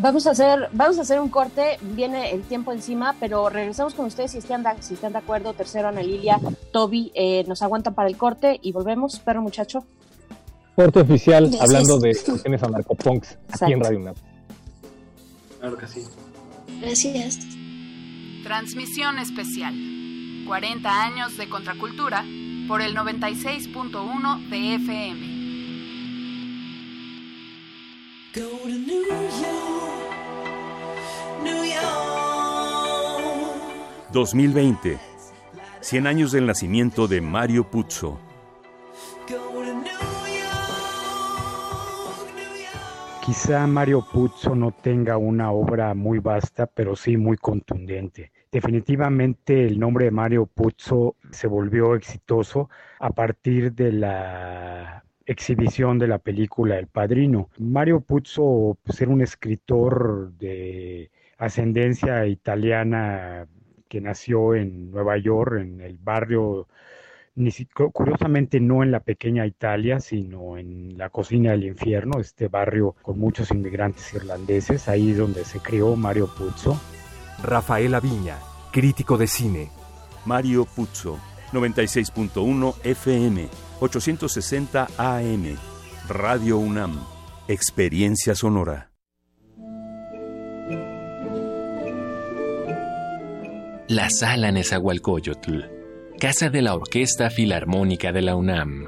Vamos a hacer, vamos a hacer un corte, viene el tiempo encima, pero regresamos con ustedes si están, si están de acuerdo. Tercero, Ana Lilia, Toby, eh, nos aguantan para el corte y volvemos. Perro muchacho. Corte oficial, hablando de cuestiones anarcopunks aquí en Radio UNAM. Claro que sí. Gracias. Transmisión especial. 40 años de contracultura por el 96.1 de FM. 2020. 100 años del nacimiento de Mario Puzo. Quizá Mario Puzo no tenga una obra muy vasta, pero sí muy contundente. Definitivamente el nombre de Mario Puzo se volvió exitoso a partir de la exhibición de la película El Padrino. Mario Puzo pues, era un escritor de ascendencia italiana que nació en Nueva York, en el barrio, curiosamente no en la pequeña Italia, sino en la cocina del infierno, este barrio con muchos inmigrantes irlandeses, ahí donde se crió Mario Puzo. Rafael Aviña, crítico de cine. Mario Puzo, 96.1 FM 860 AM. Radio UNAM. Experiencia sonora. La Sala Nezahualcóyotl. Casa de la Orquesta Filarmónica de la UNAM.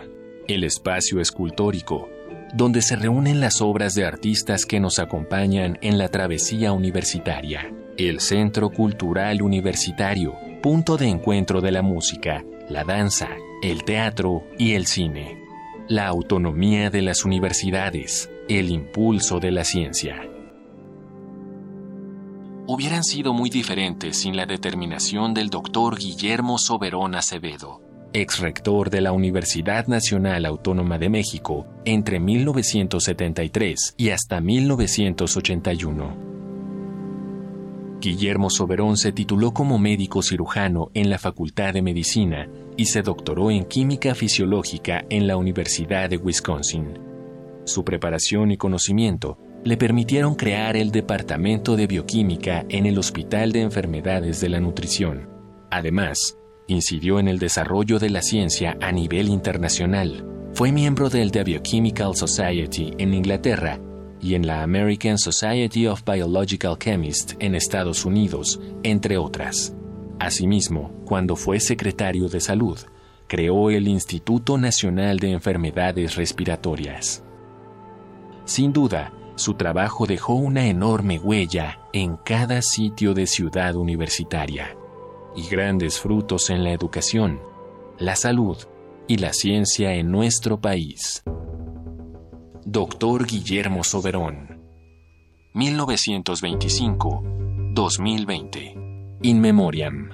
El espacio escultórico, donde se reúnen las obras de artistas que nos acompañan en la travesía universitaria. El Centro Cultural Universitario, punto de encuentro de la música, la danza, el teatro y el cine, la autonomía de las universidades, el impulso de la ciencia. Hubieran sido muy diferentes sin la determinación del doctor Guillermo Soberón Acevedo, ex rector de la Universidad Nacional Autónoma de México entre 1973 y hasta 1981. Guillermo Soberón se tituló como médico cirujano en la Facultad de Medicina y se doctoró en Química Fisiológica en la Universidad de Wisconsin. Su preparación y conocimiento le permitieron crear el Departamento de Bioquímica en el Hospital de Enfermedades de la Nutrición. Además, incidió en el desarrollo de la ciencia a nivel internacional. Fue miembro del The Biochemical Society en Inglaterra y en la American Society of Biological Chemists en Estados Unidos, entre otras. Asimismo, cuando fue secretario de Salud, creó el Instituto Nacional de Enfermedades Respiratorias. Sin duda, su trabajo dejó una enorme huella en cada sitio de ciudad universitaria y grandes frutos en la educación, la salud y la ciencia en nuestro país. Doctor Guillermo Soberón. 1925-2020 In Memoriam.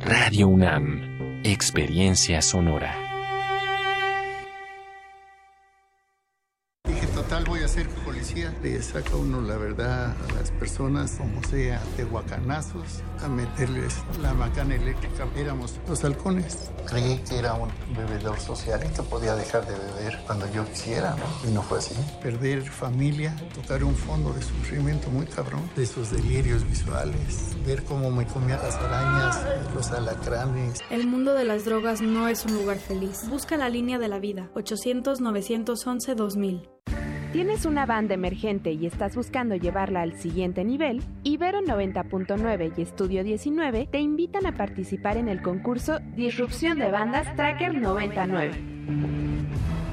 Radio UNAM. Experiencia Sonora. Voy a ser policía. Le saca uno la verdad a las personas, como sea, de guacanazos, a meterles la macana eléctrica. Éramos los halcones. Creí que era un bebedor social y que podía dejar de beber cuando yo quisiera, ¿no? Y no fue así. Perder familia, tocar un fondo de sufrimiento muy cabrón, de esos delirios visuales, ver cómo me comía las arañas, los alacranes. El mundo de las drogas no es un lugar feliz. Busca la línea de la vida, 800-911-2000. ¿Tienes una banda emergente y estás buscando llevarla al siguiente nivel? Ibero 90.9 y Estudio 19 te invitan a participar en el concurso Disrupción de Bandas Tracker 99.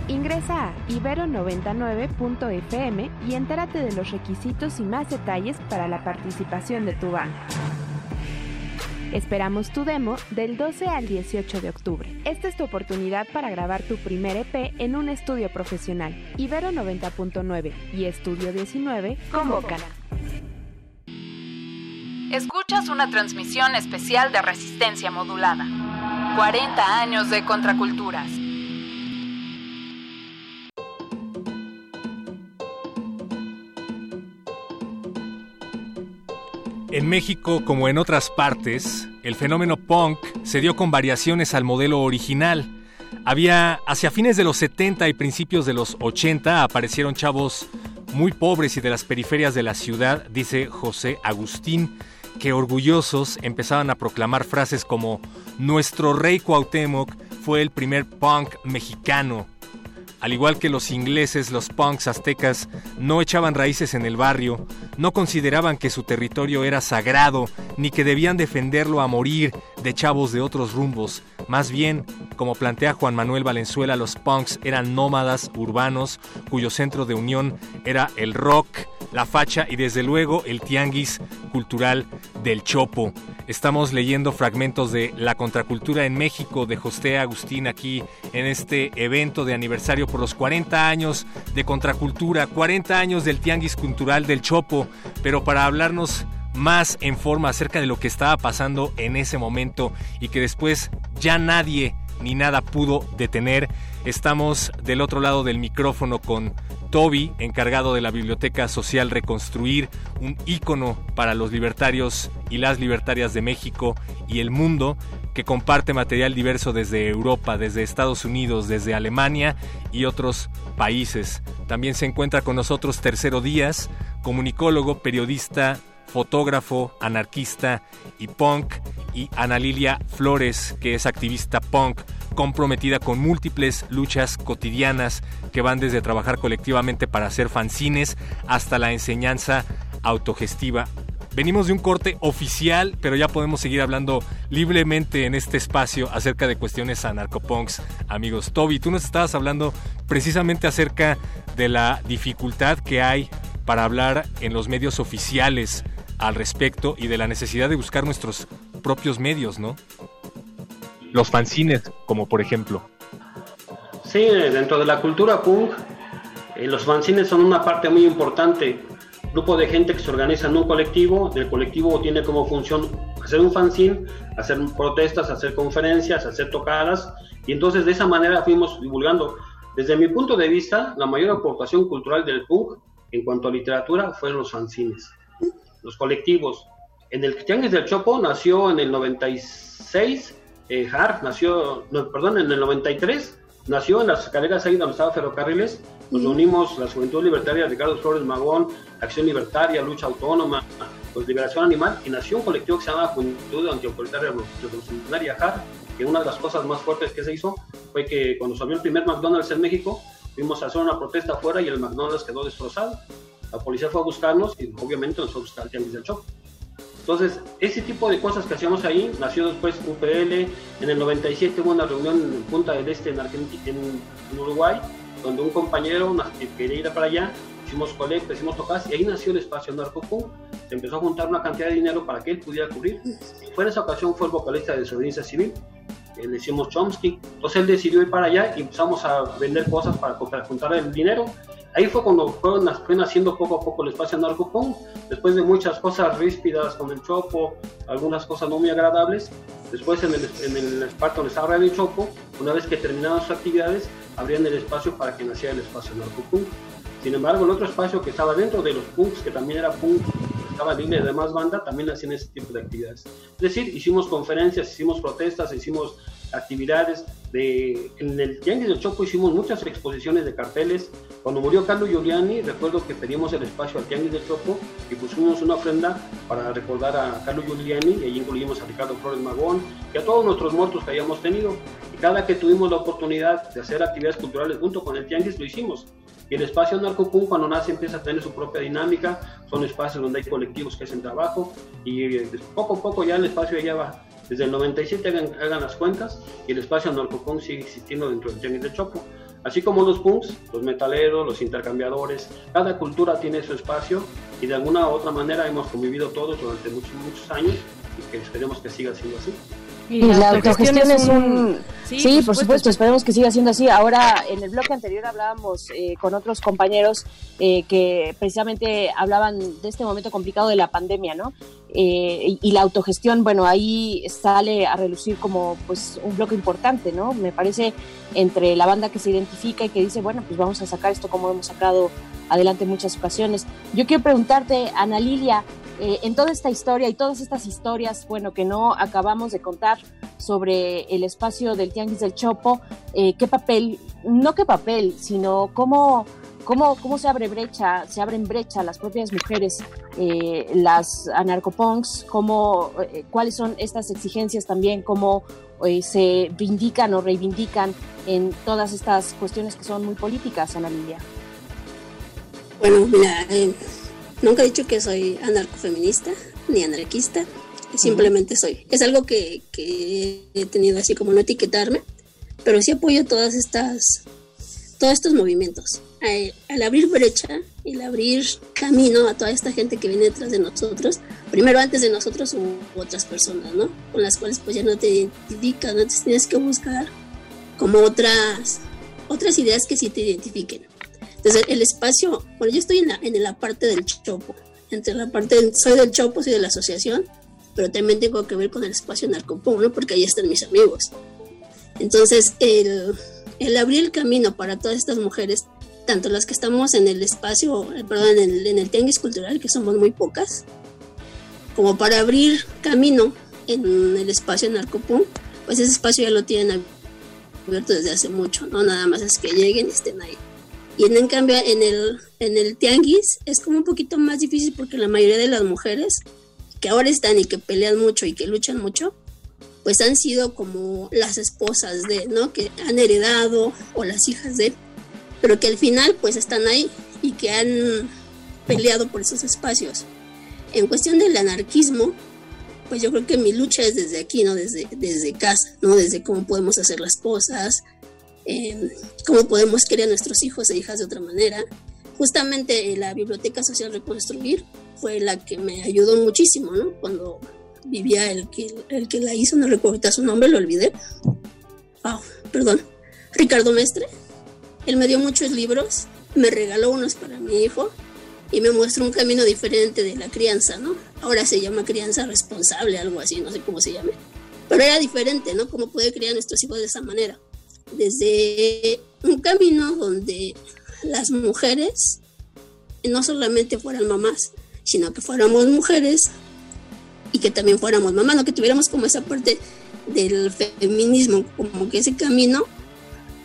Ingresa a ibero99.fm y entérate de los requisitos y más detalles para la participación de tu banda. Esperamos tu demo del 12 al 18 de octubre. Esta es tu oportunidad para grabar tu primer EP en un estudio profesional. Ibero 90.9 y Estudio 19 convocan. Escuchas una transmisión especial de resistencia modulada. 40 años de contraculturas. En México, como en otras partes, el fenómeno punk se dio con variaciones al modelo original. Había, hacia fines de los 70 y principios de los 80, aparecieron chavos muy pobres y de las periferias de la ciudad, dice José Agustín, que orgullosos empezaban a proclamar frases como Nuestro rey Cuauhtémoc fue el primer punk mexicano al igual que los ingleses, los punks aztecas no echaban raíces en el barrio, no consideraban que su territorio era sagrado, ni que debían defenderlo a morir de chavos de otros rumbos. Más bien, como plantea Juan Manuel Valenzuela, los punks eran nómadas urbanos cuyo centro de unión era el rock, la facha y desde luego el tianguis cultural del Chopo. Estamos leyendo fragmentos de La Contracultura en México de José Agustín aquí en este evento de aniversario por los 40 años de Contracultura, 40 años del Tianguis Cultural del Chopo, pero para hablarnos más en forma acerca de lo que estaba pasando en ese momento y que después ya nadie ni nada pudo detener. Estamos del otro lado del micrófono con Toby, encargado de la Biblioteca Social Reconstruir, un ícono para los libertarios y las libertarias de México y el mundo, que comparte material diverso desde Europa, desde Estados Unidos, desde Alemania y otros países. También se encuentra con nosotros Tercero Díaz, comunicólogo, periodista, fotógrafo, anarquista y punk, y Ana Lilia Flores, que es activista punk, comprometida con múltiples luchas cotidianas que van desde trabajar colectivamente para hacer fanzines hasta la enseñanza autogestiva. Venimos de un corte oficial, pero ya podemos seguir hablando libremente en este espacio acerca de cuestiones anarcopunks. Amigos, Toby, tú nos estabas hablando precisamente acerca de la dificultad que hay para hablar en los medios oficiales al respecto y de la necesidad de buscar nuestros propios medios, ¿no? Los fanzines, como por ejemplo. Sí, dentro de la cultura punk, eh, los fanzines son una parte muy importante. Grupo de gente que se organiza en un colectivo, el colectivo tiene como función hacer un fanzine, hacer protestas, hacer conferencias, hacer tocadas, y entonces de esa manera fuimos divulgando. Desde mi punto de vista, la mayor aportación cultural del punk en cuanto a literatura fueron los fanzines los colectivos. En el Tianguis del Chopo nació en el 96, eh, Har nació, no, perdón, en el 93, nació en las escaleras ahí donde estaba Ferrocarriles, Nos reunimos la Juventud Libertaria Ricardo Flores Magón, Acción Libertaria, Lucha Autónoma, pues Liberación Animal, y nació un colectivo que se llama Juventud Antiautoritaria Revolucionaria JAR, que una de las cosas más fuertes que se hizo fue que cuando salió el primer McDonald's en México, fuimos a hacer una protesta afuera y el McDonald's quedó destrozado. La policía fue a buscarnos y obviamente nosotros al Tianguis del Chopo. Entonces, ese tipo de cosas que hacíamos ahí, nació después UPL, en el 97 hubo una reunión en Punta del Este, en, Argentina, en Uruguay, donde un compañero quería ir para allá, hicimos colecta, hicimos tocas, y ahí nació el espacio Narcopunk. Se empezó a juntar una cantidad de dinero para que él pudiera cubrir. Y fue en esa ocasión, fue el vocalista de Desobediencia Civil, le decimos Chomsky. Entonces él decidió ir para allá y empezamos a vender cosas para, para juntar el dinero Ahí fue cuando fue, fue naciendo poco a poco el espacio narcopunk, después de muchas cosas ríspidas con el Chopo, algunas cosas no muy agradables. Después en el, en espacio donde estaba el Chopo, una vez que terminaban sus actividades, abrían el espacio para que naciera el espacio narcopunk. Sin embargo, el otro espacio que estaba dentro de los punks, que también era punk, estaba libre de más banda, también hacían ese tipo de actividades. Es decir, hicimos conferencias, hicimos protestas, hicimos actividades. De, en el Tianguis del Chopo hicimos muchas exposiciones de carteles. Cuando murió Carlos Giuliani, recuerdo que pedimos el espacio al Tianguis del Chopo y pusimos una ofrenda para recordar a Carlos Giuliani y ahí incluimos a Ricardo Flores Magón y a todos nuestros muertos que hayamos tenido. Y cada que tuvimos la oportunidad de hacer actividades culturales junto con el Tianguis, lo hicimos. Y el espacio Narcopunk cuando nace empieza a tener su propia dinámica, son espacios donde hay colectivos que hacen trabajo y eh, poco a poco ya el espacio ya va desde el 97 hagan, las cuentas y el espacio narcopunk sigue existiendo dentro del Jenny de Chopo. Así como los punks, los metaleros, los intercambiadores, cada cultura tiene su espacio y de alguna u otra manera hemos convivido todos durante muchos, muchos años y que esperemos que siga siendo así. Y, la, autogestión es un... Sí, por, supuesto. esperemos que siga siendo así. Ahora, en el bloque anterior hablábamos eh, con otros compañeros eh, que precisamente hablaban de este momento complicado de la pandemia, ¿no? Eh, y, la autogestión, bueno, ahí sale a relucir como pues un bloque importante, ¿no? Me parece entre la banda que se identifica y que dice, bueno, pues vamos a sacar esto como hemos sacado adelante en muchas ocasiones. Yo quiero preguntarte, Ana Lilia, eh, en toda esta historia y todas estas historias, bueno, que no acabamos de contar sobre el espacio del Tianguis del Chopo, eh, qué papel, no qué papel, sino cómo, cómo, cómo se abre brecha, se abren brecha las propias mujeres, eh, las anarcopunks, cómo, cuáles son estas exigencias también, cómo se vindican o reivindican en todas estas cuestiones que son muy políticas, Ana Lilia. Bueno, mira, Nunca he dicho que soy anarcofeminista ni anarquista, simplemente soy. Es algo que, he tenido así como no etiquetarme, pero sí apoyo todas estas, todos estos movimientos. Al, abrir brecha al abrir camino a toda esta gente que viene detrás de nosotros, primero antes de nosotros hubo otras personas, ¿no? Con las cuales pues ya no te identificas, no te tienes que buscar como otras, otras ideas que sí te identifiquen. Entonces, el espacio, bueno, yo estoy en la, en la parte del Chopo, entre la parte, soy del Chopo, soy de la asociación, pero también tengo que ver con el espacio narcopón, ¿no? Porque ahí están mis amigos. Entonces, el, el, abrir el camino para todas estas mujeres, tanto las que estamos en el espacio, eh, perdón, en el, en el Cultural, que somos muy pocas, como para abrir camino en el espacio narcopón, pues ese espacio ya lo tienen abierto desde hace mucho, ¿no? Nada más es que lleguen y estén ahí. Y en, cambio, en el, en el tianguis es como un poquito más difícil porque la mayoría de las mujeres que ahora están y que pelean mucho y que luchan mucho, pues han sido como las esposas de, ¿no? Que han heredado o las hijas de, pero que al final pues están ahí y que han peleado por esos espacios. En cuestión del anarquismo, pues yo creo que mi lucha es desde aquí, ¿no? Desde, desde casa, ¿no? Desde cómo podemos hacer las cosas, eh, cómo podemos criar a nuestros hijos e hijas de otra manera. Justamente la Biblioteca Social Reconstruir fue la que me ayudó muchísimo, ¿no? Cuando vivía el que, el que la hizo, no recuerdo su nombre, lo olvidé. Oh, perdón. Ricardo Mestre. Él me dio muchos libros, me regaló unos para mi hijo y me muestra un camino diferente de la crianza, ¿no? Ahora se llama crianza responsable, algo así, no sé cómo se llame. Pero era diferente, ¿no? Cómo puede criar a nuestros hijos de esa manera desde un camino donde las mujeres no solamente fueran mamás, sino que fuéramos mujeres y que también fuéramos mamás, no que tuviéramos como esa parte del feminismo, como que ese camino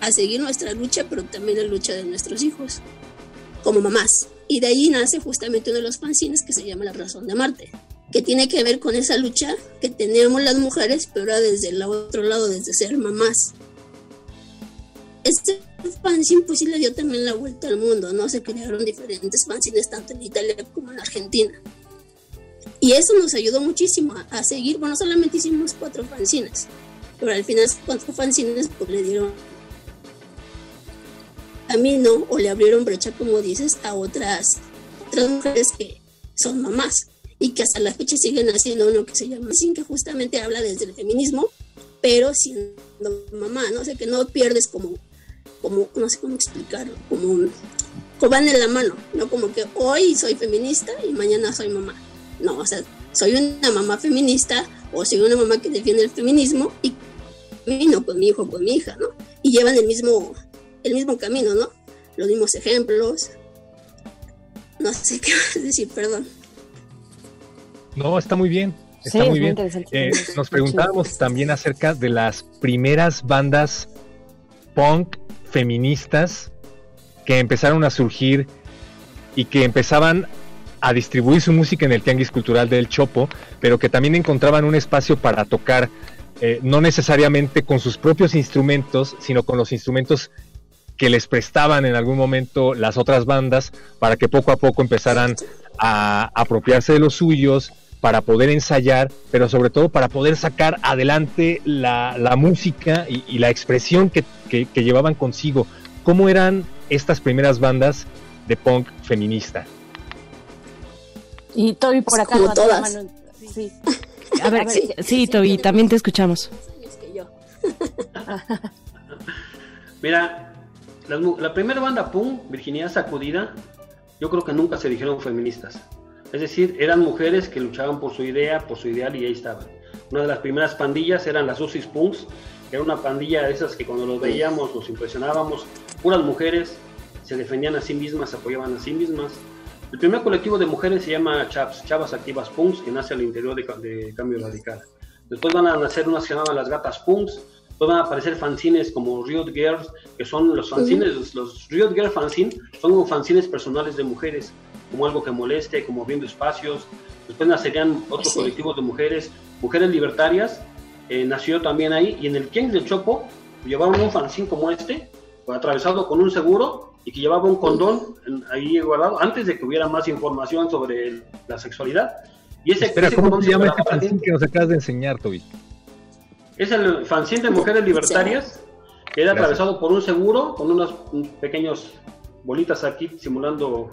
a seguir nuestra lucha, pero también la lucha de nuestros hijos, como mamás. Y de ahí nace justamente uno de los fanzines que se llama La Razón de Marte, que tiene que ver con esa lucha que tenemos las mujeres, pero desde el otro lado, desde ser mamás. Este fanzine pues sí le dio también la vuelta al mundo, ¿no? Se crearon diferentes fanzines tanto en Italia como en Argentina. Y eso nos ayudó muchísimo a, seguir, bueno, solamente hicimos cuatro fanzines, pero al final cuatro fanzines pues le dieron camino o le abrieron brecha, como dices, a otras, otras mujeres que son mamás y que hasta la fecha siguen haciendo uno que se llama sin que justamente habla desde el feminismo, pero siendo mamá, ¿no? O sea, que no pierdes como, como no sé cómo explicarlo, como, como van en la mano, no como que hoy soy feminista y mañana soy mamá. No, o sea, soy una mamá feminista o soy una mamá que defiende el feminismo y camino con mi hijo, con mi hija, ¿no? Y llevan el mismo, el mismo camino, ¿no? Los mismos ejemplos. No sé qué más decir, perdón. No, está muy bien. Está Sí, muy bien. interesante. Eh, nos preguntábamos también acerca de las primeras bandas punk feministas que empezaron a surgir y que empezaban a distribuir su música en el Tianguis Cultural del Chopo, pero que también encontraban un espacio para tocar, eh, no necesariamente con sus propios instrumentos, sino con los instrumentos que les prestaban en algún momento las otras bandas para que poco a poco empezaran a apropiarse de los suyos, para poder ensayar, pero sobre todo para poder sacar adelante la, la música y, y la expresión que, que- que llevaban consigo. ¿Cómo eran estas primeras bandas de punk feminista? Y Toby por acá. Como todas. mano. Sí. A ver, Sí. sí, Toby, también te escuchamos. Mira, la, primera banda punk, Virginia Sacudida, yo creo que nunca se dijeron feministas. Es decir, eran mujeres que luchaban por su idea, por su ideal y ahí estaban. Una de las primeras pandillas eran las Usis Punks, que era una pandilla de esas que cuando los veíamos nos impresionábamos. Puras mujeres, se defendían a sí mismas, se apoyaban a sí mismas. El primer colectivo de mujeres se llama Chaps, Chavas Activas Punks, que nace al interior de, Ca- de Cambio Radical. Después van a nacer unas que se llamaban las Gatas Punks, después van a aparecer fanzines como Riot Girls, que son los fanzines, los, los Riot Girl fanzine, son como fanzines personales de mujeres, como algo que moleste, como abriendo espacios. Después nacerían otros Sí. colectivos de mujeres, mujeres libertarias, eh, nació también ahí, y en el King del Chopo llevaban un fanzine como este, atravesado con un seguro y que llevaba un condón en- ahí guardado antes de que hubiera más información sobre el- la sexualidad. Y ese, Espera, ese ¿cómo condón se llama este fanzine que nos acabas de enseñar, Toby? es el fanzine de mujeres libertarias, que era Gracias. atravesado por un seguro con unos pequeños bolitas aquí simulando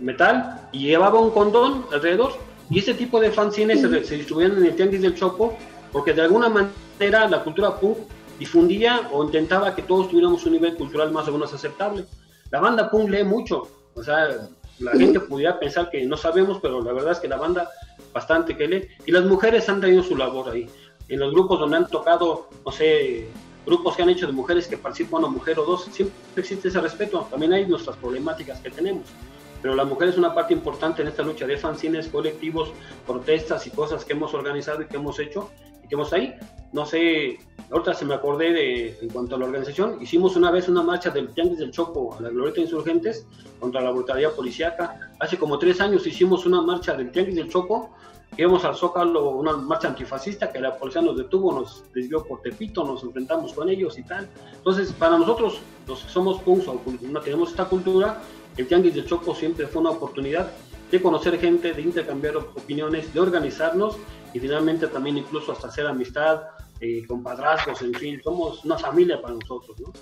metal y llevaba un condón alrededor. Y ese tipo de fanzines se, se distribuían en el Tianguis del Chopo porque de alguna manera la cultura punk difundía o intentaba que todos tuviéramos un nivel cultural más o menos aceptable. La banda punk lee mucho, o sea, la gente pudiera pensar que no sabemos, pero la verdad es que la banda bastante que lee. Y las mujeres han tenido su labor ahí. En los grupos donde han tocado, no sé, grupos que han hecho de mujeres que participan una mujer o dos, siempre existe ese respeto. También hay nuestras problemáticas que tenemos. Pero la mujer es una parte importante en esta lucha de fanzines, colectivos, protestas y cosas que hemos organizado y que hemos hecho y que hemos ahí. No sé, ahorita se me acordé de, en cuanto a la organización, hicimos una vez una marcha del Tianguis del Chopo a la Glorieta Insurgentes contra la brutalidad policíaca. Hace como tres años hicimos una marcha del Tianguis del Chopo Íbamos al Zócalo, una marcha antifascista que la policía nos detuvo, nos desvió por Tepito, nos enfrentamos con ellos y tal. Entonces, para nosotros, los que somos punks o no tenemos esta cultura, el Tianguis del Chopo siempre fue una oportunidad de conocer gente, de intercambiar opiniones, de organizarnos y finalmente también incluso hasta hacer amistad, eh, compadrazgos, en fin, somos una familia para nosotros, ¿no?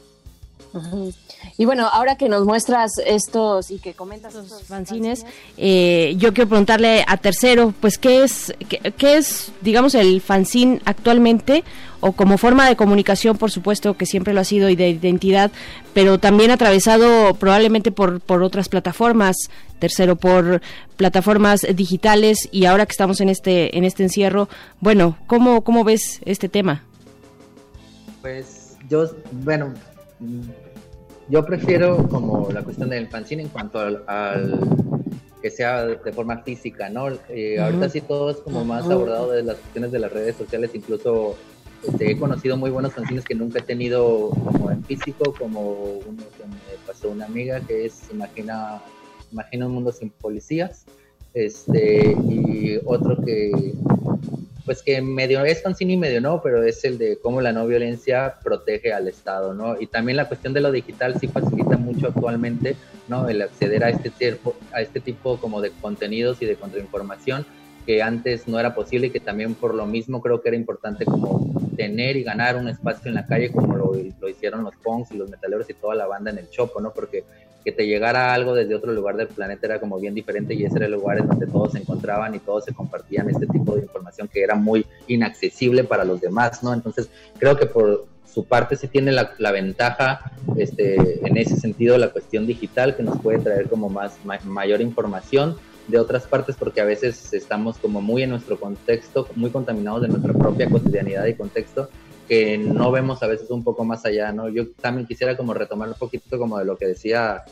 Y bueno, ahora que nos muestras estos y que comentas estos fanzines, eh, yo quiero preguntarle a Tercero, pues, ¿qué es, qué, qué es, digamos, el fanzine actualmente? O como forma de comunicación, por supuesto, que siempre lo ha sido y de identidad, pero también atravesado probablemente por, por otras plataformas, tercero por plataformas digitales y ahora que estamos en este, en este encierro, bueno, ¿cómo, cómo ves este tema? Pues yo, bueno, yo prefiero como la cuestión del fanzine en cuanto al, al que sea de forma física, ¿no? Eh, Ahorita sí todo es como más abordado de las cuestiones de las redes sociales, incluso Este, he conocido muy buenos fanzines que nunca he tenido como en físico, como uno que me pasó una amiga que es Imagina, Imagina un mundo sin policías, este, y otro que pues que medio es fanzine y medio no, pero es el de cómo la no violencia protege al Estado, ¿no? Y también la cuestión de lo digital sí facilita mucho actualmente, ¿no? El acceder a este tipo, a este tipo como de contenidos y de contrainformación que antes no era posible y que también por lo mismo creo que era importante como tener y ganar un espacio en la calle como lo, lo hicieron los punks y los metaleros y toda la banda en el Chopo, ¿no? Porque que te llegara algo desde otro lugar del planeta era como bien diferente y ese era el lugar en donde todos se encontraban y todos se compartían este tipo de información que era muy inaccesible para los demás, ¿no? Entonces creo que por su parte sí tiene la, ventaja este, en ese sentido la cuestión digital que nos puede traer como más mayor información de otras partes porque a veces estamos como muy en nuestro contexto, muy contaminados de nuestra propia cotidianidad y contexto que no vemos a veces un poco más allá, ¿no? Yo también quisiera como retomar un poquito como de lo que decía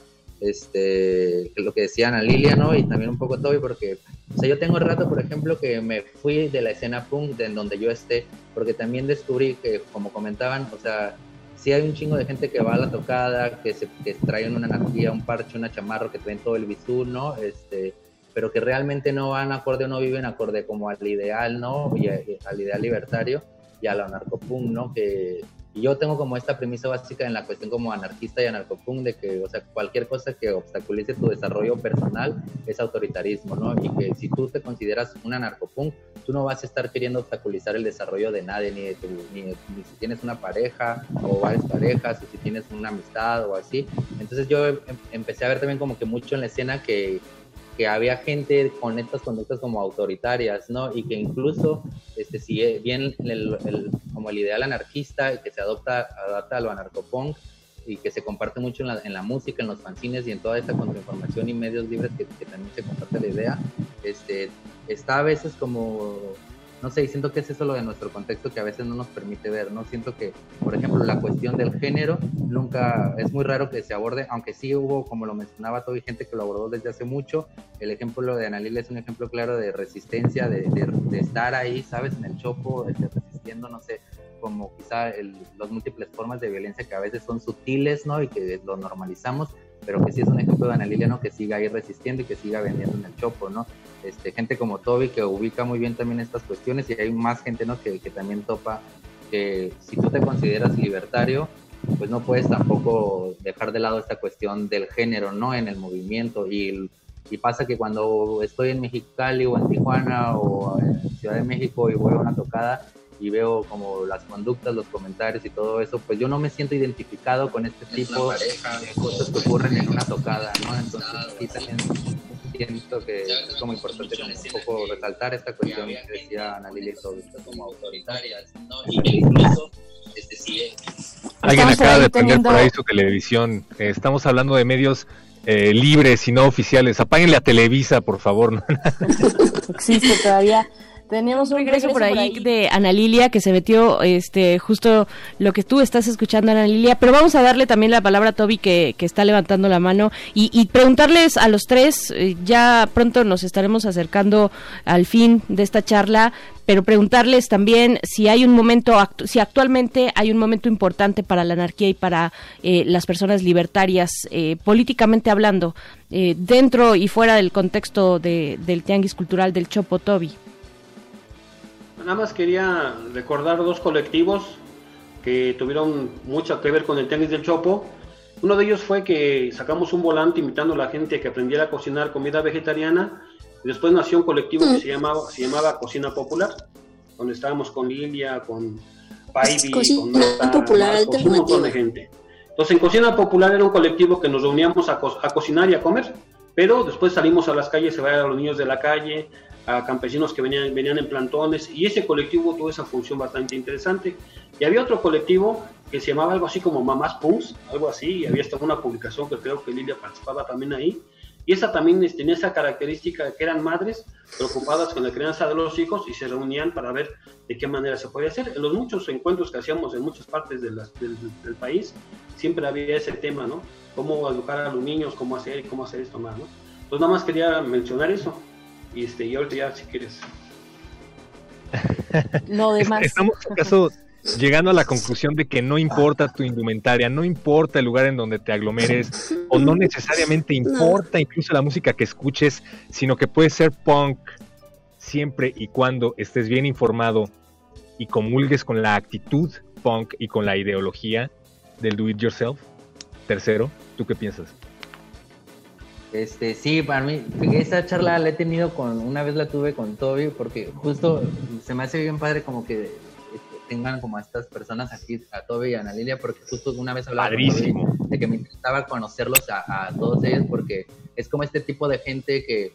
este lo que decía Ana Lilia, ¿no? Y también un poco Toby, porque, o sea, yo tengo rato, por ejemplo, que me fui de la escena punk de donde yo esté, porque también descubrí que, como comentaban, o sea, sí hay un chingo de gente que va a la tocada, que se que traen una anarquía, un parche, una chamarro, que traen todo el bisú, ¿no? Este, pero que realmente no van acorde o no viven acorde como al ideal, ¿no? Y al ideal libertario y a la anarcopunk, ¿no? Que y yo tengo como esta premisa básica en la cuestión como anarquista y anarcopunk de que, o sea, cualquier cosa que obstaculice tu desarrollo personal es autoritarismo, ¿no? Y que si tú te consideras un anarcopunk, tú no vas a estar queriendo obstaculizar el desarrollo de nadie, ni, de tu, ni, ni, si tienes una pareja o varias parejas, o si tienes una amistad o así. Entonces yo em, empecé a ver también como que mucho en la escena que que había gente con estas conductas como autoritarias, ¿no? Y que incluso, este, si bien el, como el ideal anarquista que se adopta, adapta a lo anarcopunk y que se comparte mucho en la, en la música, en los fanzines y en toda esta contrainformación y medios libres que, que también se comparte la idea, este, está a veces como no sé, siento que es eso lo de nuestro contexto que a veces no nos permite ver, ¿no? Siento que, por ejemplo, la cuestión del género nunca, es muy raro que se aborde, aunque sí hubo, como lo mencionaba todo, gente que lo abordó desde hace mucho, el ejemplo de Analila es un ejemplo claro de resistencia, de, de, estar ahí, ¿sabes? En el chopo, resistiendo, no sé, como quizá el, los múltiples formas de violencia que a veces son sutiles, ¿no? Y que lo normalizamos, pero que sí es un ejemplo de Ana ¿no? Que siga ahí resistiendo y que siga vendiendo en el chopo, ¿no? Este, gente como Toby que ubica muy bien también estas cuestiones y hay más gente, ¿no? Que, que también topa que si tú te consideras libertario, pues no puedes tampoco dejar de lado esta cuestión del género, ¿no? En el movimiento y, y pasa que cuando estoy en Mexicali o en Tijuana o en Ciudad de México y voy a una tocada, y veo como las conductas, los comentarios y todo eso, pues yo no me siento identificado con este tipo de cosas que ocurren en una tocada, ¿no? Entonces sí también siento que es como importante como un poco resaltar esta cuestión que decía Ana Lilia como autoritarias, ¿no? Y que incluso este sí Alguien acaba de prender por ahí su televisión. Eh, estamos hablando de medios eh, libres y no oficiales. Apáguenle a Televisa, por favor. Existe todavía tenemos un regreso, por, ahí de Ana Lilia que se metió este justo lo que tú estás escuchando Ana Lilia, pero vamos a darle también la palabra a Toby que, que está levantando la mano y, y preguntarles a los tres, eh, ya pronto nos estaremos acercando al fin de esta charla, pero preguntarles también si hay un momento, si actualmente hay un momento importante para la anarquía y para eh, las personas libertarias, eh, políticamente hablando, eh, dentro y fuera del contexto de, del tianguis cultural del Chopo. Toby nada más quería recordar dos colectivos que tuvieron mucho que ver con el tenis del Chopo. Uno de ellos fue que sacamos un volante invitando a la gente que aprendiera a cocinar comida vegetariana. Y después nació un colectivo que se llamaba, se llamaba Cocina Popular, donde estábamos con Lilia, con Paivi, con Nata, con un montón de gente. Entonces en Cocina Popular era un colectivo que nos reuníamos a, co a cocinar y a comer, pero después salimos a las calles, se vayan a los niños de la calle, a campesinos que venían, venían en plantones y ese colectivo tuvo esa función bastante interesante. Y había otro colectivo que se llamaba algo así como Mamás Punks, algo así, y había hasta una publicación que creo que Lilia participaba también ahí. Y esa también este, tenía esa característica de que eran madres preocupadas con la crianza de los hijos y se reunían para ver de qué manera se podía hacer. En los muchos encuentros que hacíamos en muchas partes del, del, país, siempre había ese tema, ¿no? Cómo educar a los niños, cómo hacer cómo hacer esto más, ¿no? Entonces nada más quería mencionar eso. Y este, y ahorita ya si quieres. Lo demás. ¿Estamos acaso llegando a la conclusión de que no importa tu indumentaria, no importa el lugar en donde te aglomeres, o no necesariamente importa incluso la música que escuches, sino que puede ser punk siempre y cuando estés bien informado y comulgues con la actitud punk y con la ideología del do it yourself. Tercero, ¿tú qué piensas? Este, sí, para mí, esta charla la he tenido con, una vez la tuve con Toby, porque justo se me hace bien padre como que este, tengan como a estas personas aquí, a Toby y a Ana Lilia, porque justo una vez hablaba de que me interesaba conocerlos a, todos ellos, porque es como este tipo de gente que,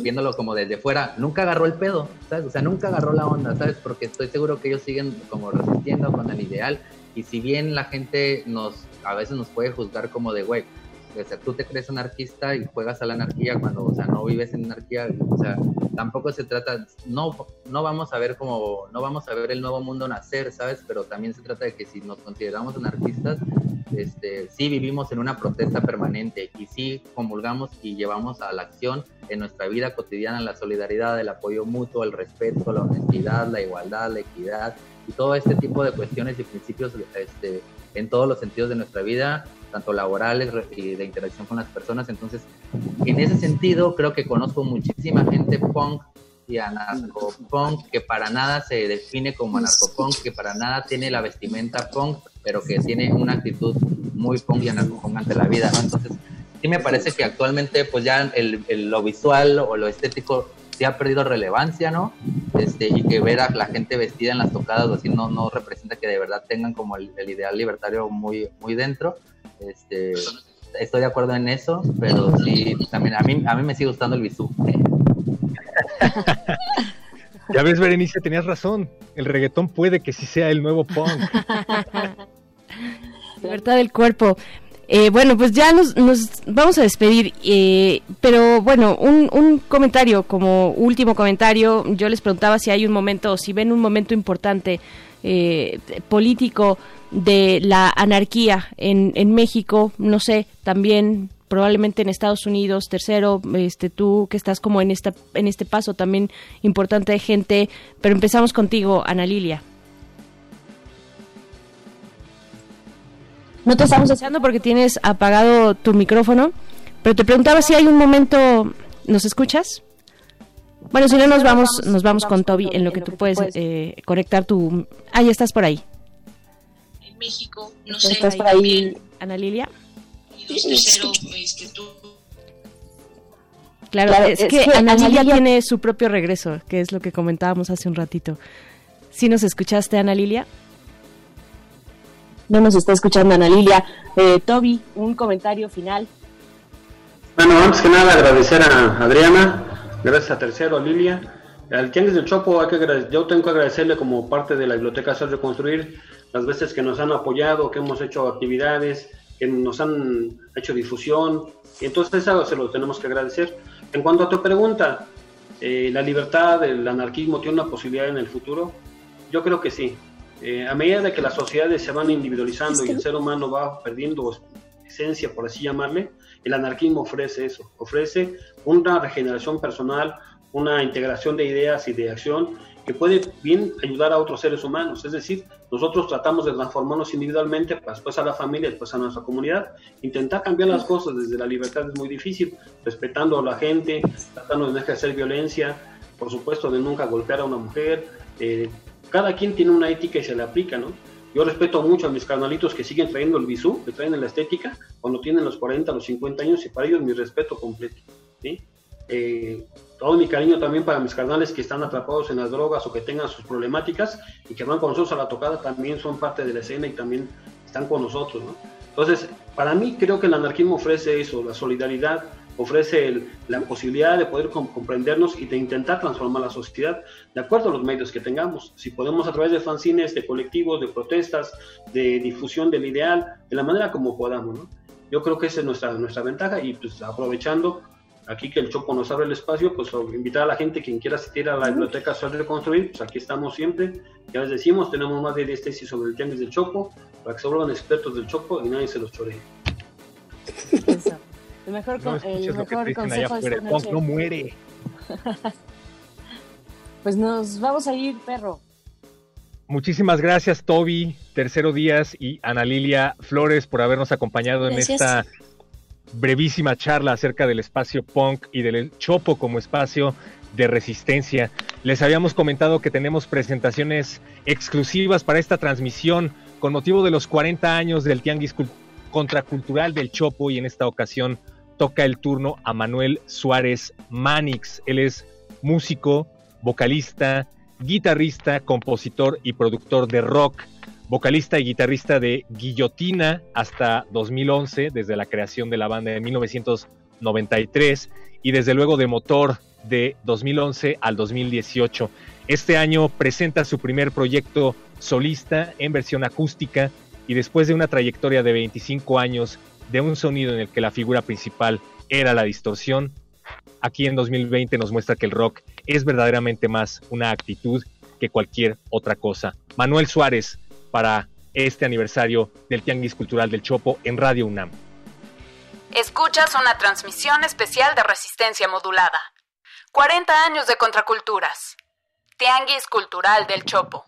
viéndolo como desde fuera, nunca agarró el pedo, ¿sabes? O sea, nunca agarró la onda, ¿sabes? Porque estoy seguro que ellos siguen como resistiendo con el ideal, y si bien la gente nos, a veces nos puede juzgar como de, güey, o sea, tú te crees anarquista y juegas a la anarquía cuando, o sea, no vives en anarquía, o sea, tampoco se trata, no, no vamos a ver como, no vamos a ver el nuevo mundo nacer, ¿sabes? Pero también se trata de que si nos consideramos anarquistas, este, sí vivimos en una protesta permanente y sí comulgamos y llevamos a la acción en nuestra vida cotidiana la solidaridad, el apoyo mutuo, el respeto, la honestidad, la igualdad, la equidad y todo este tipo de cuestiones y principios este, en todos los sentidos de nuestra vida tanto laborales y de interacción con las personas. Entonces, en ese sentido, creo que conozco muchísima gente punk y anarcopunk que para nada se define como anarcopunk, que para nada tiene la vestimenta punk, pero que tiene una actitud muy punk y anarcopunk ante la vida, Entonces, sí me parece que actualmente, pues ya el, lo visual o lo estético sí ha perdido relevancia, ¿no? Este, y que ver a la gente vestida en las tocadas o así no, no representa que de verdad tengan como el, el ideal libertario muy, muy dentro. Este, estoy de acuerdo en eso, pero sí, también a mí, a mí me sigue gustando el bisú. ya ves, Berenice, tenías razón. El reggaetón puede que sí sea el nuevo punk. Libertad del cuerpo. Eh, bueno, pues ya nos, vamos a despedir, eh, pero bueno, un, un, comentario como último comentario. Yo les preguntaba si hay un momento, si ven un momento importante eh, político de la anarquía en, en México, no sé, también probablemente en Estados Unidos, tercero, este tú que estás como en esta en este paso también importante de gente, pero empezamos contigo, Ana Lilia. No te estamos escuchando porque tienes apagado tu micrófono, pero te preguntaba si hay un momento, ¿nos escuchas? Bueno, si no nos vamos, nos vamos con Toby en lo que tú puedes eh, conectar tu. Ah, ya estás por ahí. México, no sé. ¿Estás por ahí, Ana Lilia? Claro, es, que, Ana Lilia tiene su propio regreso, que es lo que comentábamos hace un ratito. ¿Sí nos escuchaste, Ana Lilia? No nos está escuchando Ana Lilia. Eh, Toby, un comentario final. Bueno, antes que nada agradecer a Adriana, gracias a Tercero, a Lilia. Al Tianguis del Chopo, hay que yo tengo que agradecerle como parte de la Biblioteca Hacer Reconstruir las veces que nos han apoyado, que hemos hecho actividades, que nos han hecho difusión, y entonces eso se lo tenemos que agradecer. En cuanto a tu pregunta, eh, ¿la libertad, el anarquismo tiene una posibilidad en el futuro? Yo creo que sí. Eh, a medida de que las sociedades se van individualizando y el ser humano va perdiendo esencia, por así llamarle, el anarquismo ofrece eso, ofrece una regeneración personal, una integración de ideas y de acción que puede bien ayudar a otros seres humanos. Es decir, nosotros tratamos de transformarnos individualmente, después a la familia, después a nuestra comunidad. Intentar cambiar las cosas desde la libertad es muy difícil, respetando a la gente, tratando de no ejercer violencia, por supuesto de nunca golpear a una mujer. Eh, cada quien tiene una ética y se le aplica, ¿no? Yo respeto mucho a mis carnalitos que siguen trayendo el bisú, que traen la estética, cuando tienen los 40, los 50 años, y para ellos mi respeto completo. ¿Sí? Eh, todo mi cariño también para mis carnales que están atrapados en las drogas o que tengan sus problemáticas y que van con nosotros a la tocada, también son parte de la escena y también están con nosotros, ¿no? Entonces, para mí creo que el anarquismo ofrece eso, la solidaridad, ofrece la posibilidad de poder comprendernos y de intentar transformar la sociedad de acuerdo a los medios que tengamos. Si podemos a través de fanzines, de colectivos, de protestas, de difusión del ideal, de la manera como podamos, ¿no? Yo creo que esa es nuestra, nuestra ventaja y pues aprovechando aquí que el Chopo nos abre el espacio, pues invitar a la gente, quien quiera asistir a la biblioteca Sol Reconstruir, pues aquí estamos siempre. Ya les decimos, tenemos más de 10 tesis sobre el tianguis del Chopo, para que se vuelvan expertos del Chopo y nadie se los choree. El mejor, no, el mejor consejo es no muere. pues nos vamos a ir, perro. muchísimas gracias Toby, Tercero Díaz y Ana Lilia Flores por habernos acompañado en esta brevísima charla acerca del espacio punk y del Chopo como espacio de resistencia. Les habíamos comentado que tenemos presentaciones exclusivas para esta transmisión con motivo de los 40 años del Tianguis Contracultural del Chopo y en esta ocasión toca el turno a Manuel Suárez Manix. Él es músico, vocalista, guitarrista, compositor y productor de rock, vocalista y guitarrista de Guillotina hasta 2011, desde la creación de la banda en 1993, y desde luego de Motor de 2011 al 2018. Este año presenta su primer proyecto solista en versión acústica y después de una trayectoria de 25 años de un sonido en el que la figura principal era la distorsión, aquí en 2020 nos muestra que el rock es verdaderamente más una actitud que cualquier otra cosa. Manuel Suárez para este aniversario del Tianguis Cultural del Chopo en Radio UNAM. Escuchas una transmisión especial de resistencia modulada. 40 años de contraculturas. Tianguis Cultural del Chopo.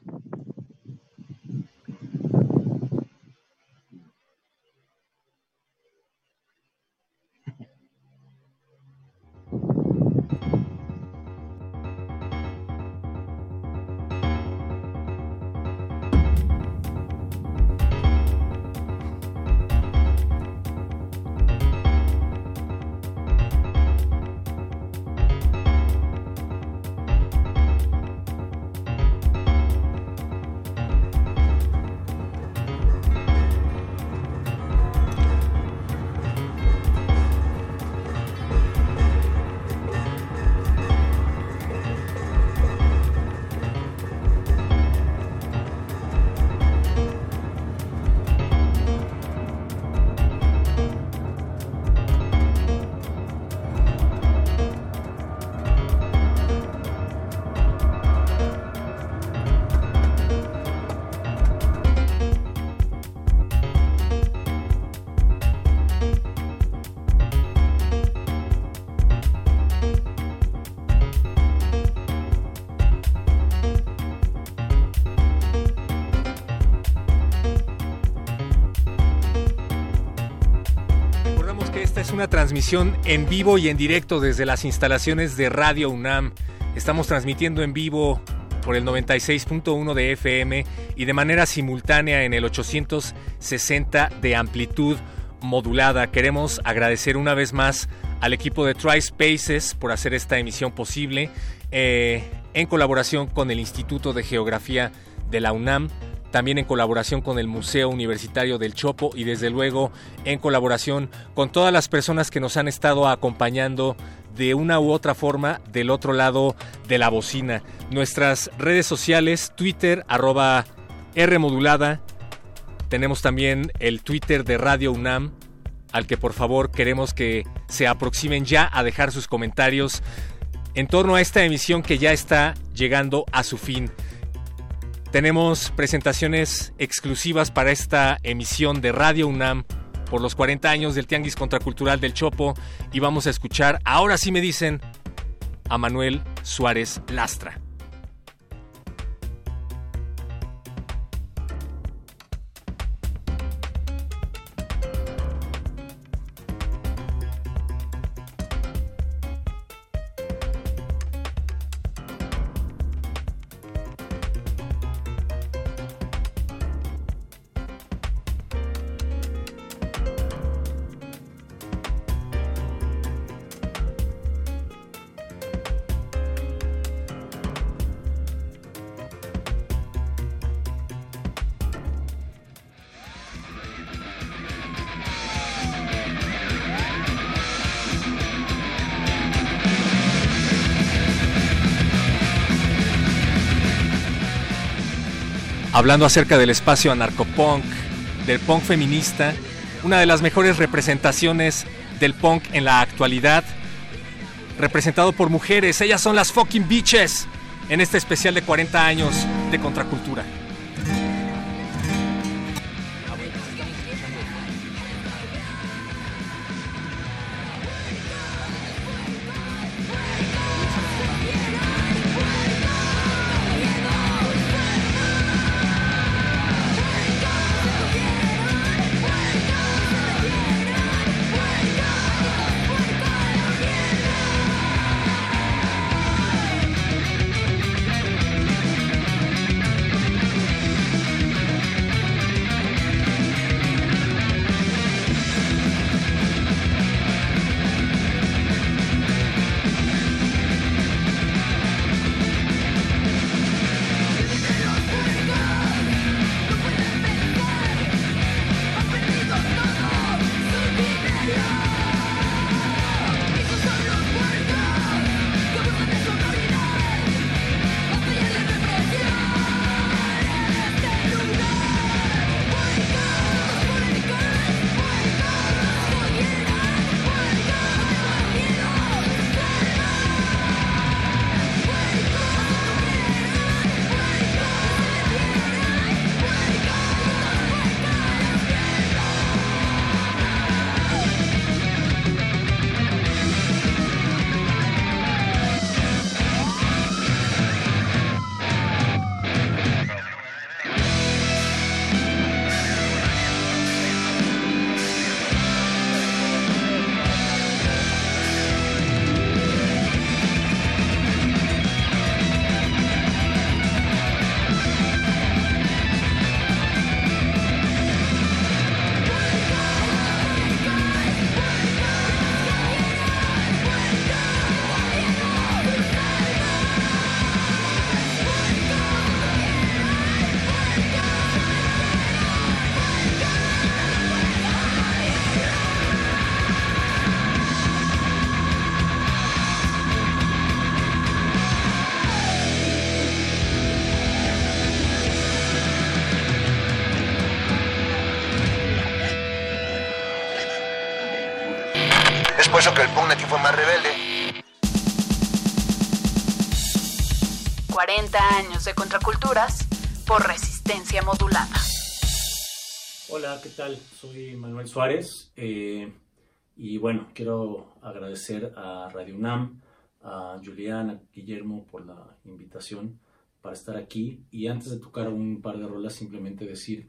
Transmisión en vivo y en directo desde las instalaciones de Radio UNAM. Estamos transmitiendo en vivo por el 96.1 de FM y de manera simultánea en el 860 de amplitud modulada. Queremos agradecer una vez más al equipo de TriSpaces por hacer esta emisión posible eh, en colaboración con el Instituto de Geografía de la UNAM también en colaboración con el Museo Universitario del Chopo y desde luego en colaboración con todas las personas que nos han estado acompañando de una u otra forma del otro lado de la bocina. Nuestras redes sociales, Twitter, arroba Rmodulada. Tenemos también el Twitter de Radio UNAM, al que por favor queremos que se aproximen ya a dejar sus comentarios en torno a esta emisión que ya está llegando a su fin. Tenemos presentaciones exclusivas para esta emisión de Radio UNAM por los 40 años del Tianguis Contracultural del Chopo y vamos a escuchar, ahora sí me dicen, a Manuel Suárez Lastra. Hablando acerca del espacio anarcopunk, del punk feminista, una de las mejores representaciones del punk en la actualidad, representado por mujeres, ellas son las fucking bitches, en este especial de 40 años de contracultura. Años de contraculturas por resistencia modulada. Hola, ¿qué tal? Soy Manuel Suárez eh, y bueno, quiero agradecer a Radio UNAM, a Julián, a Guillermo por la invitación para estar aquí y antes de tocar un par de rolas simplemente decir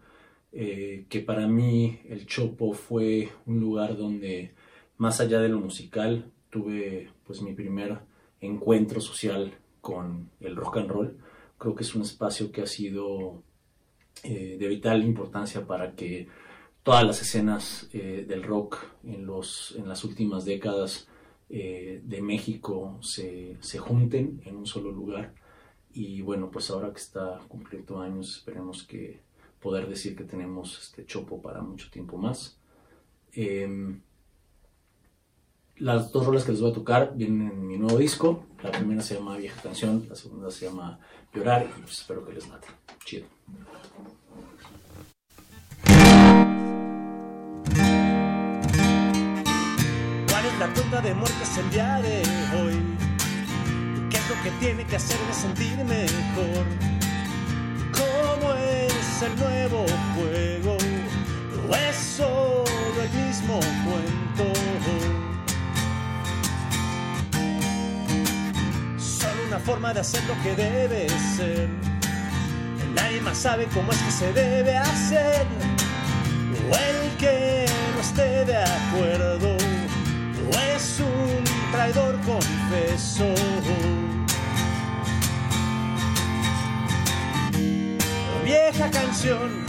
eh, que para mí el Chopo fue un lugar donde más allá de lo musical tuve pues mi primer encuentro social con el rock and roll. Creo que es un espacio que ha sido eh, de vital importancia para que todas las escenas eh, del rock en, los, en las últimas décadas eh, de México se, se, junten en un solo lugar. Y bueno, pues ahora que está cumpliendo años, esperemos que poder decir que tenemos este chopo para mucho tiempo más. Em, las dos rolas que les voy a tocar vienen en mi nuevo disco. La primera se llama Vieja Canción, la segunda se llama Llorar y pues espero que les mate. Chido. ¿Cuál es la ruta de muertes el día de hoy? ¿Qué es lo que tiene que hacerme sentir mejor? ¿Cómo es el nuevo juego? ¿O es solo el mismo cuento? Una forma de hacer lo que debe ser. Nadie más sabe cómo es que se debe hacer. O el que no esté de acuerdo. O es un traidor confeso. Vieja canción,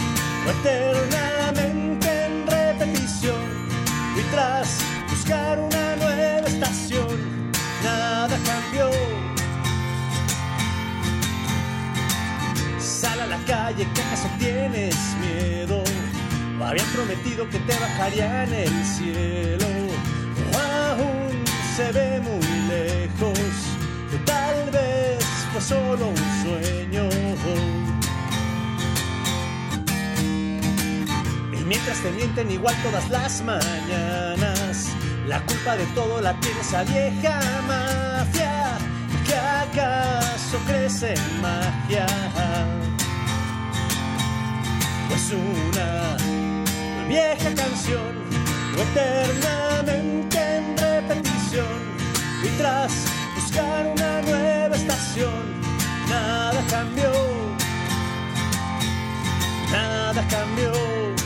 eternamente en repetición. Y tras buscar una nueva estación, nada cambió. Sal a la calle, que acaso tienes miedo? Habían prometido que te bajarían el cielo. Aún se ve muy lejos. O tal vez fue solo un sueño. Y mientras te mienten igual todas las mañanas, la culpa de todo la tiene esa vieja mafia acaso crece magia. Pues una vieja canción, o eternamente en repetición, y tras buscar una nueva estación, nada cambió, nada cambió.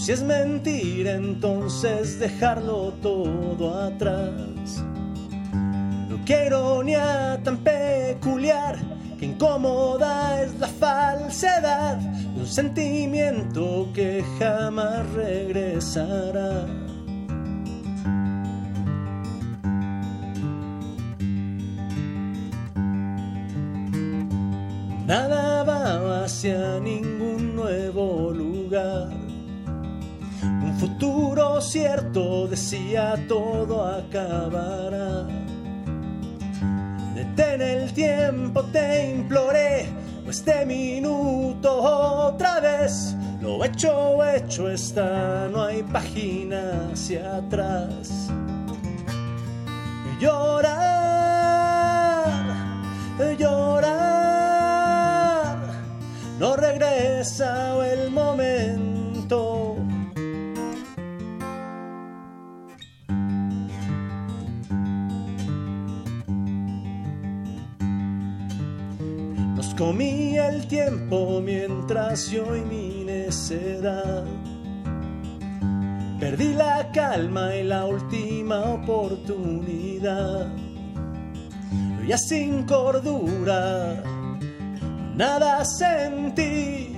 Si es mentira, entonces dejarlo todo atrás. No, qué ironía tan peculiar, que incómoda es la falsedad de un sentimiento que jamás regresará. Nada va hacia ningún nuevo lugar. Futuro cierto decía todo acabará. Detén el tiempo, te imploré. este minuto otra vez. Lo hecho, hecho está, no hay página hacia atrás. Llorar, llorar, no regresa el momento. Nos comí el tiempo mientras yo y mi necedad. Perdí la calma y la última oportunidad. Ya sin cordura, nada sentí.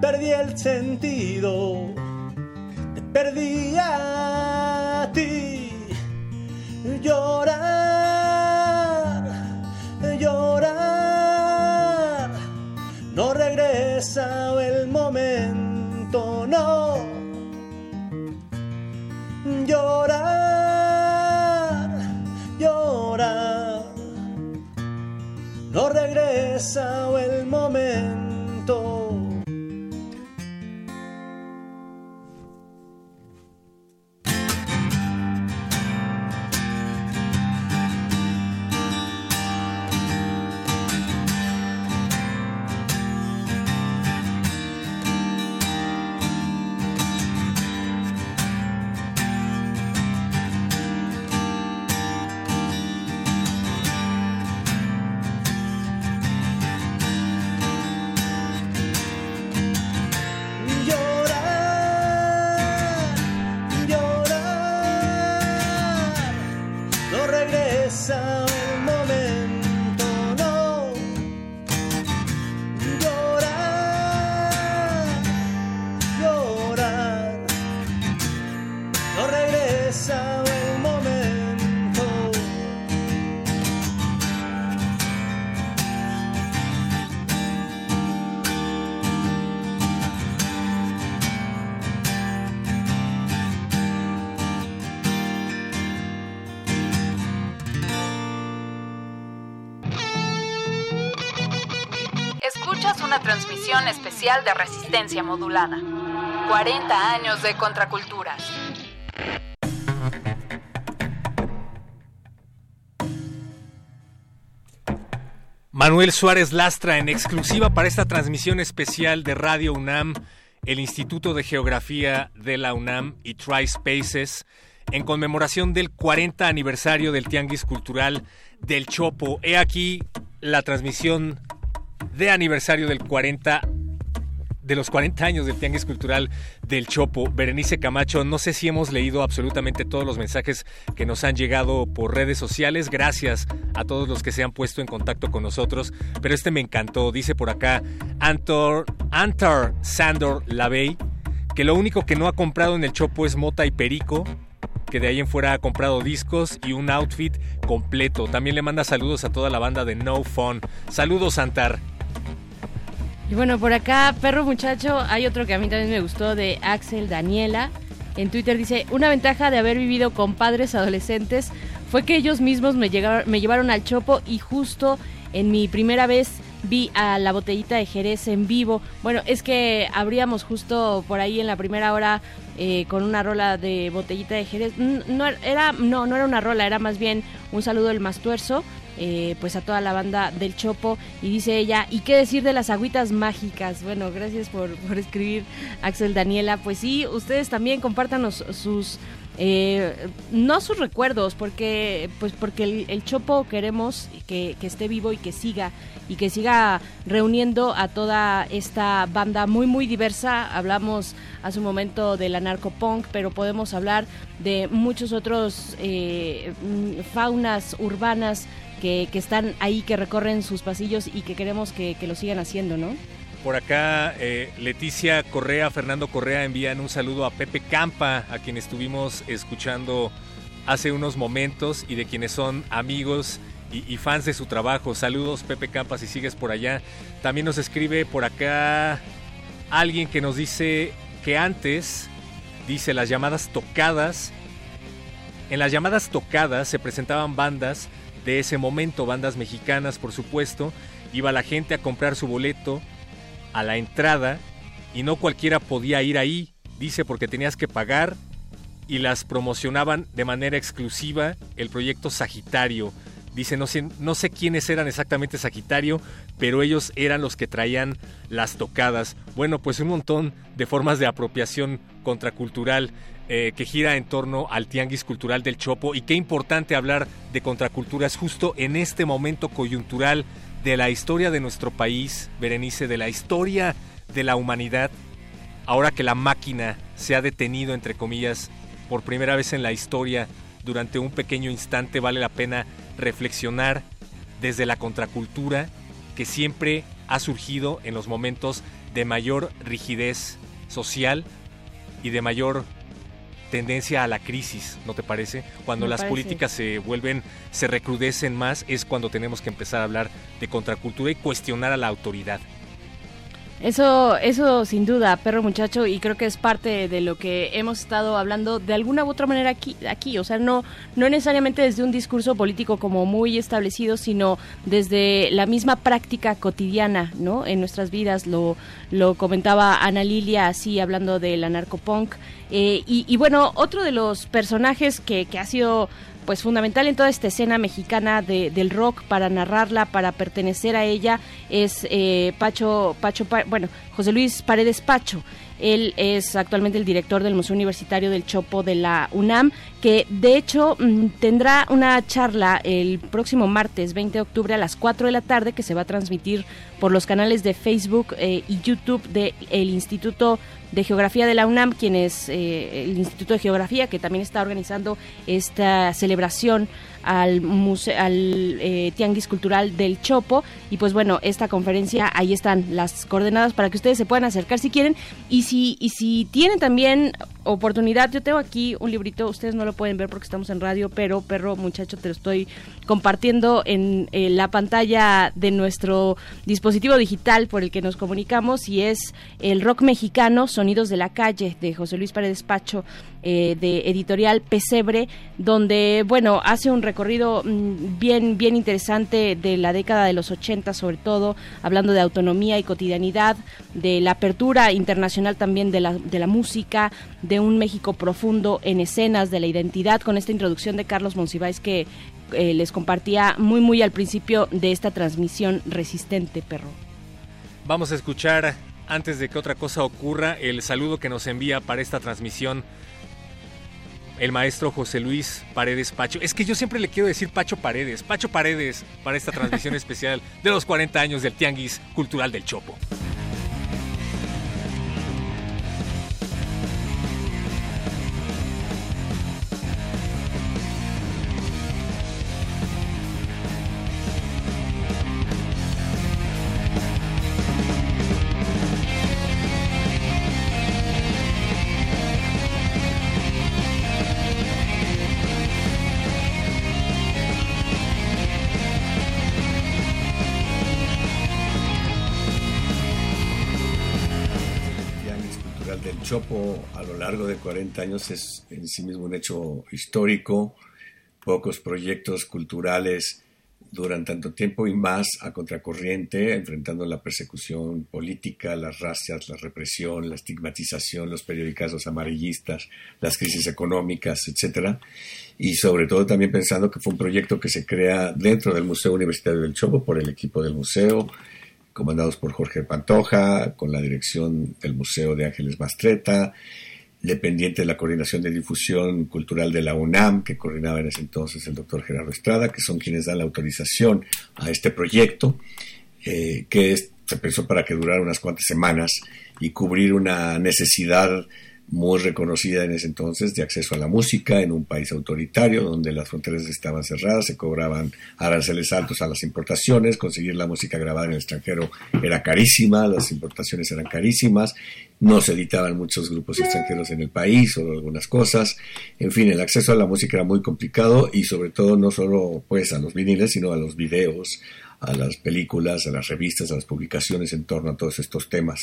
Perdí el sentido, te perdí a ti. Llorar, regresa el momento, no llorar, llorar. No regresa el momento. Modulada. 40 años de contraculturas. Manuel Suárez Lastra en exclusiva para esta transmisión especial de Radio UNAM, el Instituto de Geografía de la UNAM y TriSpaces en conmemoración del 40 aniversario del Tianguis Cultural del Chopo. He aquí la transmisión de aniversario del 40 de los 40 años del Tianguis Cultural del Chopo. Berenice Camacho, no sé si hemos leído absolutamente todos los mensajes que nos han llegado por redes sociales. Gracias a todos los que se han puesto en contacto con nosotros. Pero este me encantó. Dice por acá Antor, Antar Sandor Lavey que lo único que no ha comprado en el Chopo es mota y perico. Que de ahí en fuera ha comprado discos y un outfit completo. También le manda saludos a toda la banda de No Fun. Saludos, Antar. Y bueno, por acá, Perro Muchacho, hay otro que a mí también me gustó de Axel Daniela. En Twitter dice, una ventaja de haber vivido con padres adolescentes fue que ellos mismos me, llegaron, me llevaron al chopo y justo en mi primera vez vi a la botellita de Jerez en vivo. Bueno, es que abríamos justo por ahí en la primera hora eh, con una rola de botellita de Jerez. No era, no, no era una rola, era más bien un saludo del Mastuerzo. Eh, pues a toda la banda del Chopo y dice ella, ¿y qué decir de las agüitas mágicas? Bueno, gracias por, por escribir Axel Daniela, pues sí, ustedes también compártanos sus eh, no sus recuerdos, porque pues porque el, Chopo queremos que, que, esté vivo y que siga y que siga reuniendo a toda esta banda muy muy diversa. Hablamos hace un momento de la narcopunk, pero podemos hablar de muchos otros eh, faunas urbanas que, están ahí, que recorren sus pasillos y que queremos que, lo sigan haciendo, ¿no? Por acá, eh, Leticia Correa, Fernando Correa envían un saludo a Pepe Campa, a quien estuvimos escuchando hace unos momentos y de quienes son amigos y, fans de su trabajo. Saludos, Pepe Campa, si sigues por allá. También nos escribe por acá alguien que nos dice que antes, dice, las llamadas tocadas. En las llamadas tocadas se presentaban bandas de ese momento, bandas mexicanas por supuesto, iba la gente a comprar su boleto a la entrada y no cualquiera podía ir ahí, dice porque tenías que pagar y las promocionaban de manera exclusiva el proyecto Sagitario. Dice, no sé, no sé quiénes eran exactamente Sagitario, pero ellos eran los que traían las tocadas. Bueno, pues un montón de formas de apropiación contracultural eh, que gira en torno al tianguis cultural del Chopo. Y qué importante hablar de contraculturas justo en este momento coyuntural de la historia de nuestro país, Berenice, de la historia de la humanidad, ahora que la máquina se ha detenido, entre comillas, por primera vez en la historia, durante un pequeño instante vale la pena reflexionar desde la contracultura que siempre ha surgido en los momentos de mayor rigidez social y de mayor tendencia a la crisis, ¿no te parece? Cuando las políticas se vuelven, se recrudecen más, es cuando tenemos que empezar a hablar de contracultura y cuestionar a la autoridad. Eso, eso sin duda, perro muchacho, y creo que es parte de lo que hemos estado hablando de alguna u otra manera aquí, aquí, o sea, no, no necesariamente desde un discurso político como muy establecido, sino desde la misma práctica cotidiana, ¿no? En nuestras vidas, lo, lo comentaba Ana Lilia así, hablando del anarcopunk, eh, y, y bueno, otro de los personajes que, que ha sido pues fundamental en toda esta escena mexicana de, del rock para narrarla, para pertenecer a ella, es eh, Pacho, Pacho, bueno, José Luis Paredes Pacho. Él es actualmente el director del Museo Universitario del Chopo de la UNAM, que de hecho mm, tendrá una charla el próximo martes 20 de octubre a las 4 de la tarde que se va a transmitir por los canales de Facebook eh, y YouTube del Instituto de Geografía de la UNAM, quien es eh, el Instituto de Geografía, que también está organizando esta celebración al, museo, al eh, Tianguis Cultural del Chopo. Y pues bueno, esta conferencia, ahí están las coordenadas para que ustedes se puedan acercar si quieren. Y si, y si tienen también oportunidad, yo tengo aquí un librito, ustedes no lo pueden ver porque estamos en radio, pero perro muchacho, te lo estoy compartiendo en la pantalla de nuestro dispositivo digital por el que nos comunicamos y es el rock mexicano, Sonidos de la Calle, de José Luis Paredes Pacho, eh, de editorial Pesebre, donde, bueno, hace un recorrido mm, bien, bien interesante de la década de los 80, sobre todo, hablando de autonomía y cotidianidad, de la apertura internacional también de la, de la música, de un México profundo en escenas, de la identidad, con esta introducción de Carlos Monsiváis que eh, les compartía muy, muy al principio de esta transmisión resistente, perro. Vamos a escuchar, antes de que otra cosa ocurra, el saludo que nos envía para esta transmisión el maestro José Luis Paredes Pacho. Es que yo siempre le quiero decir Pacho Paredes, Pacho Paredes, para esta transmisión especial de los 40 años del Tianguis Cultural del Chopo. Largo de 40 años es en sí mismo un hecho histórico, pocos proyectos culturales duran tanto tiempo y más a contracorriente, enfrentando la persecución política, las racias, la represión, la estigmatización, los periódicos amarillistas, las crisis económicas, etc. Y sobre todo también pensando que fue un proyecto que se crea dentro del Museo Universitario del Chopo por el equipo del museo, comandados por Jorge Pantoja, con la dirección del Museo de Ángeles Mastreta, dependiente de la coordinación de difusión cultural de la UNAM, que coordinaba en ese entonces el doctor Gerardo Estrada, que son quienes dan la autorización a este proyecto, eh, que se pensó para que durara unas cuantas semanas y cubrir una necesidad muy reconocida en ese entonces de acceso a la música en un país autoritario donde las fronteras estaban cerradas, se cobraban aranceles altos a las importaciones, conseguir la música grabada en el extranjero era carísima, las importaciones eran carísimas, no se editaban muchos grupos extranjeros en el país o algunas cosas, en fin, el acceso a la música era muy complicado y sobre todo no solo pues a los viniles, sino a los videos, a las películas, a las revistas, a las publicaciones en torno a todos estos temas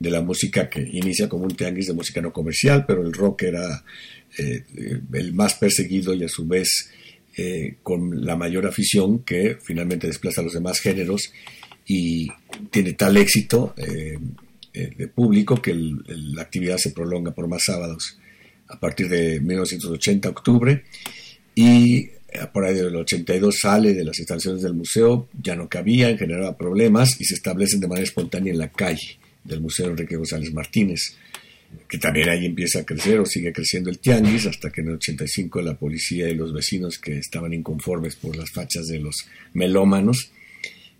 de la música que inicia como un tianguis de música no comercial, pero el rock era eh, el más perseguido y a su vez eh, con la mayor afición que finalmente desplaza a los demás géneros y tiene tal éxito eh, de público que la actividad se prolonga por más sábados a partir de 1980 octubre y por ahí del 82 sale de las instalaciones del museo, ya no cabía, generaba problemas y se establecen de manera espontánea en la calle del Museo Enrique González Martínez, que también ahí empieza a crecer o sigue creciendo el tianguis, hasta que en el 85 la policía y los vecinos que estaban inconformes por las fachas de los melómanos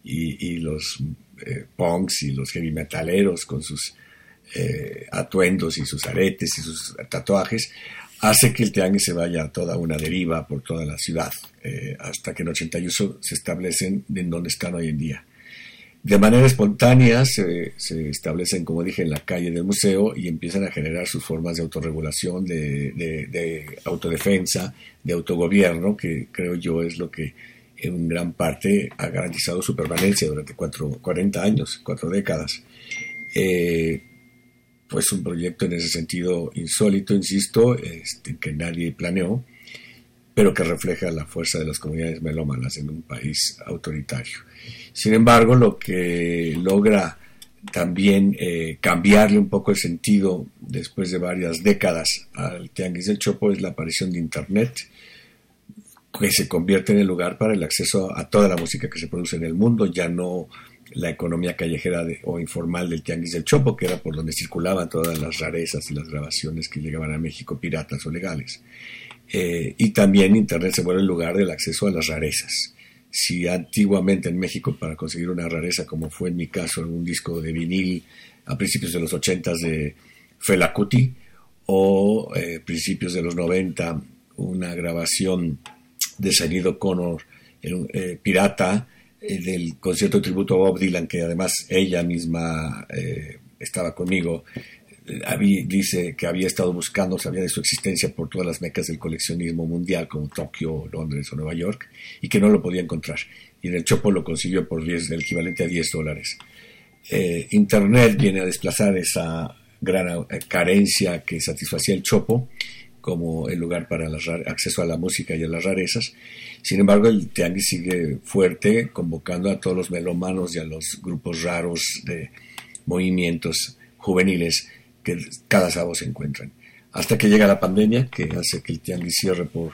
y, los eh, punks y los heavy metaleros con sus eh, atuendos y sus aretes y sus tatuajes, hace que el tianguis se vaya a toda una deriva por toda la ciudad, eh, hasta que en 81 se establecen en donde están hoy en día. De manera espontánea se, establecen, como dije, en la calle del museo y empiezan a generar sus formas de autorregulación, de, autodefensa, de autogobierno, que creo yo es lo que en gran parte ha garantizado su permanencia durante cuatro, 40 años, cuatro décadas. Eh, pues un proyecto en ese sentido insólito, insisto, este, que nadie planeó, pero que refleja la fuerza de las comunidades melómanas en un país autoritario. Sin embargo, lo que logra también eh, cambiarle un poco el sentido después de varias décadas al Tianguis del Chopo es la aparición de Internet, que se convierte en el lugar para el acceso a toda la música que se produce en el mundo, ya no la economía callejera o informal del Tianguis del Chopo, que era por donde circulaban todas las rarezas y las grabaciones que llegaban a México, piratas o legales. Eh, y también Internet se vuelve el lugar del acceso a las rarezas. Si antiguamente en México para conseguir una rareza, como fue en mi caso, un disco de vinil a principios de los 80 de Fela Kuti, o eh, principios de los 90 una grabación de Sonido Connor eh, pirata, eh, del concierto tributo a Bob Dylan, que además ella misma eh, estaba conmigo, eh, dice que había estado buscando, sabía de su existencia por todas las mecas del coleccionismo mundial, como Tokio, Londres o Nueva York, y que no lo podía encontrar. Y en el Chopo lo consiguió por 10, el equivalente a 10 dólares. Internet viene a desplazar esa gran carencia que satisfacía el Chopo como el lugar para el acceso a la música y a las rarezas. Sin embargo, el tianguis sigue fuerte, convocando a todos los melomanos y a los grupos raros de movimientos juveniles que cada sábado se encuentran. Hasta que llega la pandemia, que hace que el tianguis cierre por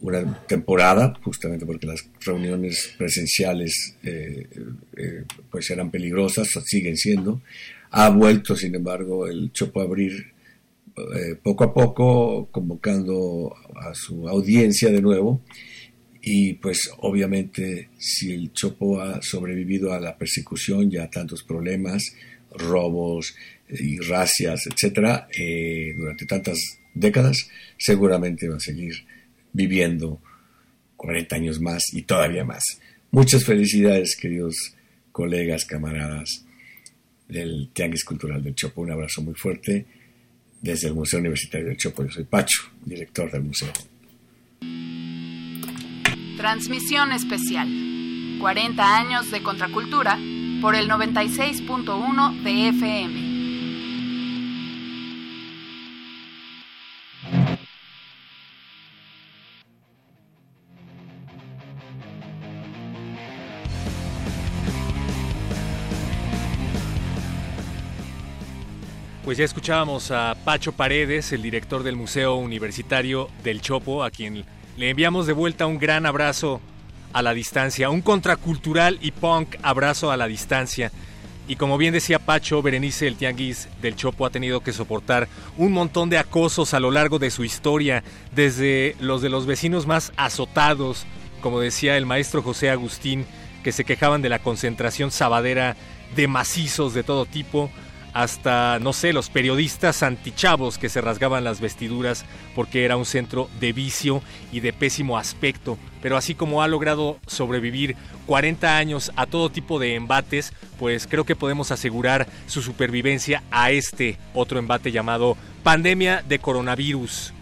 una temporada, justamente porque las reuniones presenciales eh, eh, pues eran peligrosas, siguen siendo. Ha vuelto, sin embargo, el Chopo a abrir eh, poco a poco convocando a su audiencia de nuevo y pues obviamente si el Chopo ha sobrevivido a la persecución y a tantos problemas, robos y racias, etcétera, eh, durante tantas décadas, seguramente va a seguir viviendo 40 años más y todavía más. Muchas felicidades, queridos colegas, camaradas del Tianguis Cultural del Chopo. Un abrazo muy fuerte desde el Museo Universitario del Chopo. Yo soy Pacho, director del museo. Transmisión especial. 40 años de contracultura por el 96.1 de FM. Pues ya escuchábamos a Pacho Paredes, el director del Museo Universitario del Chopo, a quien le enviamos de vuelta un gran abrazo a la distancia, un contracultural y punk abrazo a la distancia. Y como bien decía Pacho, Berenice el Tianguis del Chopo ha tenido que soportar un montón de acosos a lo largo de su historia, desde los de los vecinos más azotados, como decía el maestro José Agustín, que se quejaban de la concentración sabadera de macizos de todo tipo, hasta, no sé, los periodistas antichavos que se rasgaban las vestiduras porque era un centro de vicio y de pésimo aspecto. Pero así como ha logrado sobrevivir 40 años a todo tipo de embates, pues creo que podemos asegurar su supervivencia a este otro embate llamado pandemia de coronavirus.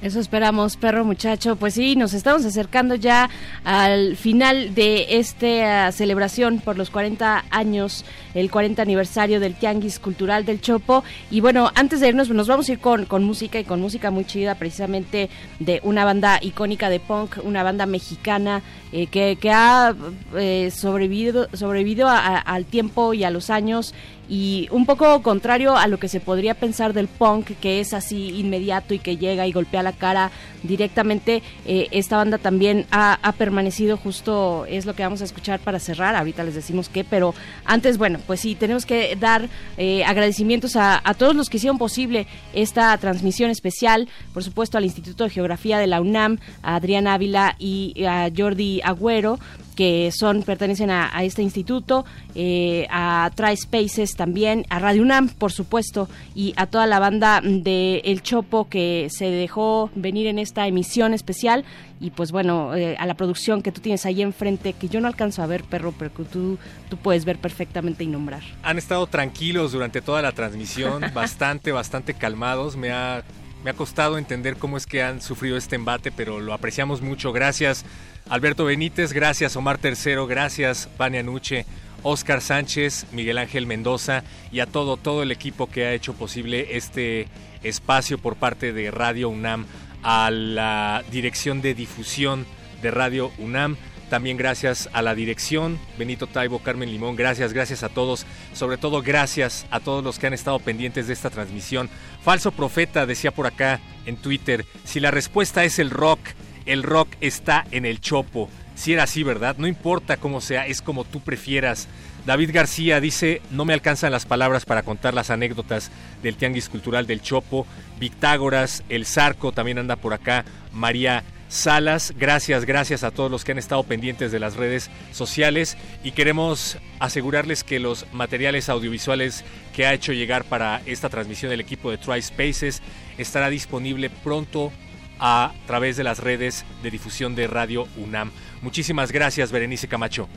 Eso esperamos, perro muchacho. Pues sí, nos estamos acercando ya al final de esta celebración por los 40 años, el 40 aniversario del Tianguis Cultural del Chopo. Y bueno, antes de irnos, nos vamos a ir con, con música y con música muy chida, precisamente de una banda icónica de punk, una banda mexicana eh, que, que, ha eh, sobrevivido, sobrevivido al tiempo y a los años y un poco contrario a lo que se podría pensar del punk, que es así inmediato y que llega y golpea la cara directamente, eh, esta banda también ha, permanecido justo, es lo que vamos a escuchar para cerrar, ahorita les decimos qué, pero antes, bueno, pues sí, tenemos que dar eh, agradecimientos a, a, todos los que hicieron posible esta transmisión especial, por supuesto al Instituto de Geografía de la UNAM, a Adrián Ávila y a Jordi Agüero, que son pertenecen a, este instituto, eh, a Tri Spaces también, a Radio UNAM, por supuesto, y a toda la banda de El Chopo que se dejó venir en esta emisión especial y pues bueno, eh, a la producción que tú tienes ahí enfrente, que yo no alcanzo a ver, perro, pero que tú, tú puedes ver perfectamente y nombrar. Han estado tranquilos durante toda la transmisión, bastante, bastante calmados. Me ha, me ha costado entender cómo es que han sufrido este embate, pero lo apreciamos mucho. Gracias Alberto Benítez, gracias Omar Tercero, gracias Vania Nuche, Oscar Sánchez, Miguel Ángel Mendoza y a todo, todo el equipo que ha hecho posible este espacio por parte de Radio UNAM, a la dirección de difusión de Radio UNAM. También gracias a la dirección, Benito Taibo, Carmen Limón, gracias, gracias a todos, sobre todo gracias a todos los que han estado pendientes de esta transmisión. Falso Profeta decía por acá en Twitter, si la respuesta es el rock, el rock está en el chopo. Si era así, ¿verdad? No importa cómo sea, es como tú prefieras. David García dice, no me alcanzan las palabras para contar las anécdotas del Tianguis Cultural del Chopo. Victágoras, El Zarco también anda por acá. María Salas, gracias, gracias a todos los que han estado pendientes de las redes sociales y queremos asegurarles que los materiales audiovisuales que ha hecho llegar para esta transmisión del equipo de Tri Spaces estará disponible pronto a través de las redes de difusión de Radio UNAM. Muchísimas gracias, Berenice Camacho.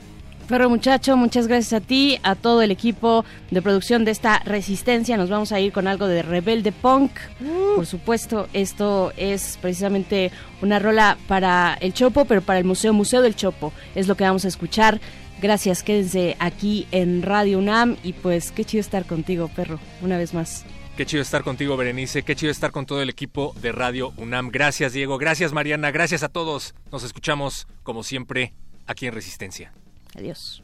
Perro muchacho, muchas gracias a ti, a todo el equipo de producción de esta resistencia. Nos vamos a ir con algo de Rebelde Punk. Uh. Por supuesto, esto es precisamente una rola para el Chopo, pero para el Museo Museo del Chopo. Es lo que vamos a escuchar. Gracias, quédense aquí en Radio UNAM y pues qué chido estar contigo, perro, una vez más. Qué chido estar contigo, Berenice. Qué chido estar con todo el equipo de Radio UNAM. Gracias, Diego. Gracias, Mariana. Gracias a todos. Nos escuchamos, como siempre, aquí en Resistencia. Adiós.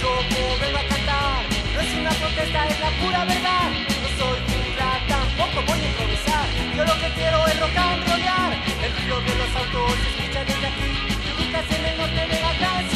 choco vengo a cantar. No es una protesta, es la pura verdad. No soy burla, tampoco voy a improvisar. Yo lo que quiero es rock and rollar. El ruido de los autos se escucha desde aquí. Nunca se me norte de la.